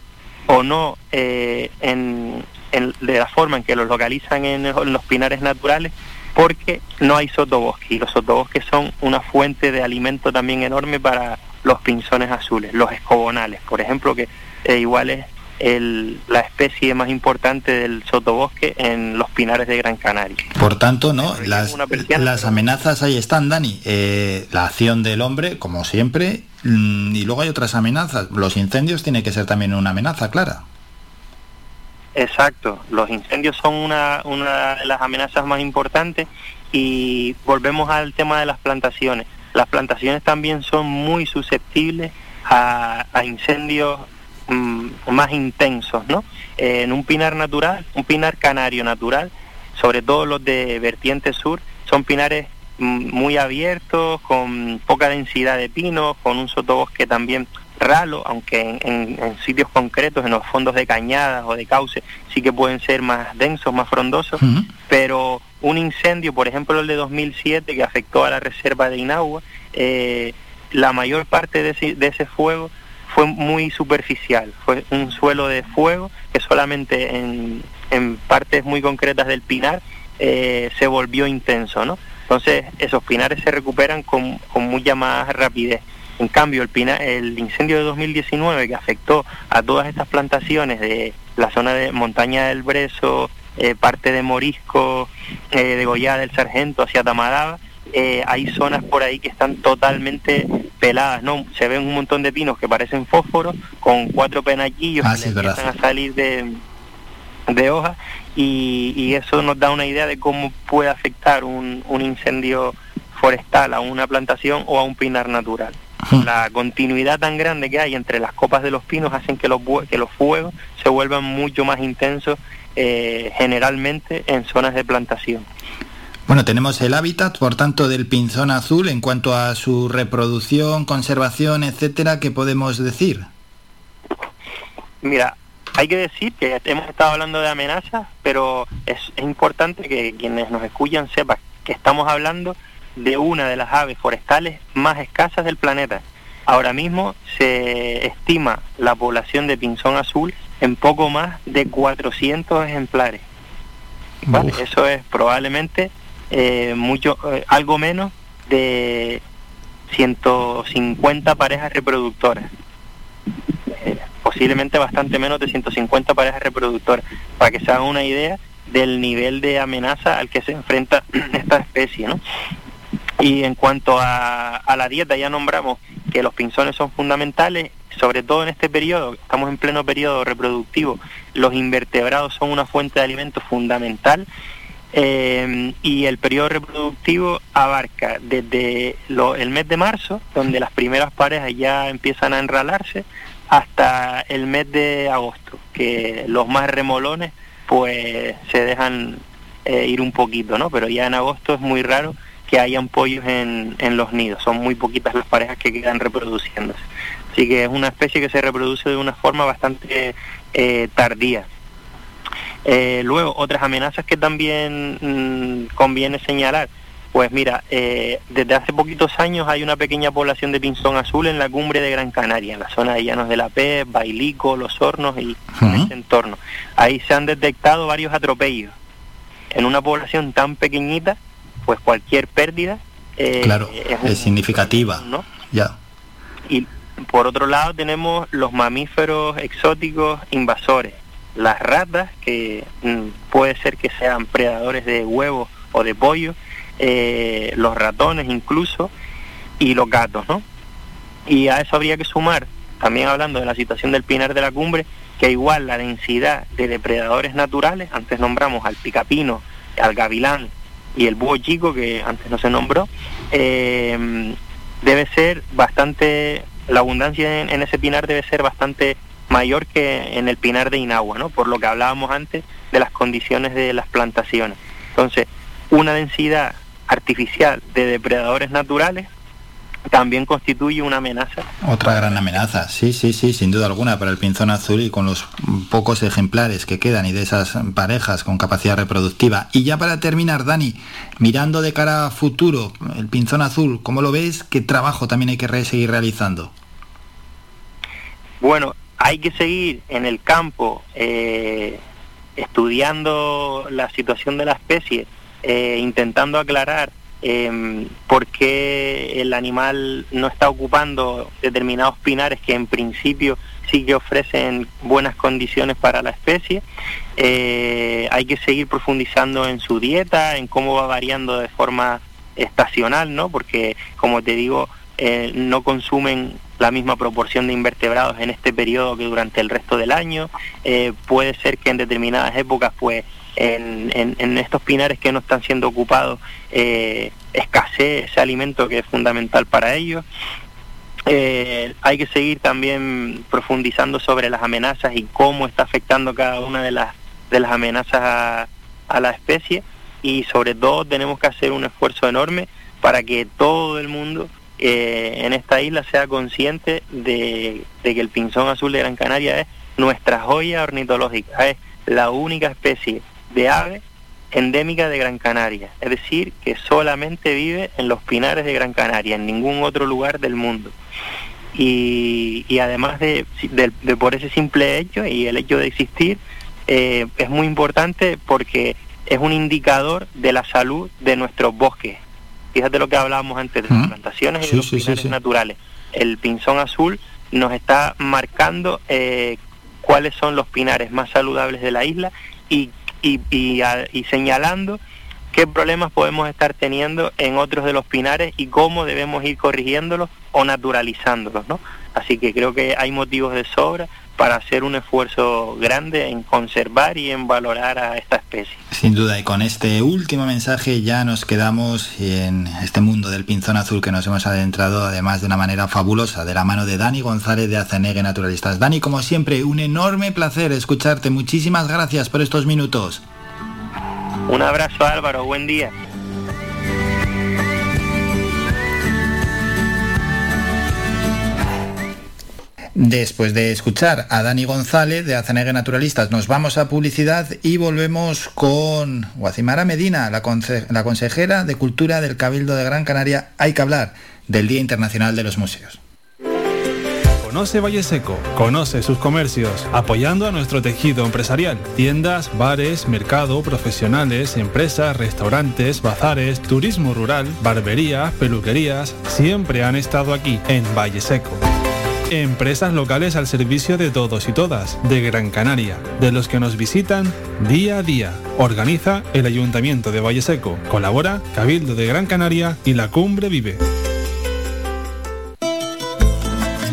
o no eh, en, en- de la forma en que los localizan en, los pinares naturales porque no hay sotobosque y los sotobosques son una fuente de alimento también enorme para los pinzones azules, los escobonales, por ejemplo, que eh, igual es el- la especie más importante del sotobosque en los pinares de Gran Canaria. Por tanto, ¿no? Las, las amenazas ahí están, Dani. Eh, la acción del hombre, como siempre, mm, y luego hay otras amenazas. Los incendios tiene que ser también una amenaza, clara. Exacto, los incendios son una, una de las amenazas más importantes y volvemos al tema de las plantaciones. Las plantaciones también son muy susceptibles a, a incendios mm, más intensos, ¿no? Eh, en un pinar natural, un pinar canario natural, sobre todo los de vertiente sur, son pinares mm, muy abiertos, con poca densidad de pinos, con un sotobosque también ralo, aunque en, en- en sitios concretos, en los fondos de cañadas o de cauce, sí que pueden ser más densos, más frondosos, pero un incendio, por ejemplo el de 2007 que afectó a la reserva de Inagua, eh, la mayor parte de ese, de ese fuego fue muy superficial, fue un suelo de fuego que solamente en, en partes muy concretas del pinar eh, se volvió intenso, ¿no? Entonces esos pinares se recuperan con, con mucha más rapidez. En cambio, el, pina- el incendio de 2019 que afectó a todas estas plantaciones de la zona de Montaña del Brezo, eh, parte de Morisco, eh, de Goya del Sargento hacia Tamaraba, eh, hay zonas por ahí que están totalmente peladas, ¿no? Se ven un montón de pinos que parecen fósforos con cuatro penaquillos Ah, que sí, empiezan a salir de, de hojas y, y eso nos da una idea de cómo puede afectar un, un incendio forestal a una plantación o a un pinar natural. La continuidad tan grande que hay entre las copas de los pinos hacen que los, que los fuegos se vuelvan mucho más intensos eh, generalmente en zonas de plantación. Bueno, tenemos el hábitat, por tanto, del pinzón azul en cuanto a su reproducción, conservación, etcétera, ¿qué podemos decir? Mira, hay que decir que hemos estado hablando de amenazas, pero es, es importante que quienes nos escuchan sepan que estamos hablando de una de las aves forestales más escasas del planeta. Ahora mismo se estima la población de pinzón azul en poco más de 400 ejemplares. ¿vale? Eso es probablemente eh, mucho, eh, algo menos de 150 parejas reproductoras. Eh, posiblemente bastante menos de 150 parejas reproductoras, para que se hagan una idea del nivel de amenaza al que se enfrenta esta especie, ¿no? Y en cuanto a, a la dieta, ya nombramos que los pinzones son fundamentales, sobre todo en este periodo, estamos en pleno periodo reproductivo, los invertebrados son una fuente de alimento fundamental eh, y el periodo reproductivo abarca desde el mes de marzo, donde las primeras parejas ya empiezan a enralarse, hasta el mes de agosto, que los más remolones pues se dejan eh, ir un poquito, ¿no? Pero ya en agosto es muy raro que hayan pollos en, en los nidos, son muy poquitas las parejas que quedan reproduciéndose. Así que es una especie que se reproduce de una forma bastante eh, tardía. Eh, luego, otras amenazas que también mm, conviene señalar. Pues mira, eh, desde hace poquitos años hay una pequeña población de pinzón azul en la cumbre de Gran Canaria, en la zona de Llanos de la Pez, Bailico, Los Hornos y en ese entorno. Ahí se han detectado varios atropellos. En una población tan pequeñita, pues cualquier pérdida eh, claro, es un- es significativa. ¿no? Ya. Y por otro lado tenemos los mamíferos exóticos invasores, las ratas, que mm, puede ser que sean predadores de huevos o de pollo, eh, los ratones incluso, y los gatos, ¿no? Y a eso habría que sumar, también hablando de la situación del pinar de la cumbre, que igual la densidad de depredadores naturales, antes nombramos al picapino, al gavilán y el búho chico, que antes no se nombró, eh, debe ser bastante, la abundancia en, en ese pinar debe ser bastante mayor que en el pinar de Inagua, ¿no? Por lo que hablábamos antes de las condiciones de las plantaciones. Entonces, una densidad artificial de depredadores naturales también constituye una amenaza. Otra gran amenaza, sí, sí, sí, sin duda alguna para el pinzón azul y con los pocos ejemplares que quedan y de esas parejas con capacidad reproductiva. Y ya para terminar, Dani, mirando de cara a futuro, el pinzón azul, ¿cómo lo ves? ¿Qué trabajo también hay que seguir realizando? Bueno, hay que seguir en el campo eh, estudiando la situación de la especie, eh, intentando aclarar eh, por qué el animal no está ocupando determinados pinares que en principio sí que ofrecen buenas condiciones para la especie. Eh, hay que seguir profundizando en su dieta, en cómo va variando de forma estacional, ¿no? Porque, como te digo, eh, no consumen la misma proporción de invertebrados en este periodo que durante el resto del año. Eh, puede ser que en determinadas épocas, pues, en, estos pinares que no están siendo ocupados, eh, escasee ese alimento que es fundamental para ellos. Eh, hay que seguir también profundizando sobre las amenazas y cómo está afectando cada una de las, de las amenazas a la especie y sobre todo tenemos que hacer un esfuerzo enorme para que todo el mundo eh, en esta isla sea consciente de, que el pinzón azul de Gran Canaria es nuestra joya ornitológica, es la única especie de ave endémica de Gran Canaria, es decir, que solamente vive en los pinares de Gran Canaria, en ningún otro lugar del mundo. Y, además de, de, por ese simple hecho y el hecho de existir, eh, es muy importante porque es un indicador de la salud de nuestros bosques. Fíjate lo que hablábamos antes de las plantaciones y los pinares naturales. El pinzón azul nos está marcando eh, cuáles son los pinares más saludables de la isla y y, señalando qué problemas podemos estar teniendo en otros de los pinares y cómo debemos ir corrigiéndolos o naturalizándolos, ¿no? Así que creo que hay motivos de sobra para hacer un esfuerzo grande en conservar y en valorar a esta especie. Sin duda, y con este último mensaje ya nos quedamos en este mundo del pinzón azul que nos hemos adentrado además de una manera fabulosa, de la mano de Dani González de Azenegue Naturalistas. Dani, como siempre, un enorme placer escucharte. Muchísimas gracias por estos minutos. Un abrazo Álvaro, buen día. Después de escuchar a Dani González de Azanegue Naturalistas, nos vamos a publicidad y volvemos con Guacimara Medina, la, consejera de Cultura del Cabildo de Gran Canaria. Hay que hablar del Día Internacional de los Museos. Conoce Valle Seco, conoce sus comercios, apoyando a nuestro tejido empresarial. Tiendas, bares, mercado, profesionales, empresas, restaurantes, bazares, turismo rural, barberías, peluquerías, siempre han estado aquí en Valle Seco. Empresas locales al servicio de todos y todas, de Gran Canaria, de los que nos visitan día a día. Organiza el Ayuntamiento de Valle Seco. Colabora Cabildo de Gran Canaria y la Cumbre Vive.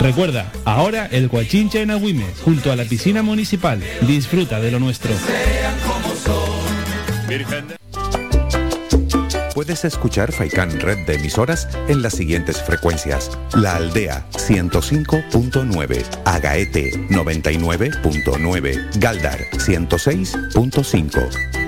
Recuerda, ahora el Coachincha en Agüimes, junto a la piscina municipal. Disfruta de lo nuestro. Puedes escuchar Faikan Red de emisoras en las siguientes frecuencias. La Aldea 105.9, Agaete 99.9, Galdar 106.5.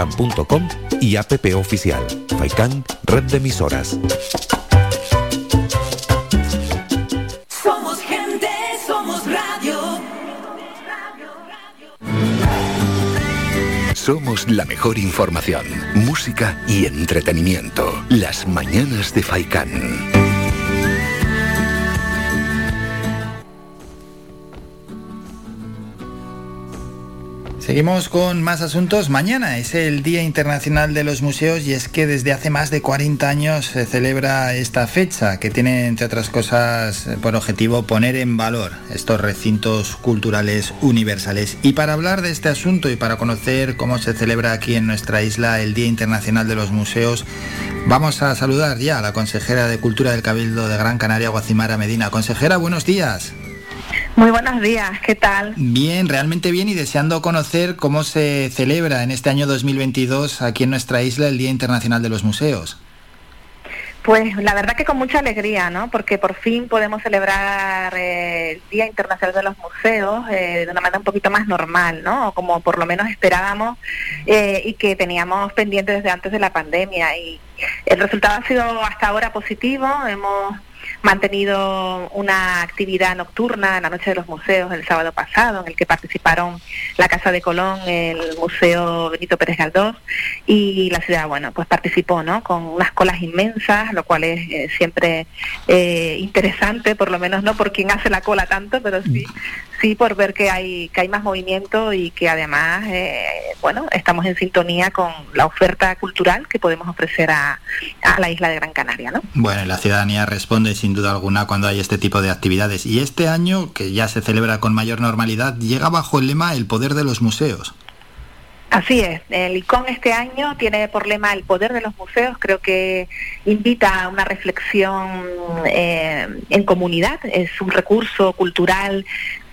faikan.com y app oficial. Faikan, red de emisoras. Somos gente, somos radio. Somos la mejor información, música y entretenimiento. Las mañanas de Faikan. Seguimos con más asuntos. Mañana es el Día Internacional de los Museos y es que desde hace más de 40 años se celebra esta fecha que tiene, entre otras cosas, por objetivo poner en valor estos recintos culturales universales. Y para hablar de este asunto y para conocer cómo se celebra aquí en nuestra isla el Día Internacional de los Museos, vamos a saludar ya a la consejera de Cultura del Cabildo de Gran Canaria, Guacimara Medina. Consejera, buenos días. Muy buenos días, ¿qué tal? Bien, realmente bien y deseando conocer cómo se celebra en este año 2022 aquí en nuestra isla el Día Internacional de los Museos. Pues la verdad que con mucha alegría, ¿no? Porque por fin podemos celebrar eh, el Día Internacional de los Museos eh, de una manera un poquito más normal, ¿no? Como por lo menos esperábamos eh, y que teníamos pendiente desde antes de la pandemia. Y el resultado ha sido hasta ahora positivo. Hemos mantenido una actividad nocturna en la Noche de los Museos el sábado pasado, en el que participaron la Casa de Colón, el Museo Benito Pérez Galdós y la ciudad, bueno, pues participó, ¿no? Con unas colas inmensas, lo cual es eh, siempre eh, interesante, por lo menos no por quien hace la cola tanto, pero sí, sí por ver que hay que hay más movimiento y que además, eh, bueno, estamos en sintonía con la oferta cultural que podemos ofrecer a, a la isla de Gran Canaria, ¿no? Bueno, la ciudadanía responde sin duda alguna cuando hay este tipo de actividades. Y este año, que ya se celebra con mayor normalidad, llega bajo el lema El poder de los museos. Así es, el ICON este año tiene por lema el poder de los museos, creo que invita a una reflexión eh, en comunidad, es un recurso cultural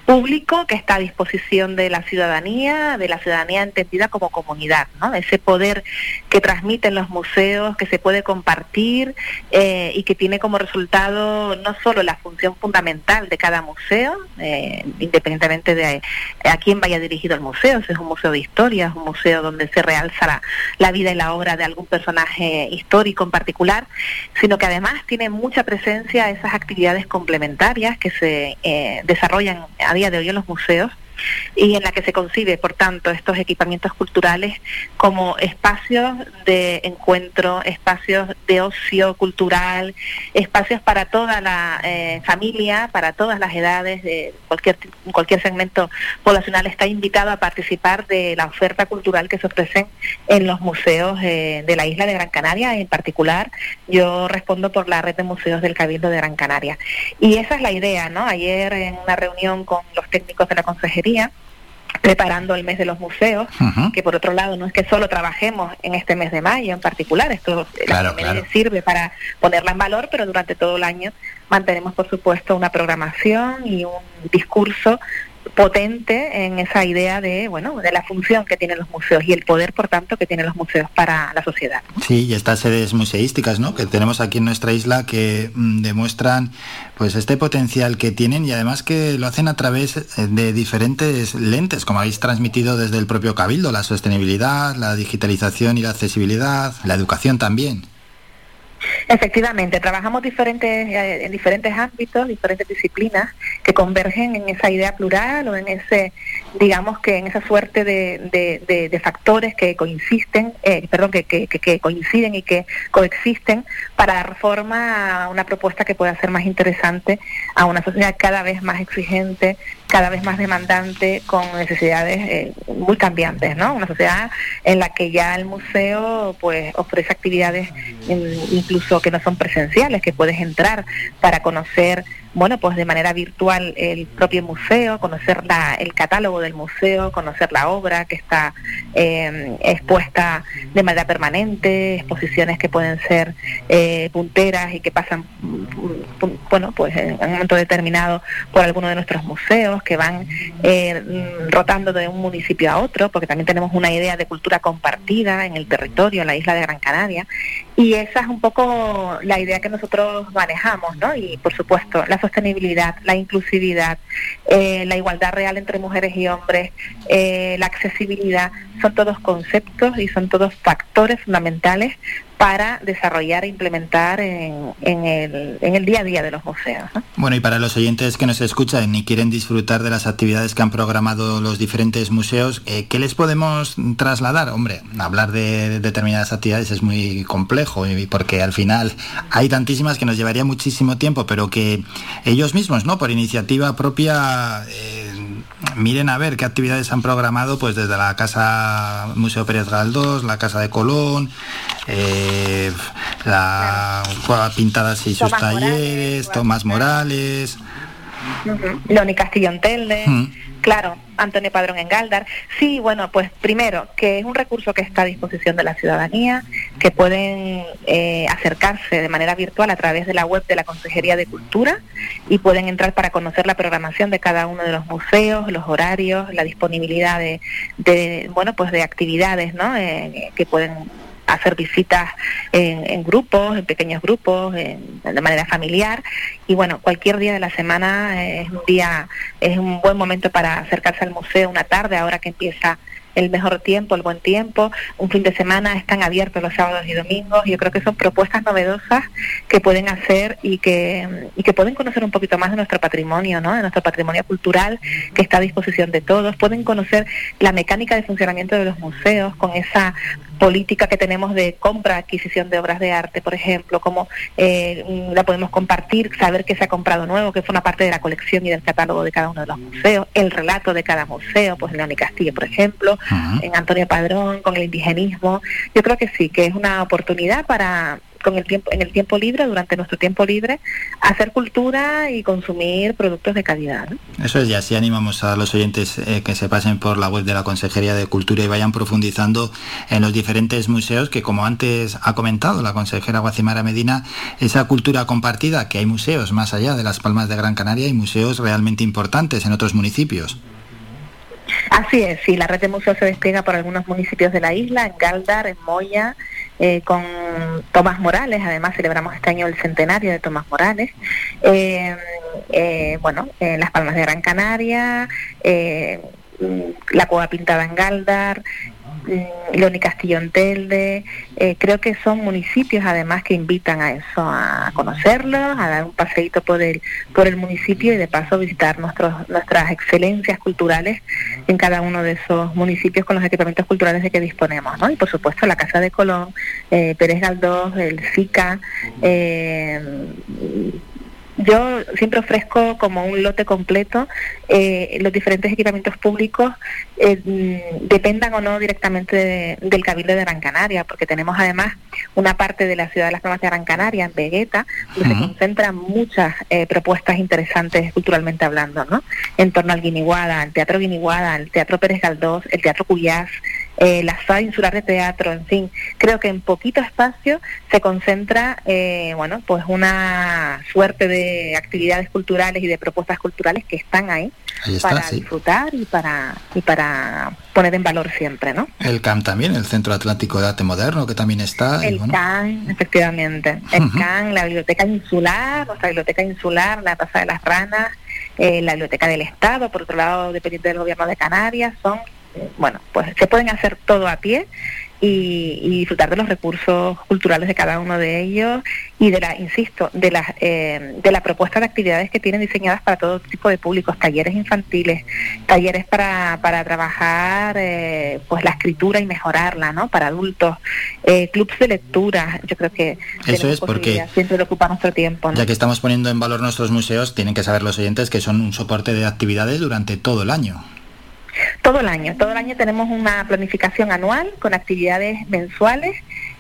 público que está a disposición de la ciudadanía, de la ciudadanía entendida como comunidad, ¿no? Ese poder que transmiten los museos, que se puede compartir eh, y que tiene como resultado no solo la función fundamental de cada museo, eh, independientemente de a quién vaya dirigido el museo, si es un museo de historia, es un museo donde se realza la, la vida y la obra de algún personaje histórico en particular, sino que además tiene mucha presencia esas actividades complementarias que se eh, desarrollan a día de hoy en los museos y en la que se concibe, por tanto, estos equipamientos culturales como espacios de encuentro, espacios de ocio cultural, espacios para toda la eh, familia, para todas las edades, de cualquier, cualquier segmento poblacional está invitado a participar de la oferta cultural que se ofrecen en los museos eh, de la isla de Gran Canaria. En particular, yo respondo por la red de museos del Cabildo de Gran Canaria. Y esa es la idea, ¿no? Ayer en una reunión con los técnicos de la consejería, preparando el mes de los museos, que por otro lado no es que solo trabajemos en este mes de mayo en particular, esto sirve para ponerla en valor, pero durante todo el año mantenemos por supuesto una programación y un discurso potente en esa idea de bueno de la función que tienen los museos y el poder por tanto que tienen los museos para la sociedad. Sí y estas sedes museísticas no que tenemos aquí en nuestra isla que mm, demuestran pues este potencial que tienen y además que lo hacen a través eh, de diferentes lentes como habéis transmitido desde el propio cabildo la sostenibilidad la digitalización y la accesibilidad la educación también Efectivamente, trabajamos diferentes, eh, en diferentes ámbitos, diferentes disciplinas que convergen en esa idea plural o en ese, digamos que en esa suerte de, factores que coinciden, eh, perdón, que, que, coinciden y que coexisten para dar forma a una propuesta que pueda ser más interesante a una sociedad cada vez más exigente, cada vez más demandante, con necesidades eh, muy cambiantes, ¿no? Una sociedad en la que ya el museo pues ofrece actividades incluso que no son presenciales, que puedes entrar para conocer bueno, pues de manera virtual el propio museo, conocer la, el catálogo del museo, conocer la obra que está eh, expuesta de manera permanente, exposiciones que pueden ser eh, punteras y que pasan, mm, bueno, pues en un momento determinado por alguno de nuestros museos, que van eh, rotando de un municipio a otro, porque también tenemos una idea de cultura compartida en el territorio, en la isla de Gran Canaria, y esa es un poco la idea que nosotros manejamos, ¿no? Y por supuesto, la sostenibilidad, la inclusividad, eh, la igualdad real entre mujeres y hombres, eh, la accesibilidad, son todos conceptos y son todos factores fundamentales para desarrollar e implementar en, el, en el, día a día de los museos. Bueno, y para los oyentes que nos escuchan y quieren disfrutar de las actividades que han programado los diferentes museos, eh, ¿qué les podemos trasladar? Hombre, hablar de determinadas actividades es muy complejo y porque al final hay tantísimas que nos llevaría muchísimo tiempo, pero que ellos mismos, ¿no? Por iniciativa propia... Eh, miren a ver qué actividades han programado pues desde la Casa Museo Pérez Galdós, la Casa de Colón, eh, la Cueva Pintadas y sus Tomás talleres, Tomás Morales. Ujú. Leoni Castillón Telde, Mm. Claro, Antonio Padrón en Galdar. Sí, bueno, pues primero, que es un recurso que está a disposición de la ciudadanía, que pueden eh, acercarse de manera virtual a través de la web de la Consejería de Cultura y pueden entrar para conocer la programación de cada uno de los museos, los horarios, la disponibilidad de, de bueno, pues de actividades, ¿no? Eh, que pueden hacer visitas en, en grupos, en pequeños grupos, en- de manera familiar. Y bueno, cualquier día de la semana es un día, es un buen momento para acercarse al museo una tarde, ahora que empieza el mejor tiempo, el buen tiempo, un fin de semana están abiertos los sábados y domingos, yo creo que son propuestas novedosas que pueden hacer y que, y que pueden conocer un poquito más de nuestro patrimonio, ¿no? de nuestro patrimonio cultural que está a disposición de todos, pueden conocer la mecánica de funcionamiento de los museos con esa política que tenemos de compra, adquisición de obras de arte, por ejemplo, cómo eh, mm, la podemos compartir, saber qué se ha comprado nuevo, que forma parte de la colección y del catálogo de cada uno de los museos, el relato de cada museo, pues en Leoni Castillo, por ejemplo, en Antonio Padrón, con el indigenismo. Yo creo que sí, que es una oportunidad para con el tiempo en el tiempo libre durante nuestro tiempo libre hacer cultura y consumir productos de calidad ¿no? Eso es, y así animamos a los oyentes eh, que se pasen por la web de la Consejería de Cultura y vayan profundizando en los diferentes museos que, como antes ha comentado la consejera Guacimara Medina, esa cultura compartida, que hay museos más allá de las Palmas de Gran Canaria y museos realmente importantes en otros municipios. Así es, sí, la red de museos se despliega por algunos municipios de la isla, en Galdar, en Moya, eh, con Tomás Morales, además celebramos este año el centenario de Tomás Morales, eh, eh, bueno, en Las Palmas de Gran Canaria, eh, la Cueva Pintada en Galdar, Leoni Castillo en Telde, eh, creo que son municipios además que invitan a eso, a conocerlos, a dar un paseíto por el, por el municipio y de paso visitar nuestros, nuestras excelencias culturales en cada uno de esos municipios con los equipamientos culturales de que disponemos, ¿no? Y por supuesto la Casa de Colón, eh, Pérez Galdós, el SICA, eh, yo siempre ofrezco como un lote completo eh, los diferentes equipamientos públicos, eh, dependan o no directamente de- del Cabildo de Gran Canaria, porque tenemos además una parte de la ciudad de las Palmas de Gran Canaria, en Vegueta, donde se concentran muchas eh, propuestas interesantes culturalmente hablando, ¿no? En torno al Guiniguada, al Teatro Guiniguada, al Teatro Pérez Galdós, el Teatro Cuyás, eh, la sala insular de teatro, en fin, creo que en poquito espacio se concentra, eh, bueno, pues una suerte de actividades culturales y de propuestas culturales que están ahí, Ahí está, para sí. disfrutar y para y para poner en valor siempre, ¿no? El CAM también, el Centro Atlántico de Arte Moderno, que también está. El bueno, CAN, efectivamente. El Ujú. CAN, la biblioteca insular, nuestra biblioteca insular, la Plaza de las Ranas, eh, la biblioteca del Estado, por otro lado, dependiente del gobierno de Canarias, son, bueno, pues se pueden hacer todo a pie y, y disfrutar de los recursos culturales de cada uno de ellos y de la, insisto, de la, eh, de la propuesta de actividades que tienen diseñadas para todo tipo de públicos, talleres infantiles, talleres para, para trabajar eh, pues la escritura y mejorarla, ¿no? Para adultos, eh, clubs de lectura, yo creo que tenemos es, porque- siempre de ocupar nuestro tiempo, ¿no? ya que estamos poniendo en valor nuestros museos, tienen que saber los oyentes que son un soporte de actividades durante todo el año. Todo el año, todo el año tenemos una planificación anual con actividades mensuales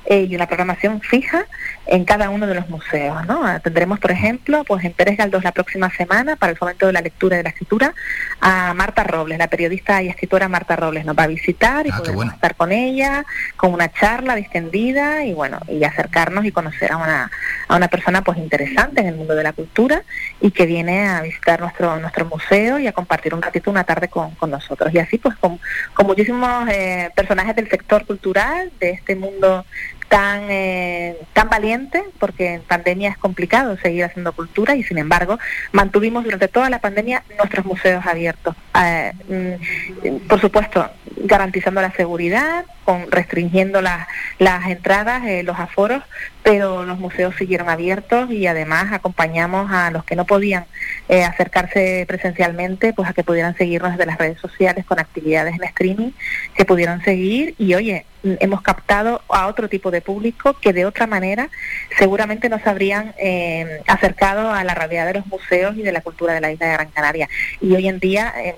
eh, y una programación fija en cada uno de los museos. ¿no? Ah, Tendremos, por ejemplo, pues en Pérez Galdós la próxima semana, para el fomento de la lectura y de la escritura, a Marta Robles, la periodista y escritora Marta Robles, nos va a visitar y podemos estar con ella, con una charla distendida y bueno, y acercarnos y conocer a una, a una persona pues interesante en el mundo de la cultura y que viene a visitar nuestro nuestro museo y a compartir un ratito, una tarde con, con nosotros. Y así pues con, con muchísimos eh, personajes del sector cultural, de este mundo tan eh, tan valiente porque en pandemia es complicado seguir haciendo cultura y sin embargo mantuvimos durante toda la pandemia nuestros museos abiertos Eh, mm, por supuesto garantizando la seguridad con restringiendo las, las entradas, eh, los aforos, pero los museos siguieron abiertos y además acompañamos a los que no podían eh, acercarse presencialmente, pues a que pudieran seguirnos desde las redes sociales con actividades en streaming, que pudieran seguir y oye, hemos captado a otro tipo de público que de otra manera seguramente no se habrían eh, acercado a la realidad de los museos y de la cultura de la isla de Gran Canaria. Y hoy en día, eh,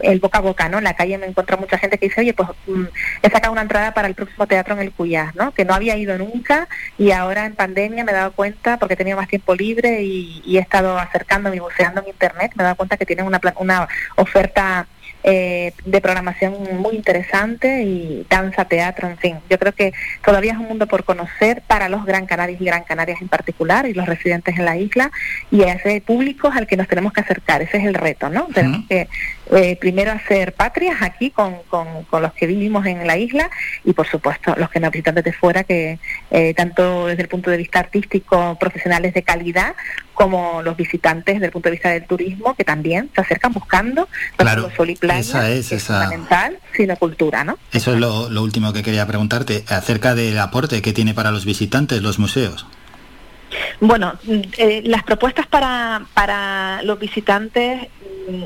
el boca a boca, ¿no? En la calle me encuentro mucha gente que dice, oye, pues mm, he sacado una entrada para el próximo teatro en el Cuyás, ¿no? Que no había ido nunca y ahora en pandemia me he dado cuenta, porque he tenido más tiempo libre y, he estado acercándome y buceando en internet, me he dado cuenta que tienen una, una oferta eh, de programación muy interesante y danza, teatro, en fin. Yo creo que todavía es un mundo por conocer para los Gran Canarias y Gran Canarias en particular y los residentes en la isla y a ese público al que nos tenemos que acercar. Ese es el reto, ¿no? Tenemos que eh, primero hacer patrias aquí con, con, los que vivimos en la isla y por supuesto los que nos visitan desde fuera que eh, tanto desde el punto de vista artístico, profesionales de calidad como los visitantes desde el punto de vista del turismo que también se acercan buscando claro, sol y playa, esa es, esa... fundamental, sino cultura, ¿no? Eso es lo, lo último que quería preguntarte acerca del aporte que tiene para los visitantes los museos. Bueno, eh, las propuestas para, para los visitantes mm,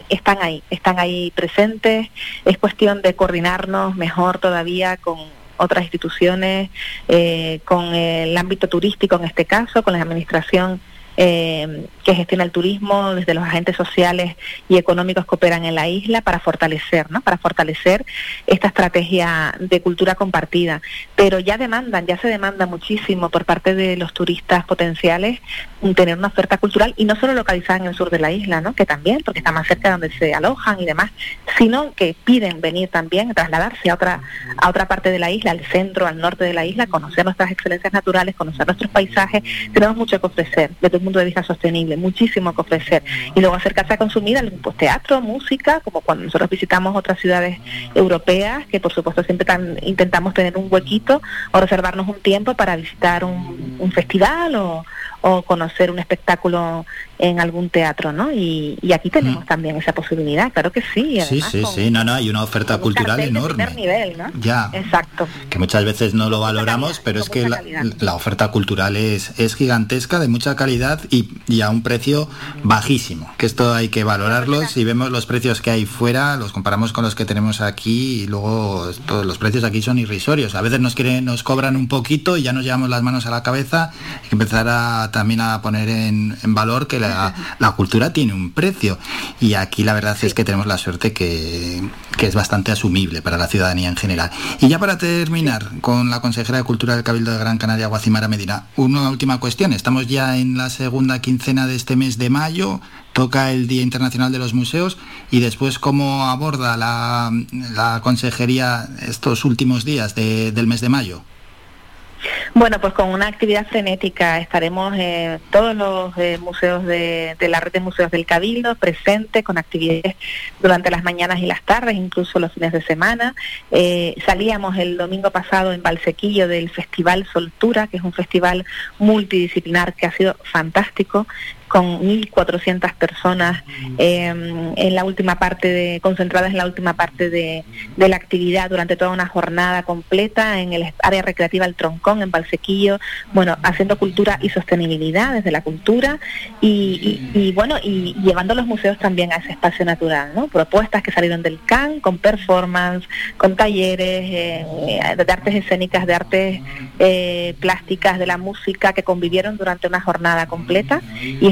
están ahí, están ahí presentes. Es cuestión de coordinarnos mejor todavía con otras instituciones, eh, con el ámbito turístico en este caso, con la administración eh, que gestiona el turismo, desde los agentes sociales y económicos que operan en la isla para fortalecer, ¿no? Para fortalecer esta estrategia de cultura compartida. Pero ya demandan, ya se demanda muchísimo por parte de los turistas potenciales tener una oferta cultural y no solo localizada en el sur de la isla, ¿no? Que también, porque está más cerca de donde se alojan y demás, sino que piden venir también, trasladarse a otra, a otra parte de la isla, al centro, al norte de la isla, conocer nuestras excelencias naturales, conocer nuestros paisajes. Tenemos mucho que ofrecer desde punto de vista sostenible, muchísimo que ofrecer. Y luego acercarse a consumir algún pues, teatro, música, como cuando nosotros visitamos otras ciudades europeas, que por supuesto siempre intentamos tener un huequito o reservarnos un tiempo para visitar un, un festival o, o conocer un espectáculo en algún teatro, ¿no? Y, aquí tenemos mm. también esa posibilidad, claro que sí. Sí, sí, sí, no, no, hay una oferta cultural enorme. nivel, ¿no? Ya. Exacto. Que muchas veces no lo valoramos, pero es que la, oferta cultural es, es gigantesca, de mucha calidad y, y, a un precio bajísimo. Que esto hay que valorarlo. Si vemos los precios que hay fuera, los comparamos con los que tenemos aquí y luego todos los precios aquí son irrisorios. A veces nos quieren, nos cobran un poquito y ya nos llevamos las manos a la cabeza. y que empezar a, también a poner en, en valor que la la, cultura tiene un precio y aquí la verdad es que tenemos la suerte que, es bastante asumible para la ciudadanía en general. Y ya para terminar con la consejera de Cultura del Cabildo de Gran Canaria, Guacimara Medina, una última cuestión. Estamos ya en la segunda quincena de este mes de mayo toca el Día Internacional de los Museos y después cómo aborda la, consejería estos últimos días del mes de mayo. Bueno, pues con una actividad frenética estaremos en todos los eh, museos de, la red de museos del Cabildo presentes con actividades durante las mañanas y las tardes, incluso los fines de semana. Eh, salíamos el domingo pasado en Valsequillo del Festival Soltura, que es un festival multidisciplinar que ha sido fantástico con 1.400 personas em, en la última parte de, concentradas en la última parte de, la actividad durante toda una jornada completa en el área recreativa El Troncón, en Valsequillo, bueno, haciendo cultura y sostenibilidad desde la cultura y, bueno, y llevando los museos también a ese espacio natural, ¿no? Propuestas que salieron del CAN con performance, con talleres eh, de artes escénicas, de artes eh, plásticas, de la música que convivieron durante una jornada completa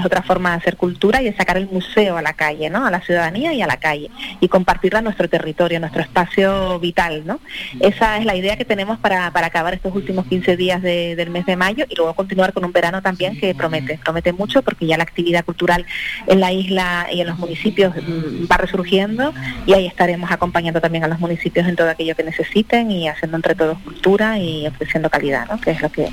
otra forma de hacer cultura y de sacar el museo a la calle, ¿no? A la ciudadanía y a la calle y compartirla en nuestro territorio, nuestro espacio vital, ¿no? Esa es la idea que tenemos para, para acabar estos últimos 15 días del mes de mayo y luego continuar con un verano también que promete, promete mucho porque ya la actividad cultural en la isla y en los municipios mm, va resurgiendo y ahí estaremos acompañando también a los municipios en todo aquello que necesiten y haciendo entre todos cultura y ofreciendo calidad, ¿no? Que es lo que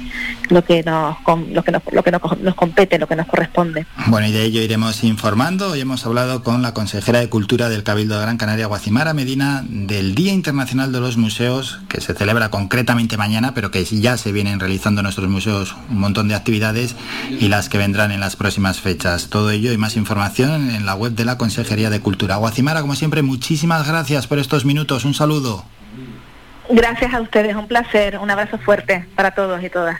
lo que nos lo que nos, lo que nos compete, lo que nos corresponde. Bueno, y de ello iremos informando. Hoy hemos hablado con la consejera de Cultura del Cabildo de Gran Canaria, Guacimara Medina, del Día Internacional de los Museos, que se celebra concretamente mañana, pero que ya se vienen realizando en nuestros museos un montón de actividades y las que vendrán en las próximas fechas. Todo ello y más información en la web de la Consejería de Cultura. Guacimara, como siempre, muchísimas gracias por estos minutos. Un saludo. Gracias a ustedes, un placer, un abrazo fuerte para todos y todas.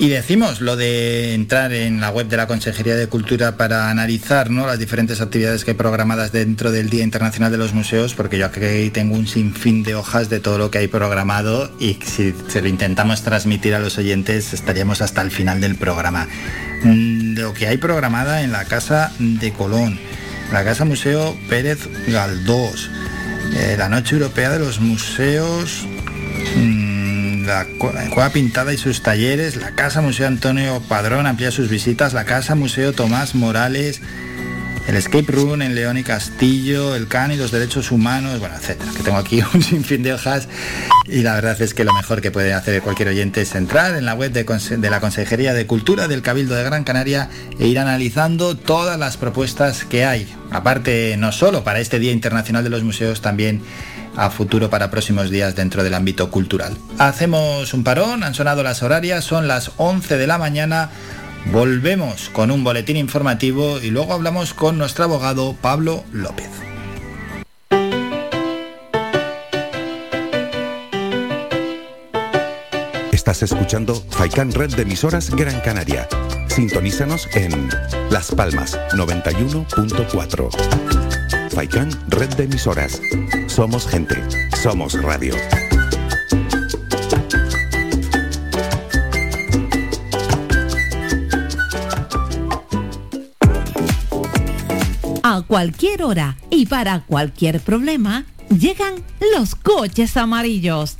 Y decimos lo de entrar en la web de la Consejería de Cultura para analizar ¿no? las diferentes actividades que hay programadas dentro del Día Internacional de los Museos, porque yo aquí tengo un sinfín de hojas de todo lo que hay programado y si se lo intentamos transmitir a los oyentes estaríamos hasta el final del programa. Mm, Lo que hay programada en la Casa de Colón, la Casa Museo Pérez Galdós, eh, la Noche Europea de los Museos. La Cu- Cueva Pintada y sus talleres, la Casa Museo Antonio Padrón amplía sus visitas, la Casa Museo Tomás Morales, el Escape Room en León y Castillo, el CAN y los derechos humanos, bueno, etcétera. Que tengo aquí un sinfín de hojas y la verdad es que lo mejor que puede hacer cualquier oyente es entrar en la web de, de la Consejería de Cultura del Cabildo de Gran Canaria e ir analizando todas las propuestas que hay. Aparte, no solo para este Día Internacional de los Museos, también a futuro para próximos días dentro del ámbito cultural. Hacemos un parón, han sonado las horarias, son las 11 de la mañana. Volvemos con un boletín informativo y luego hablamos con nuestro abogado Pablo López. Estás escuchando Faikan Red de emisoras Gran Canaria. Sintonízanos en Las Palmas 91.4. Faikan Red de emisoras. Somos gente. Somos radio. A cualquier hora y para cualquier problema, llegan los coches amarillos.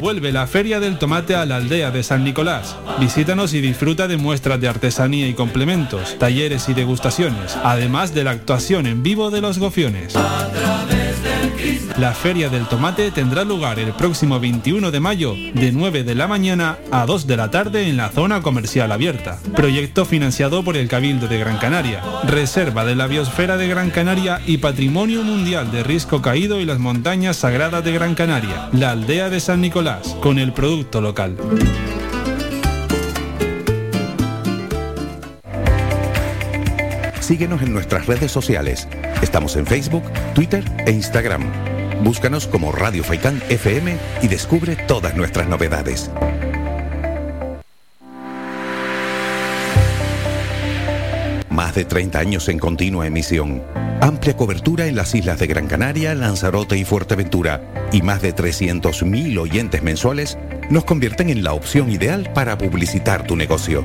Vuelve la Feria del Tomate a la aldea de San Nicolás. Visítanos y disfruta de muestras de artesanía y complementos, talleres y degustaciones, además de la actuación en vivo de los gofiones. La Feria del Tomate tendrá lugar el próximo 21 de mayo de 9 de la mañana a 2 de la tarde en la zona comercial abierta. Proyecto financiado por el Cabildo de Gran Canaria, Reserva de la Biosfera de Gran Canaria y Patrimonio Mundial de Risco Caído y las Montañas Sagradas de Gran Canaria, la aldea de San Nicolás, con el producto local. Síguenos en nuestras redes sociales. Estamos en Facebook, Twitter e Instagram. Búscanos como Radio Faikán FM y descubre todas nuestras novedades. Más de 30 años en continua emisión. Amplia cobertura en las islas de Gran Canaria, Lanzarote y Fuerteventura. Y más de 300.000 oyentes mensuales nos convierten en la opción ideal para publicitar tu negocio.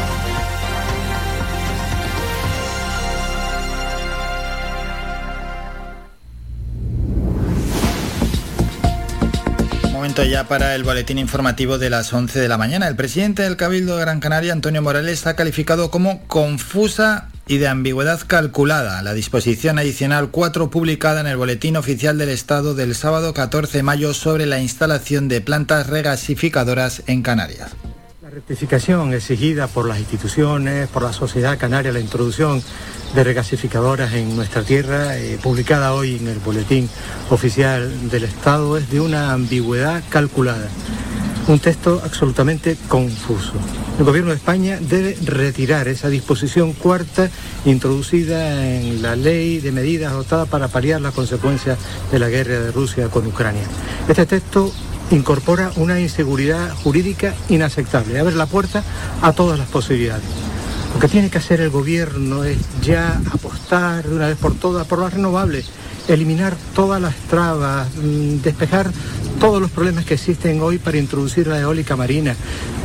Ya para el boletín informativo de las 11 de la mañana. El presidente del Cabildo de Gran Canaria, Antonio Morales, ha calificado como confusa y de ambigüedad calculada la disposición adicional 4 publicada en el Boletín Oficial del Estado del sábado 14 de mayo sobre la instalación de plantas regasificadoras en Canarias. La rectificación exigida por las instituciones, por la sociedad canaria, la introducción de regasificadoras en nuestra tierra, eh, publicada hoy en el Boletín Oficial del Estado, es de una ambigüedad calculada. Un texto absolutamente confuso. El Gobierno de España debe retirar esa disposición cuarta introducida en la ley de medidas adoptada para paliar las consecuencias de la guerra de Rusia con Ucrania. Este texto incorpora una inseguridad jurídica inaceptable, abre la puerta a todas las posibilidades. Lo que tiene que hacer el gobierno es ya apostar de una vez por todas por las renovables, eliminar todas las trabas, mm, despejar todos los problemas que existen hoy para introducir la eólica marina,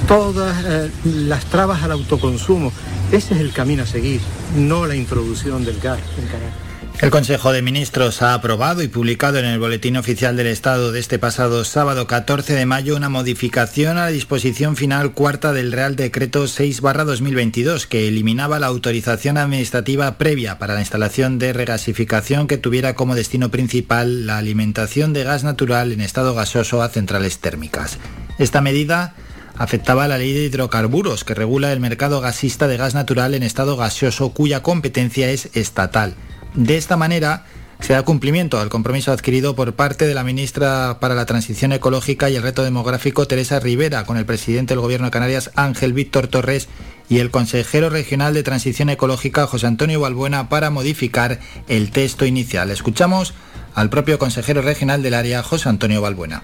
todas eh, las trabas al autoconsumo. Ese es el camino a seguir, no la introducción del gas en Canarias. El Consejo de Ministros ha aprobado y publicado en el Boletín Oficial del Estado de este pasado sábado 14 de mayo una modificación a la disposición final cuarta del Real Decreto 6-2022 que eliminaba la autorización administrativa previa para la instalación de regasificación que tuviera como destino principal la alimentación de gas natural en estado gasoso a centrales térmicas. Esta medida afectaba a la ley de hidrocarburos que regula el mercado gasista de gas natural en estado gaseoso cuya competencia es estatal. De esta manera, se da cumplimiento al compromiso adquirido por parte de la ministra para la Transición Ecológica y el Reto Demográfico, Teresa Rivera, con el presidente del Gobierno de Canarias, Ángel Víctor Torres, y el consejero regional de Transición Ecológica, José Antonio Balbuena, para modificar el texto inicial. Escuchamos al propio consejero regional del área, José Antonio Balbuena.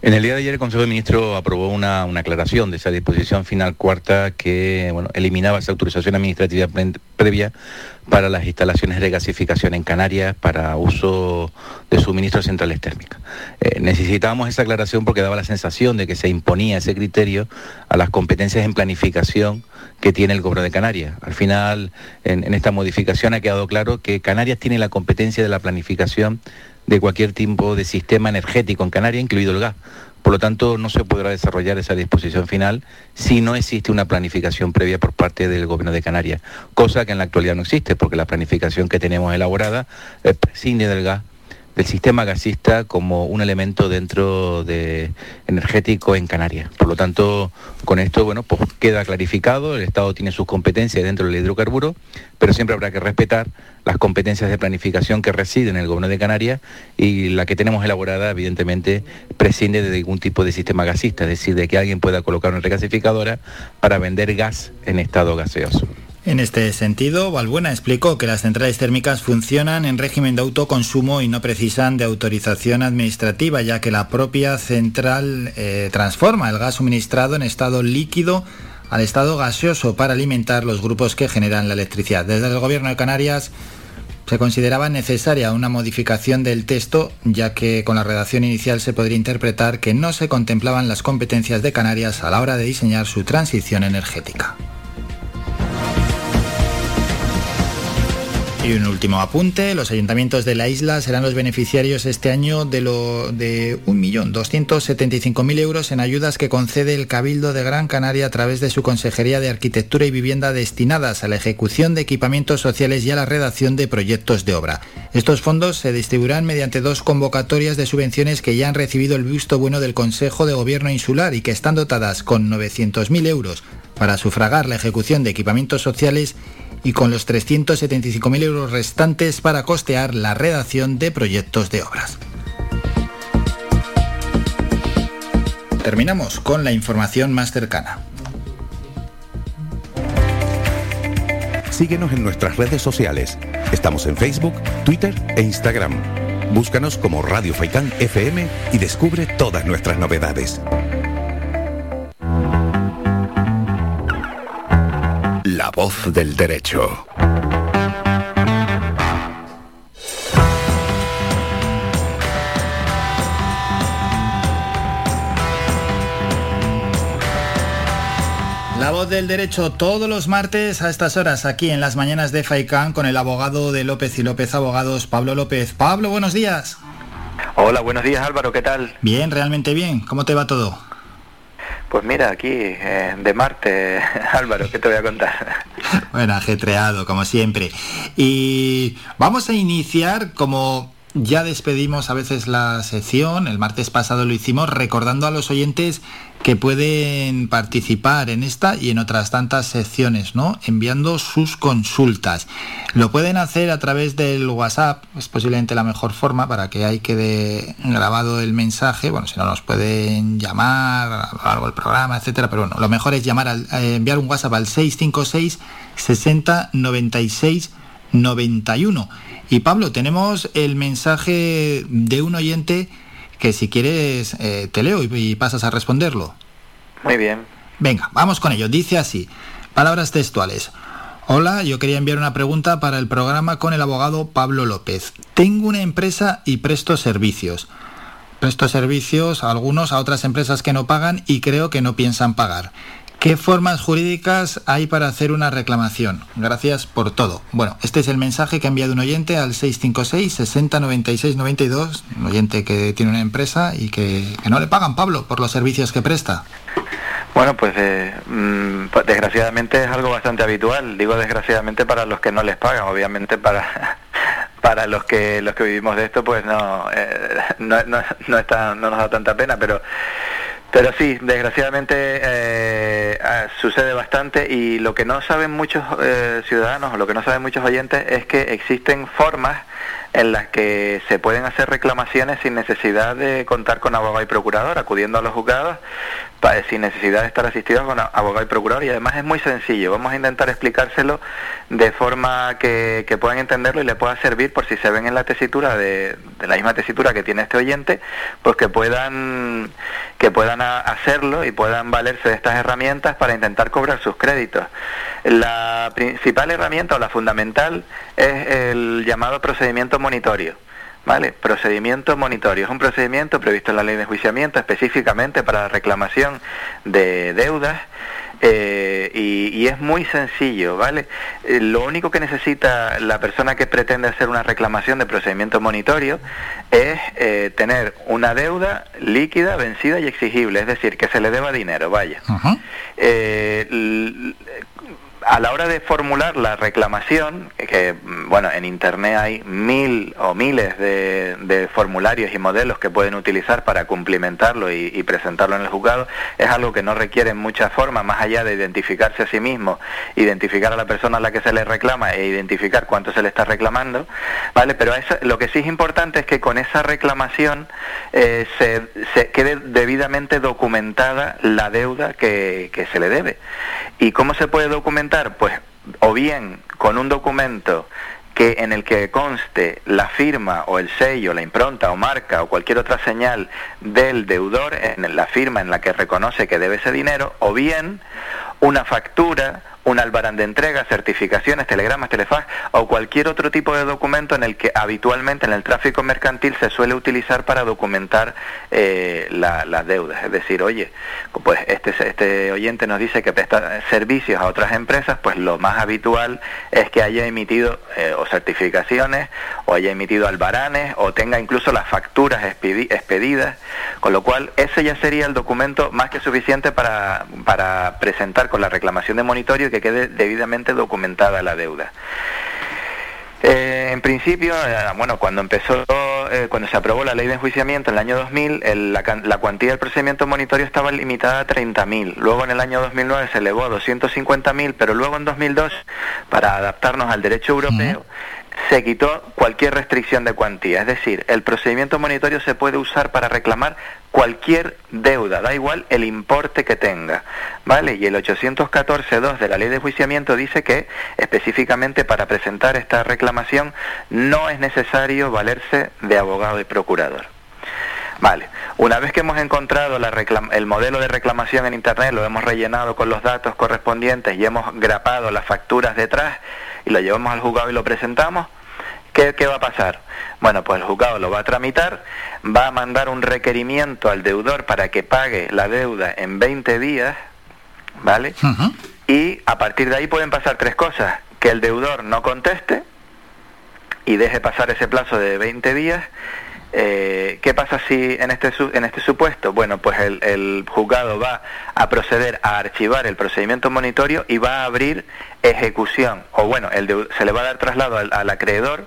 En el día de ayer el Consejo de Ministros aprobó una, aclaración de esa disposición final cuarta que bueno, eliminaba esa autorización administrativa previa para las instalaciones de gasificación en Canarias para uso de suministros centrales térmicas. Eh, necesitábamos esa aclaración porque daba la sensación de que se imponía ese criterio a las competencias en planificación que tiene el Gobierno de Canarias. Al final, en esta modificación ha quedado claro que Canarias tiene la competencia de la planificación de cualquier tipo de sistema energético en Canarias, incluido el gas. Por lo tanto, no se podrá desarrollar esa disposición final si no existe una planificación previa por parte del Gobierno de Canarias, cosa que en la actualidad no existe, porque la planificación que tenemos elaborada prescinde del gas del sistema gasista como un elemento dentro de energético en Canarias. Por lo tanto, con esto, bueno, pues queda clarificado, el Estado tiene sus competencias dentro del hidrocarburo, pero siempre habrá que respetar las competencias de planificación que residen en el Gobierno de Canarias y la que tenemos elaborada, evidentemente, prescinde de ningún tipo de sistema gasista, es decir, de que alguien pueda colocar una regasificadora para vender gas en estado gaseoso. En este sentido, Valbuena explicó que las centrales térmicas funcionan en régimen de autoconsumo y no precisan de autorización administrativa, ya que la propia central eh, transforma el gas suministrado en estado líquido al estado gaseoso para alimentar los grupos que generan la electricidad. Desde el Gobierno de Canarias se consideraba necesaria una modificación del texto, ya que con la redacción inicial se podría interpretar que no se contemplaban las competencias de Canarias a la hora de diseñar su transición energética. Y un último apunte, los ayuntamientos de la isla serán los beneficiarios este año de, lo, de 1.275.000 euros en ayudas que concede el Cabildo de Gran Canaria a través de su Consejería de Arquitectura y Vivienda destinadas a la ejecución de equipamientos sociales y a la redacción de proyectos de obra. Estos fondos se distribuirán mediante dos convocatorias de subvenciones que ya han recibido el visto bueno del Consejo de Gobierno Insular y que están dotadas con 900.000 euros para sufragar la ejecución de equipamientos sociales y con los 375.000 euros restantes para costear la redacción de proyectos de obras. Terminamos con la información más cercana. Síguenos en nuestras redes sociales. Estamos en Facebook, Twitter e Instagram. Búscanos como Radio Faicán FM y descubre todas nuestras novedades. La voz del derecho. La voz del derecho todos los martes a estas horas aquí en las mañanas de FAICAN con el abogado de López y López Abogados, Pablo López. Pablo, buenos días. Hola, buenos días Álvaro, ¿qué tal? Bien, realmente bien. ¿Cómo te va todo? Pues mira, aquí eh, de Marte, Álvaro, ¿qué te voy a contar? Bueno, ajetreado, como siempre. Y vamos a iniciar como ya despedimos a veces la sección, el martes pasado lo hicimos recordando a los oyentes que pueden participar en esta y en otras tantas secciones, ¿no? Enviando sus consultas. Lo pueden hacer a través del WhatsApp, es posiblemente la mejor forma para que ahí quede grabado el mensaje. Bueno, si no nos pueden llamar a lo largo del programa, etcétera, pero bueno, lo mejor es llamar al, eh, enviar un WhatsApp al 656 60 96 91. Y Pablo, tenemos el mensaje de un oyente que si quieres eh, te leo y, pasas a responderlo. Muy bien. Venga, vamos con ello. Dice así, palabras textuales. Hola, yo quería enviar una pregunta para el programa con el abogado Pablo López. Tengo una empresa y presto servicios. Presto servicios a algunos a otras empresas que no pagan y creo que no piensan pagar. ¿Qué formas jurídicas hay para hacer una reclamación? Gracias por todo. Bueno, este es el mensaje que ha enviado un oyente al 656 60 96 92, un oyente que tiene una empresa y que, no le pagan, Pablo, por los servicios que presta. Bueno, pues, eh, mm, pues desgraciadamente es algo bastante habitual. Digo desgraciadamente para los que no les pagan, obviamente para para los que los que vivimos de esto, pues no eh, no, no, no, está, no nos da tanta pena, pero pero sí, desgraciadamente eh, ah, sucede bastante y lo que no saben muchos eh, ciudadanos o lo que no saben muchos oyentes es que existen formas en las que se pueden hacer reclamaciones sin necesidad de contar con abogado y procurador, acudiendo a los juzgados sin necesidad de estar asistidos con abogado y procurador y además es muy sencillo. Vamos a intentar explicárselo de forma que, puedan entenderlo y le pueda servir por si se ven en la tesitura de, la misma tesitura que tiene este oyente, pues que puedan que puedan hacerlo y puedan valerse de estas herramientas para intentar cobrar sus créditos. La principal herramienta o la fundamental es el llamado procedimiento monitorio. ¿Vale? Procedimiento monitorio. Es un procedimiento previsto en la ley de enjuiciamiento específicamente para la reclamación de deudas eh, y, es muy sencillo, ¿vale? Eh, lo único que necesita la persona que pretende hacer una reclamación de procedimiento monitorio es eh, tener una deuda líquida, vencida y exigible, es decir, que se le deba dinero, vaya a la hora de formular la reclamación, que bueno, en Internet hay mil o miles de, formularios y modelos que pueden utilizar para cumplimentarlo y, presentarlo en el juzgado, es algo que no requiere mucha forma, más allá de identificarse a sí mismo, identificar a la persona a la que se le reclama e identificar cuánto se le está reclamando, ¿vale? Pero lo que sí es importante es que con esa reclamación eh, se, quede debidamente documentada la deuda que se le debe. ¿Y cómo se puede documentar? Pues o bien con un documento que en el que conste la firma o el sello, la impronta o marca o cualquier otra señal del deudor en la firma en la que reconoce que debe ese dinero, o bien una factura un albarán de entrega, certificaciones, telegramas, telefax o cualquier otro tipo de documento en el que habitualmente en el tráfico mercantil se suele utilizar para documentar eh, las deudas. Es decir, oye, pues este, este oyente nos dice que presta servicios a otras empresas, pues lo más habitual es que haya emitido eh, o certificaciones o haya emitido albaranes o tenga incluso las facturas expedidas, con lo cual ese ya sería el documento más que suficiente para, presentar con la reclamación de monitorio que quede debidamente documentada la deuda. Eh, en principio, eh, bueno, cuando empezó, eh, cuando se aprobó la ley de enjuiciamiento en el año 2000, la, cuantía del procedimiento monitorio estaba limitada a 30.000. Luego en el año 2009 se elevó a 250.000, pero luego en 2002, para adaptarnos al derecho europeo, se quitó cualquier restricción de cuantía. Es decir, el procedimiento monitorio se puede usar para reclamar cualquier deuda, da igual el importe que tenga, ¿vale? Y el 814.2 de la Ley de Juiciamiento dice que específicamente para presentar esta reclamación no es necesario valerse de abogado y procurador. Vale, una vez que hemos encontrado el modelo de reclamación en Internet, lo hemos rellenado con los datos correspondientes y hemos grapado las facturas detrás y lo llevamos al juzgado y lo presentamos, ¿Qué, va a pasar? Bueno, pues el juzgado lo va a tramitar, va a mandar un requerimiento al deudor para que pague la deuda en 20 días, ¿vale? Y a partir de ahí pueden pasar tres cosas. Que el deudor no conteste y deje pasar ese plazo de 20 días Eh, ¿Qué pasa si en este, en este supuesto? Bueno, pues el, juzgado va a proceder a archivar el procedimiento monitorio y va a abrir ejecución, o bueno, el se le va a dar traslado al, al acreedor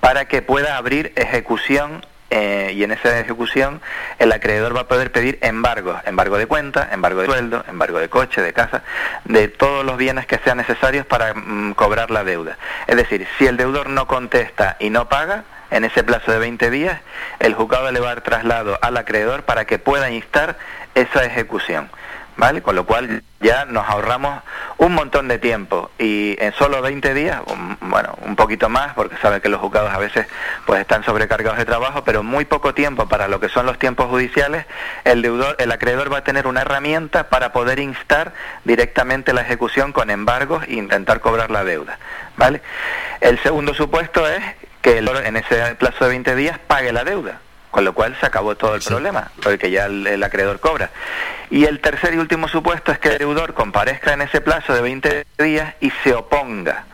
para que pueda abrir ejecución eh, y en esa ejecución el acreedor va a poder pedir embargo, embargo de cuenta, embargo de sueldo, embargo de coche, de casa, de todos los bienes que sean necesarios para mm, cobrar la deuda. Es decir, si el deudor no contesta y no paga, en ese plazo de 20 días, el juzgado le va a dar traslado al acreedor para que pueda instar esa ejecución. ¿Vale? Con lo cual ya nos ahorramos un montón de tiempo y en solo 20 días, un- bueno, un poquito más, porque saben que los juzgados a veces pues están sobrecargados de trabajo, pero muy poco tiempo para lo que son los tiempos judiciales, el deudor, el acreedor va a tener una herramienta para poder instar directamente la ejecución con embargos e intentar cobrar la deuda, ¿vale? El segundo supuesto es que el, en ese plazo de 20 días pague la deuda, con lo cual se acabó todo el problema, porque ya el, el acreedor cobra. Y el tercer y último supuesto es que el deudor comparezca en ese plazo de 20 días y se oponga.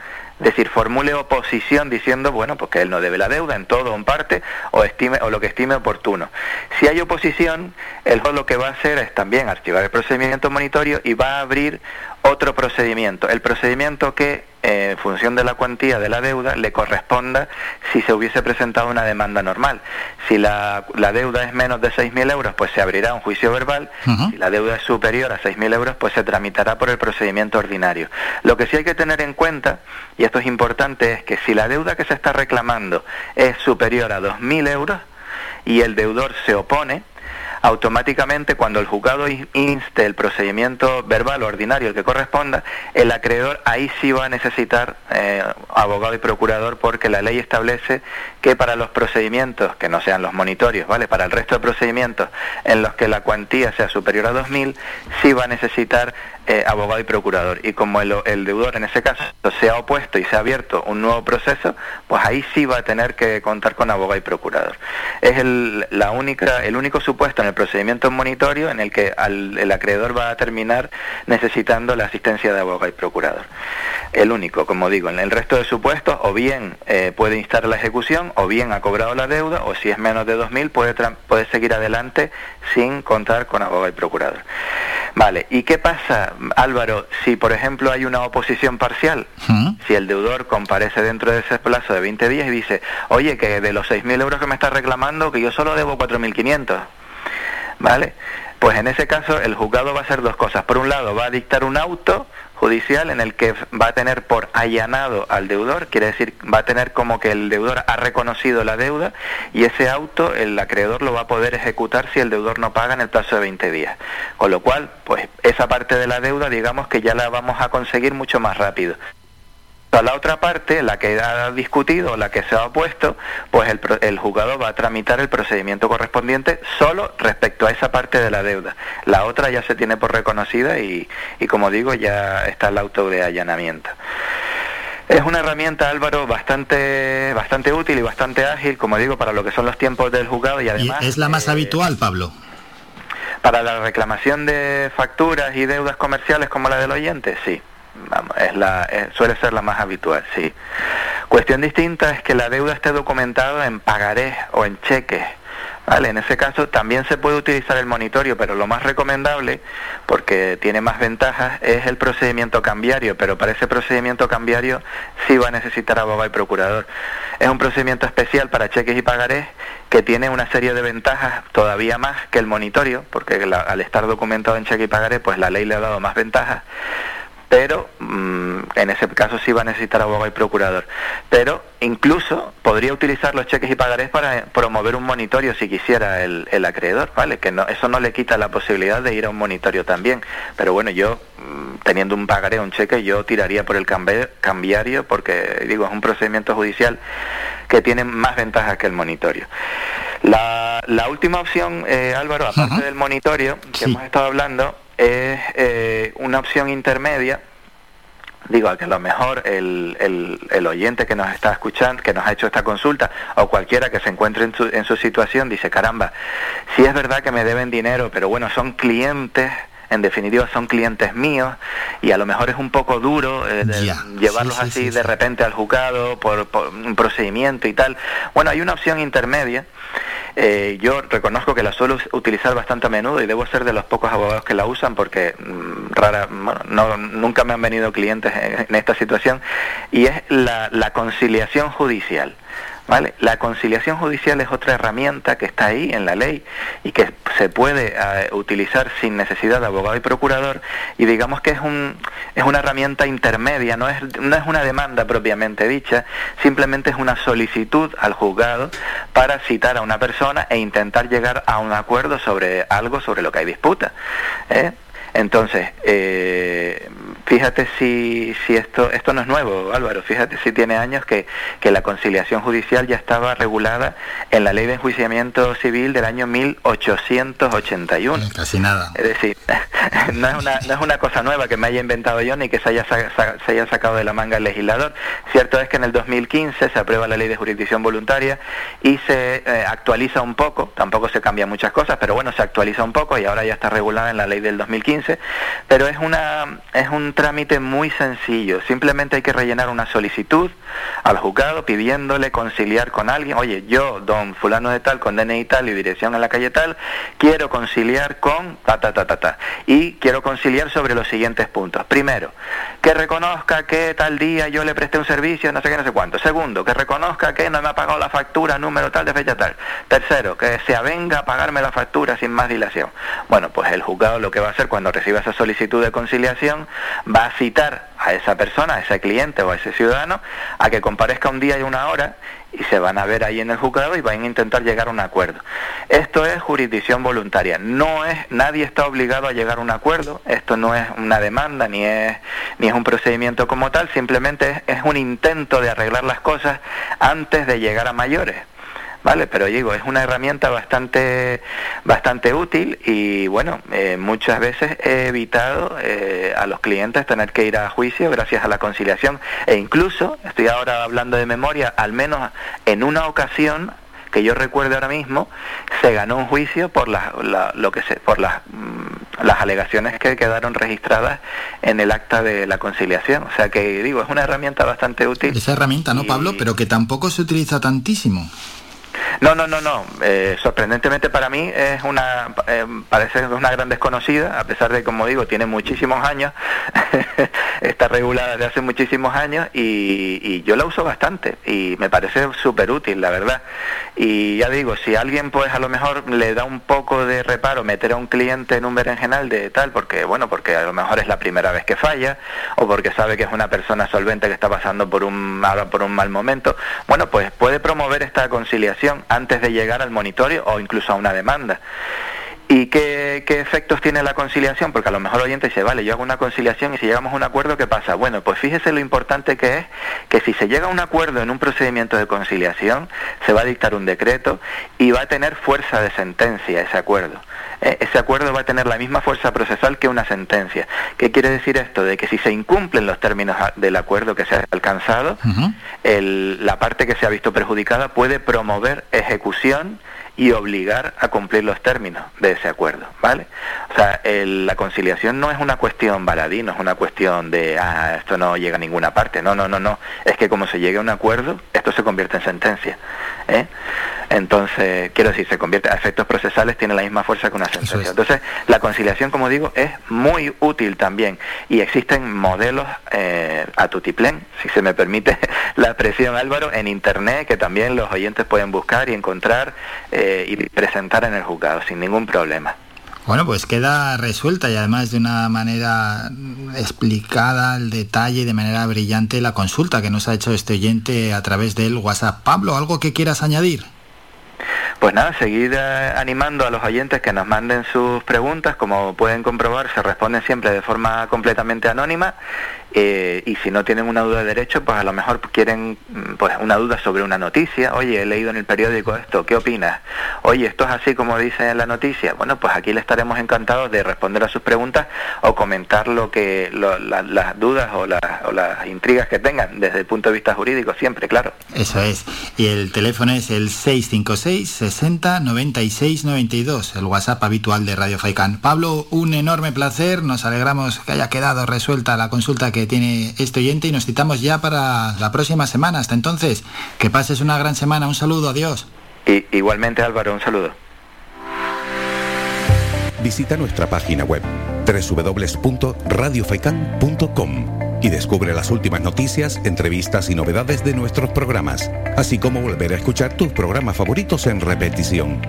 Es decir, formule oposición diciendo, bueno, pues que él no debe la deuda en todo o en parte o, estime, o lo que estime oportuno. Si hay oposición, el juez lo que va a hacer es también archivar el procedimiento monitorio y va a abrir otro procedimiento. El procedimiento que, eh, en función de la cuantía de la deuda, le corresponda si se hubiese presentado una demanda normal. Si la, la deuda es menos de 6.000 euros, pues se abrirá un juicio verbal. Si la deuda es superior a 6.000 euros, pues se tramitará por el procedimiento ordinario. Lo que sí hay que tener en cuenta, y esto es importante, es que si la deuda que se está reclamando es superior a 2.000 euros y el deudor se opone, automáticamente cuando el juzgado in- inste el procedimiento verbal ordinario el que corresponda, el acreedor ahí sí va a necesitar eh, abogado y procurador porque la ley establece que para los procedimientos que no sean los monitorios, ¿vale? Para el resto de procedimientos en los que la cuantía sea superior a 2.000, sí va a necesitar eh, abogado y procurador. Y como el, deudor en ese caso se ha opuesto y se ha abierto un nuevo proceso, pues ahí sí va a tener que contar con abogado y procurador. Es el, la única, el único supuesto en el procedimiento monitorio en el que al- el acreedor va a terminar necesitando la asistencia de abogado y procurador. El único, como digo, en el resto de supuestos, o bien eh, puede instar la ejecución, o bien ha cobrado la deuda, o si es menos de 2.000, puede, puede seguir adelante sin contar con abogado y procurador. Vale, ¿y qué pasa, Álvaro, si por ejemplo hay una oposición parcial? Si el deudor comparece dentro de ese plazo de 20 días y dice, oye, que de los 6.000 euros que me está reclamando, que yo solo debo 4.500, ¿vale? Pues en ese caso el juzgado va a hacer dos cosas. Por un lado, va a dictar un auto judicial en el que va a tener por allanado al deudor, quiere decir, va a tener como que el deudor ha reconocido la deuda y ese auto el acreedor lo va a poder ejecutar si el deudor no paga en el plazo de 20 días. Con lo cual, pues esa parte de la deuda, digamos que ya la vamos a conseguir mucho más rápido. A la otra parte, la que ha discutido, la que se ha opuesto, pues el, el juzgado va a tramitar el procedimiento correspondiente solo respecto a esa parte de la deuda. La otra ya se tiene por reconocida y, y como digo, ya está el auto de allanamiento. Es una herramienta, Álvaro, bastante, bastante útil y bastante ágil, como digo, para lo que son los tiempos del juzgado y Y además es la más habitual, Pablo. para la reclamación de facturas y deudas comerciales como la del oyente, sí. Es la, es- suele ser la más habitual, sí. Cuestión distinta es que la deuda esté documentada en pagarés o en cheques. Vale, en ese caso también se puede utilizar el monitorio, pero lo más recomendable, porque tiene más ventajas, es el procedimiento cambiario, pero para ese procedimiento cambiario sí va a necesitar abogado y procurador. Es un procedimiento especial para cheques y pagarés que tiene una serie de ventajas todavía más que el monitorio, porque la- al estar documentado en cheque y pagaré, pues la ley le ha dado más ventajas pero mm, en ese caso sí va a necesitar abogado y procurador. Pero incluso podría utilizar los cheques y pagarés para promover un monitorio si quisiera el, el acreedor, ¿vale? Que no, eso no le quita la posibilidad de ir a un monitorio también. Pero bueno, yo mm, teniendo un pagaré o un cheque, yo tiraría por el cambiario porque, digo, es un procedimiento judicial que tiene más ventajas que el monitorio. La, la última opción, eh, Álvaro, aparte del monitorio que hemos estado hablando, es eh, una opción intermedia. Digo, a que a lo mejor el, el, el oyente que nos está escuchando, que nos ha hecho esta consulta, o cualquiera que se encuentre en su, en su situación, dice, caramba, sí es verdad que me deben dinero, pero bueno, son clientes, en definitiva son clientes míos, y a lo mejor es un poco duro eh, llevarlos así de repente al juzgado por, por un procedimiento y tal. Bueno, hay una opción intermedia Eh, yo reconozco que la suelo utilizar bastante a menudo y debo ser de los pocos abogados que la usan porque mm, rara, bueno, no, nunca me han venido clientes en, esta situación y es la, la conciliación judicial. ¿Vale? La conciliación judicial es otra herramienta que está ahí en la ley y que se puede eh, utilizar sin necesidad de abogado y procurador y digamos que es, un, es una herramienta intermedia, no es, no es una demanda propiamente dicha, simplemente es una solicitud al juzgado para citar a una persona e intentar llegar a un acuerdo sobre algo sobre lo que hay disputa. ¿eh? Entonces, eh, fíjate si, si esto, esto no es nuevo, Álvaro, fíjate si tiene años que, que la conciliación judicial ya estaba regulada en la ley de enjuiciamiento civil del año 1881. Casi nada. Es decir, no es, una, no es una cosa nueva que me haya inventado yo ni que se haya, se haya sacado de la manga el legislador. Cierto es que en el 2015 se aprueba la ley de jurisdicción voluntaria y se eh, actualiza un poco, tampoco se cambian muchas cosas, pero bueno, se actualiza un poco y ahora ya está regulada en la ley del 2015 pero es, una, es un trámite muy sencillo. Simplemente hay que rellenar una solicitud al juzgado pidiéndole conciliar con alguien. Oye, yo, don fulano de tal, con DNI tal y dirección en la calle tal, quiero conciliar con ta, ta, ta, ta, ta. Y quiero conciliar sobre los siguientes puntos. Primero, que reconozca que tal día yo le presté un servicio, no sé qué, no sé cuánto. Segundo, que reconozca que no me ha pagado la factura número tal de fecha tal. Tercero, que se avenga a pagarme la factura sin más dilación. Bueno, pues el juzgado lo que va a hacer cuando reciba esa solicitud de conciliación, va a citar a esa persona, a ese cliente o a ese ciudadano, a que comparezca un día y una hora y se van a ver ahí en el juzgado y van a intentar llegar a un acuerdo. Esto es jurisdicción voluntaria. No es, nadie está obligado a llegar a un acuerdo. Esto no es una demanda ni es ni es un procedimiento como tal. Simplemente es, es un intento de arreglar las cosas antes de llegar a mayores. ¿Vale? Pero digo, es una herramienta bastante, bastante útil y bueno, eh, muchas veces he evitado eh, a los clientes tener que ir a juicio gracias a la conciliación e incluso, estoy ahora hablando de memoria, al menos en una ocasión que yo recuerde ahora mismo, se ganó un juicio por las, lo que se, por las, mm, las alegaciones que quedaron registradas en el acta de la conciliación. O sea que digo, es una herramienta bastante útil. Esa herramienta, ¿no, Pablo? Pero que tampoco se utiliza tantísimo. No, no, no, no. Eh, sorprendentemente para mí es una, eh, parece una gran desconocida, a pesar de, como digo, tiene muchísimos años, está regulada desde hace muchísimos años y, yo la uso bastante y me parece súper útil, la verdad. Y ya digo, si alguien pues a lo mejor le da un poco de reparo meter a un cliente en un berenjenal de tal, porque bueno, porque a lo mejor es la primera vez que falla o porque sabe que es una persona solvente que está pasando por un, por un mal momento, bueno, pues puede promover esta conciliación antes de llegar al monitorio o incluso a una demanda. ¿Y qué, efectos tiene la conciliación? Porque a lo mejor el oyente dice, vale, yo hago una conciliación y si llegamos a un acuerdo, ¿qué pasa? Bueno, pues fíjese lo importante que es que si se llega a un acuerdo en un procedimiento de conciliación, se va a dictar un decreto y va a tener fuerza de sentencia ese acuerdo. E, ese acuerdo va a tener la misma fuerza procesal que una sentencia. ¿Qué quiere decir esto? De que si se incumplen los términos del acuerdo que se ha alcanzado, la parte que se ha visto perjudicada puede promover ejecución y obligar a cumplir los términos de ese acuerdo, ¿vale? O sea, la conciliación no es una cuestión baladí, no es una cuestión de, ah, esto no llega a ninguna parte, no, no, no, no, es que como se llegue a un acuerdo, esto se convierte en sentencia, ¿eh? Entonces, quiero decir, se convierte a efectos procesales, tiene la misma fuerza que una sentencia. Entonces, la conciliación, como digo, es muy útil también y existen modelos eh, a tutiplén, si se me permite la presión, Álvaro, en Internet que también los oyentes pueden buscar y encontrar eh, y presentar en el juzgado sin ningún problema. Bueno, pues queda resuelta y además de una manera explicada al detalle, de manera brillante, la consulta que nos ha hecho este oyente a través del WhatsApp. Pablo, ¿algo que quieras añadir? Pues nada, seguir eh, animando a los oyentes que nos manden sus preguntas. Como pueden comprobar, se responden siempre de forma completamente anónima eh, y si no tienen una duda de derecho, pues a lo mejor quieren mm, pues una duda sobre una noticia. Oye, he leído en el periódico esto, ¿qué opinas? Oye, esto es así como dice en la noticia. Bueno, pues aquí le estaremos encantados de responder a sus preguntas o comentar lo que las dudas o, o, las intrigas que tengan desde el punto de vista jurídico, siempre, claro. Eso es. Y el teléfono es el 656 60 96 92, el WhatsApp habitual de Radio Faikan. Pablo, un enorme placer. Nos alegramos que haya quedado resuelta la consulta que tiene este oyente y nos citamos ya para la próxima semana. Hasta entonces, que pases una gran semana. Un saludo, adiós. Y, igualmente Álvaro, un saludo. Visita nuestra página web www.radiofaikan.com y descubre las últimas noticias, entrevistas y novedades de nuestros programas, así como volver a escuchar tus programas favoritos en repetición.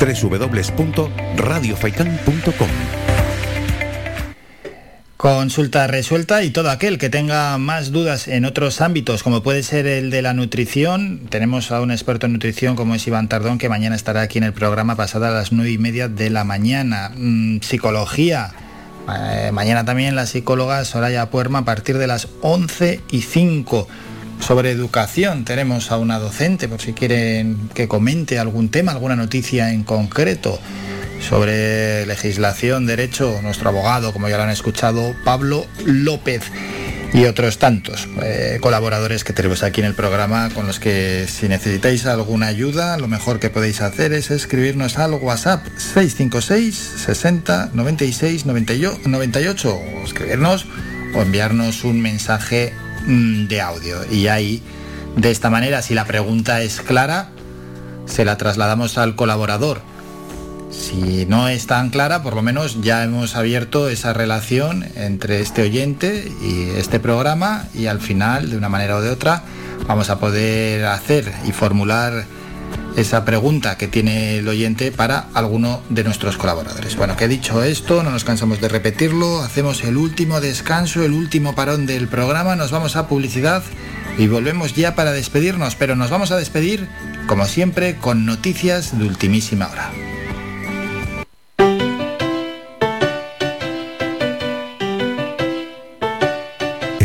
www.radiofaikan.com Consulta resuelta y todo aquel que tenga más dudas en otros ámbitos, como puede ser el de la nutrición, tenemos a un experto en nutrición como es Iván Tardón, que mañana estará aquí en el programa pasada a las nueve y media de la mañana. Mm, psicología, eh, mañana también la psicóloga Soraya Puerma a partir de las 11 y 5. Sobre educación tenemos a una docente por si quieren que comente algún tema, alguna noticia en concreto. Sobre legislación, derecho, nuestro abogado, como ya lo han escuchado, Pablo López y otros tantos eh, colaboradores que tenemos aquí en el programa con los que si necesitáis alguna ayuda lo mejor que podéis hacer es escribirnos al WhatsApp 656 60 96 98 o escribirnos o enviarnos un mensaje de audio. Y ahí de esta manera si la pregunta es clara se la trasladamos al colaborador. Si no es tan clara, por lo menos ya hemos abierto esa relación entre este oyente y este programa y al final, de una manera o de otra, vamos a poder hacer y formular esa pregunta que tiene el oyente para alguno de nuestros colaboradores. Bueno, que dicho esto, no nos cansamos de repetirlo, hacemos el último descanso, el último parón del programa, nos vamos a publicidad y volvemos ya para despedirnos, pero nos vamos a despedir, como siempre, con noticias de ultimísima hora.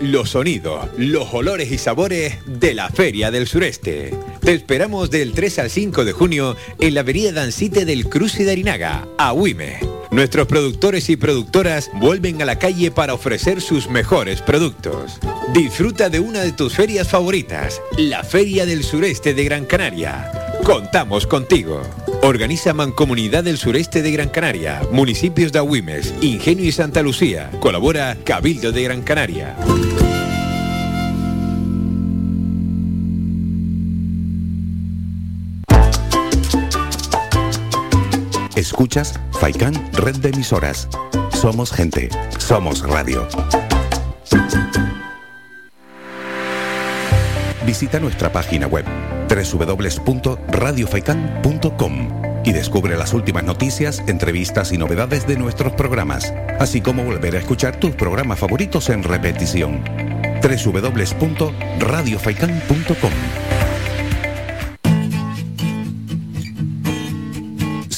los sonidos, los olores y sabores de la Feria del Sureste. Te esperamos del 3 al 5 de junio en la avenida Dancite del Cruce de Arinaga, a Huime. Nuestros productores y productoras vuelven a la calle para ofrecer sus mejores productos. Disfruta de una de tus ferias favoritas, la Feria del Sureste de Gran Canaria. Contamos contigo. Organiza Mancomunidad del Sureste de Gran Canaria, municipios de Agüimes, Ingenio y Santa Lucía. Colabora Cabildo de Gran Canaria. Escuchas Faikan Red de Emisoras. Somos gente. Somos radio. Visita nuestra página web www.radiofaikan.com y descubre las últimas noticias, entrevistas y novedades de nuestros programas, así como volver a escuchar tus programas favoritos en repetición. www.radiofaikan.com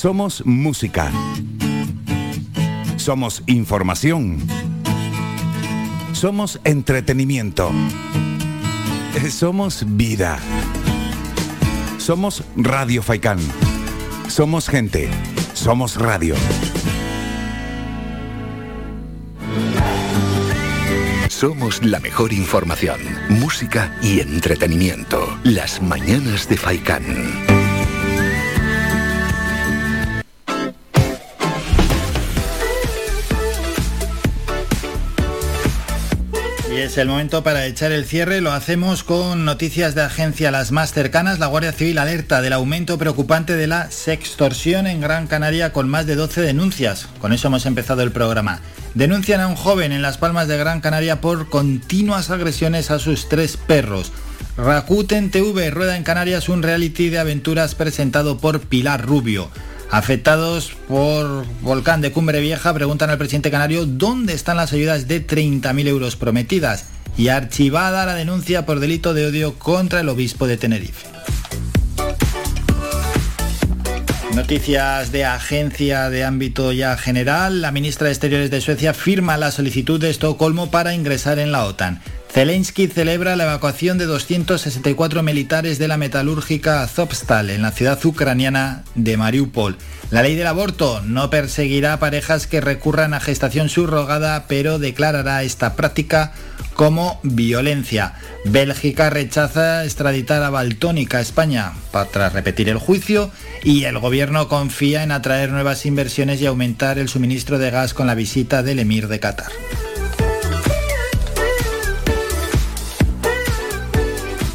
Somos música. Somos información. Somos entretenimiento. Somos vida. Somos Radio Faikán. Somos gente. Somos radio. Somos la mejor información, música y entretenimiento. Las mañanas de Faikán. Es el momento para echar el cierre. Lo hacemos con noticias de agencia las más cercanas. La Guardia Civil alerta del aumento preocupante de la sextorsión en Gran Canaria con más de 12 denuncias. Con eso hemos empezado el programa. Denuncian a un joven en Las Palmas de Gran Canaria por continuas agresiones a sus tres perros. Rakuten TV rueda en Canarias un reality de aventuras presentado por Pilar Rubio. Afectados por volcán de Cumbre Vieja preguntan al presidente canario dónde están las ayudas de 30.000 euros prometidas y archivada la denuncia por delito de odio contra el obispo de Tenerife. Noticias de agencia de ámbito ya general. La ministra de Exteriores de Suecia firma la solicitud de Estocolmo para ingresar en la OTAN. Zelensky celebra la evacuación de 264 militares de la metalúrgica Azovstal en la ciudad ucraniana de Mariupol. La ley del aborto no perseguirá parejas que recurran a gestación subrogada, pero declarará esta práctica como violencia. Bélgica rechaza extraditar a Baltónica a España para repetir el juicio y el gobierno confía en atraer nuevas inversiones y aumentar el suministro de gas con la visita del emir de Qatar.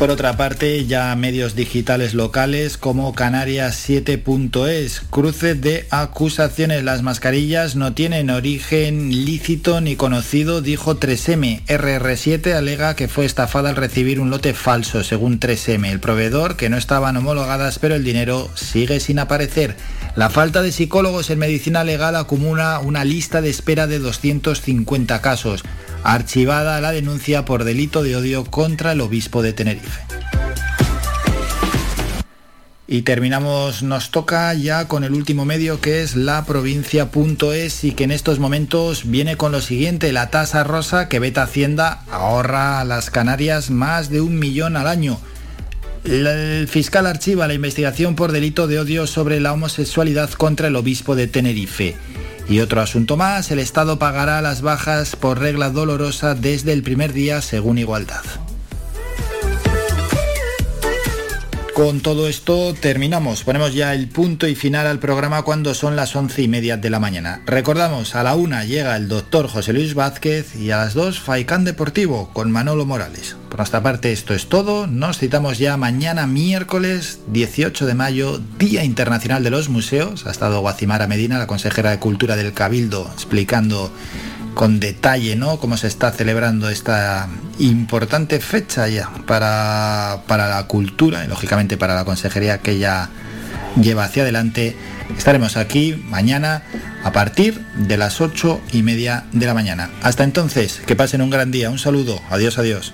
Por otra parte, ya medios digitales locales como Canarias 7.es, cruce de acusaciones. Las mascarillas no tienen origen lícito ni conocido, dijo 3M. RR7 alega que fue estafada al recibir un lote falso, según 3M. El proveedor, que no estaban homologadas, pero el dinero sigue sin aparecer. La falta de psicólogos en medicina legal acumula una lista de espera de 250 casos archivada la denuncia por delito de odio contra el obispo de Tenerife. Y terminamos, nos toca ya con el último medio que es la provincia.es y que en estos momentos viene con lo siguiente, la tasa rosa que Beta Hacienda ahorra a las Canarias más de un millón al año. El fiscal archiva la investigación por delito de odio sobre la homosexualidad contra el obispo de Tenerife. Y otro asunto más, el Estado pagará las bajas por regla dolorosa desde el primer día según igualdad. Con todo esto terminamos. Ponemos ya el punto y final al programa cuando son las once y media de la mañana. Recordamos, a la una llega el doctor José Luis Vázquez y a las dos Faicán Deportivo con Manolo Morales. Por nuestra parte esto es todo. Nos citamos ya mañana miércoles 18 de mayo, Día Internacional de los Museos. Ha estado Guacimara Medina, la consejera de Cultura del Cabildo, explicando con detalle, ¿no? Cómo se está celebrando esta importante fecha ya para, para la cultura y lógicamente para la consejería que ella lleva hacia adelante. Estaremos aquí mañana a partir de las ocho y media de la mañana. Hasta entonces, que pasen un gran día. Un saludo. Adiós, adiós.